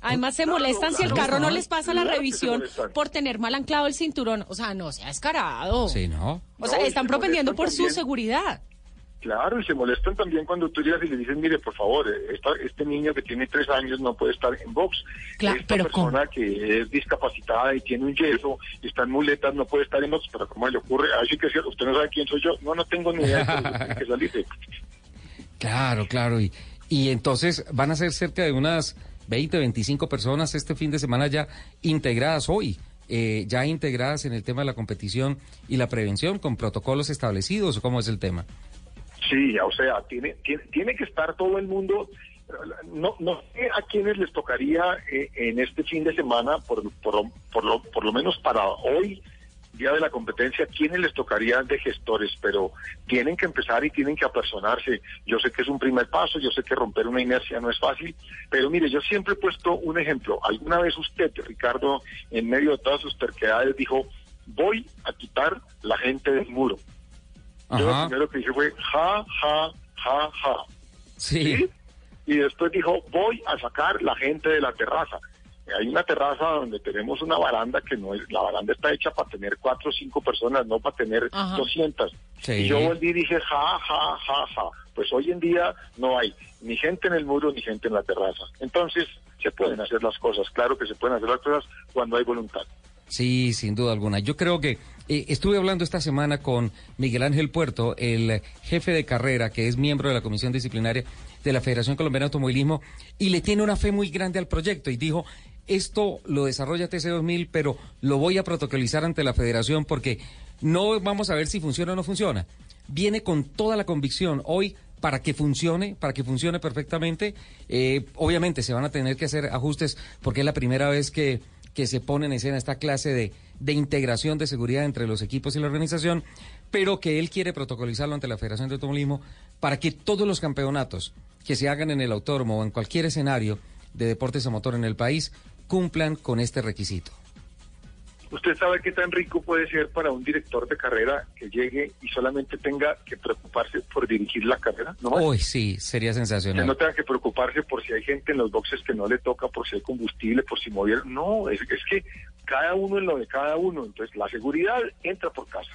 Además se Claro, molestan si el claro, carro no les pasa la que revisión por tener mal anclado el cinturón. O sea, no sea descarado. Sí, ¿no? O sea, No, están se propendiendo por su seguridad. Claro, y se molestan también cuando tú llegas y le dices, mire, por favor, esta- este niño que tiene tres años no puede estar en box. Claro, esta pero persona que es discapacitada y tiene un yeso y está en muletas no puede estar en box. Pero ¿cómo le ocurre? Así que es cierto, usted no sabe quién soy yo. No, no tengo ni idea. tiene que salirse. Claro, claro. Y, y entonces van a ser cerca de unas 20, 25 personas este fin de semana ya integradas hoy eh, ya integradas en el tema de la competición y la prevención con protocolos establecidos cómo es el tema? Sí, o sea, tiene, tiene, que estar todo el mundo. No, no sé a quienes les tocaría eh, en este fin de semana, por, por, por, lo, por lo menos para hoy, día de la competencia, quiénes les tocaría de gestores, pero tienen que empezar y tienen que apersonarse. Yo sé que es un primer paso, yo sé que romper una inercia no es fácil, pero mire, yo siempre he puesto un ejemplo. Alguna vez usted, Ricardo, en medio de todas sus terquedades, dijo, voy a quitar la gente del muro. Yo lo primero que dije fue, ja, ja, ja, ja. Sí. Y después dijo, voy a sacar la gente de la terraza. Hay una terraza donde tenemos una baranda que no es, la baranda está hecha para tener cuatro o cinco personas, no para tener Ajá. 200. Sí. Y yo volví y dije, ja, ja, ja, ja. Pues hoy en día no hay ni gente en el muro ni gente en la terraza. Entonces, se pueden hacer las cosas. Claro que se pueden hacer las cosas cuando hay voluntad. Sí, sin duda alguna. Yo creo que eh, estuve hablando esta semana con Miguel Ángel Puerto, el jefe de carrera, que es miembro de la Comisión Disciplinaria de la Federación Colombiana de Automovilismo, y le tiene una fe muy grande al proyecto y dijo, esto lo desarrolla TC2000, pero lo voy a protocolizar ante la federación porque no vamos a ver si funciona o no funciona. Viene con toda la convicción hoy para que funcione, para que funcione perfectamente. Eh, obviamente se van a tener que hacer ajustes porque es la primera vez que, que se pone en escena esta clase de, de integración de seguridad entre los equipos y la organización, pero que él quiere protocolizarlo ante la Federación de Automovilismo para que todos los campeonatos que se hagan en el autódromo o en cualquier escenario de deportes a motor en el país cumplan con este requisito. ¿Usted sabe qué tan rico puede ser para un director de carrera que llegue y solamente tenga que preocuparse por dirigir la carrera? ¿No? Hoy sí, sería Que sensacional. no tenga que preocuparse por si hay gente en los boxes que no le toca, por si hay combustible, por si movieron. No, es, es que cada uno en lo de cada uno. Entonces, la seguridad entra por casa.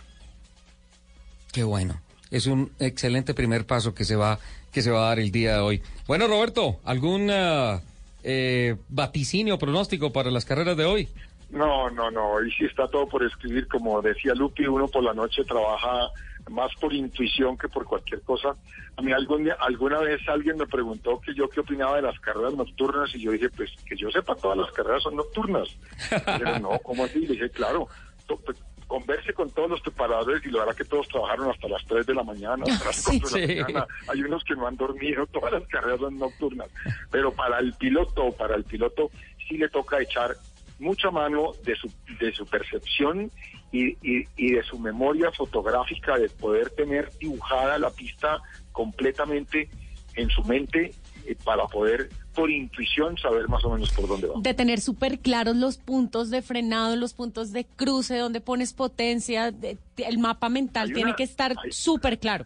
Qué bueno. Es un excelente primer paso que se va que se va a dar el día de hoy. Bueno, Roberto, ¿algún ah, eh, vaticinio pronóstico para las carreras de hoy? No, no, no. Hoy sí está todo por escribir. Como decía Lupi, uno por la noche trabaja más por intuición que por cualquier cosa. A mí algún día- alguna vez alguien me preguntó que yo qué opinaba de las carreras nocturnas y yo dije, pues que yo sepa, todas las carreras son nocturnas. [LAUGHS] Pero no, ¿cómo así? Le dije, claro, pues, converse con todos los preparadores y lo hará que todos trabajaron hasta las 3 de la mañana, [LAUGHS] hasta las 4 de la Sí. mañana. Hay unos que no han dormido, [LAUGHS] todas las carreras nocturnas. Pero para el piloto, para el piloto sí le toca echar mucha mano de su, de su percepción y, y- y de su memoria fotográfica de poder tener dibujada la pista completamente en su mente eh, para poder por intuición saber más o menos por dónde va. De tener súper claros los puntos de frenado, los puntos de cruce, donde pones potencia, de- el mapa mental tiene que estar súper claro.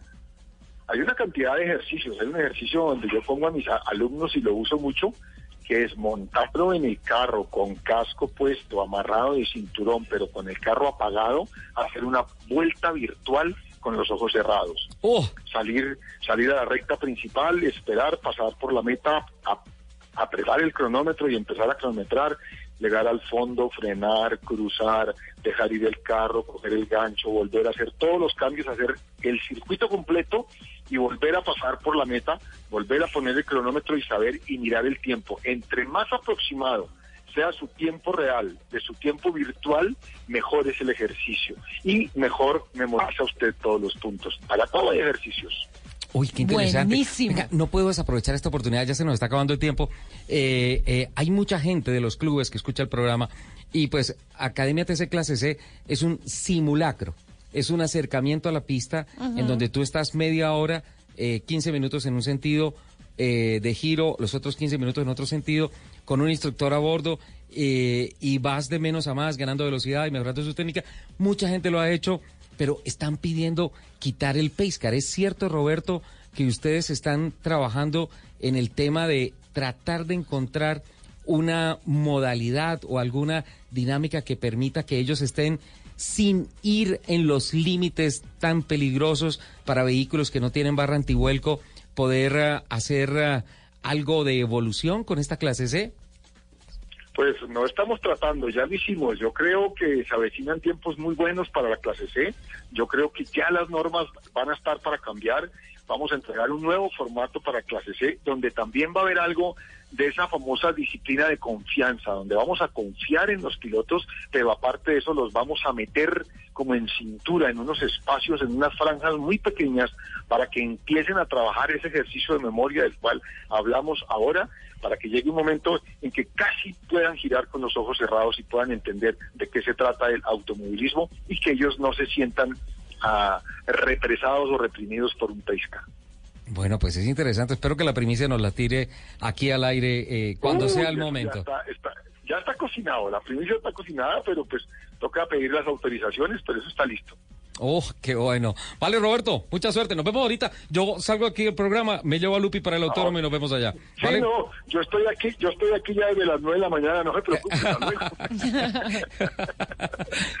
Hay una cantidad de ejercicios, hay un ejercicio donde yo pongo a mis alumnos y lo uso mucho, que es montarlo en el carro con casco puesto, amarrado de cinturón, pero con el carro apagado, hacer una vuelta virtual con los ojos cerrados. Salir, salir a la recta principal, esperar, pasar por la meta, apretar el cronómetro y empezar a cronometrar, llegar al fondo, frenar, cruzar, dejar ir el carro, coger el gancho, volver a hacer todos los cambios, hacer el circuito completo y volver a pasar por la meta, volver a poner el cronómetro y saber y mirar el tiempo. Entre más aproximado sea su tiempo real de su tiempo virtual, mejor es el ejercicio y mejor memoriza usted todos los puntos. Para todo hay ejercicios. Uy, qué interesante. Buenísimo. Venga, no puedo desaprovechar esta oportunidad, ya se nos está acabando el tiempo. Eh, eh, hay mucha gente de los clubes que escucha el programa y pues Academia TC Clase C es un simulacro, es un acercamiento a la pista en donde tú estás media hora, eh, 15 minutos en un sentido eh, de giro, los otros 15 minutos en otro sentido, con un instructor a bordo eh, y vas de menos a más, ganando velocidad y mejorando su técnica. Mucha gente lo ha hecho, pero están pidiendo quitar el pace car. ¿Es cierto, Roberto, que ustedes están trabajando en el tema de tratar de encontrar una modalidad o alguna dinámica que permita que ellos estén sin ir en los límites tan peligrosos para vehículos que no tienen barra antivuelco, poder eh, hacer eh, algo de evolución con esta clase C? Pues no estamos tratando, ya lo hicimos. Yo creo que se avecinan tiempos muy buenos para la clase C. Yo creo que ya las normas van a estar para cambiar. Vamos a entregar un nuevo formato para clase C, donde también va a haber algo de esa famosa disciplina de confianza, donde vamos a confiar en los pilotos, pero aparte de eso los vamos a meter como en cintura, en unos espacios, en unas franjas muy pequeñas, para que empiecen a trabajar ese ejercicio de memoria del cual hablamos ahora, para que llegue un momento en que casi puedan girar con los ojos cerrados y puedan entender de qué se trata el automovilismo y que ellos no se sientan ah, represados o reprimidos por un Taisca. Bueno, pues es interesante. Espero que la primicia nos la tire aquí al aire eh, cuando sea el ya- momento. Ya está, está- ya está cocinado, la primicia está cocinada, pero pues toca pedir las autorizaciones, pero eso está listo. Oh, qué bueno. Vale, Roberto, mucha suerte. Nos vemos ahorita. Yo salgo aquí del programa, me llevo a Lupi para el autódromo y nos vemos allá. Sí, ¿Vale? no, yo estoy aquí, yo estoy aquí ya desde las nueve de la mañana, no se preocupe. hasta luego. [LAUGHS]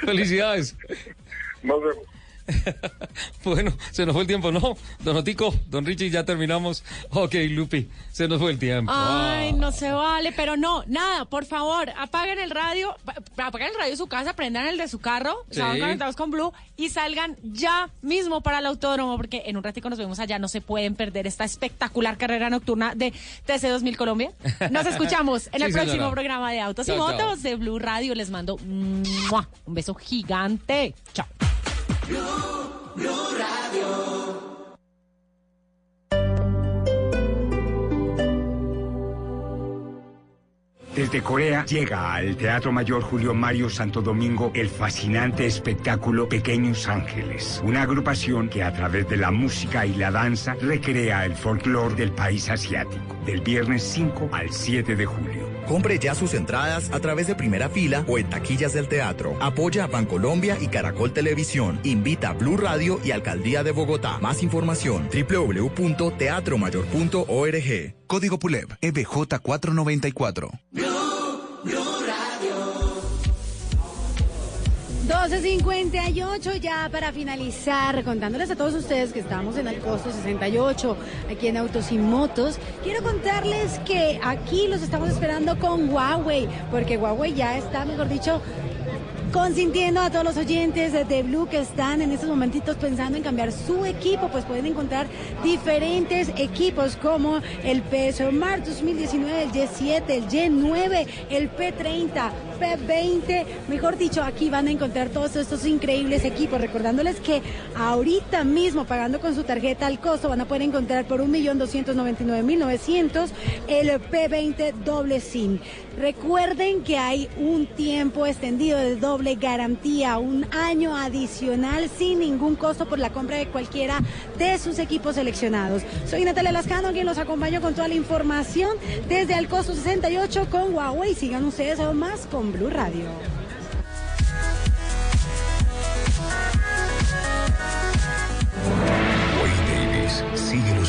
[LAUGHS] Felicidades. Nos vemos. [LAUGHS] Bueno, se nos fue el tiempo, ¿no? Don Otico, Don Richie, ya terminamos. Ok, Lupi, se nos fue el tiempo. Ay, Ah. no se vale, pero no, nada, por favor, apaguen el radio, pa- apaguen el radio de su casa, prendan el de su carro, Sí. conectados con Blue y salgan ya mismo para el autódromo, porque en un ratico nos vemos allá, no se pueden perder esta espectacular carrera nocturna de TC 2000 Colombia. Nos escuchamos [LAUGHS] en Sí, el próximo señora. programa de Autos y chao. Motos de Blue Radio. Les mando un beso gigante. Chao. Desde Corea llega al Teatro Mayor Julio Mario Santo Domingo el fascinante espectáculo Pequeños Ángeles, una agrupación que a través de la música y la danza recrea el folclore del país asiático, del viernes 5 al 7 de julio. Compre ya sus entradas a través de primera fila o en taquillas del teatro. Apoya a Bancolombia y Caracol Televisión. Invita a Blue Radio y Alcaldía de Bogotá. Más información www.teatromayor.org. Código PULEB EBJ494. 12.58 ya para finalizar, contándoles a todos ustedes que estamos en el costo 68, aquí en Autos y Motos. Quiero contarles que aquí los estamos esperando con Huawei, porque Huawei ya está, mejor dicho, consintiendo a todos los oyentes de, Blue que están en estos momentitos pensando en cambiar su equipo, pues pueden encontrar diferentes equipos como el PSO Mars 2019, el Y7, el Y9, el P30, P20. Mejor dicho, aquí van a encontrar todos estos increíbles equipos. Recordándoles que ahorita mismo, pagando con su tarjeta al costo, van a poder encontrar por 1.299.900 el P20 doble SIM. Recuerden que hay un tiempo extendido de doble garantía, un año adicional sin ningún costo por la compra de cualquiera de sus equipos seleccionados. Soy Natalia Lascano, quien los acompaño con toda la información desde el costo 68 con Huawei. Sigan ustedes aún más con Blue Radio.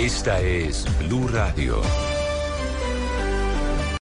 Esta es Blue Radio.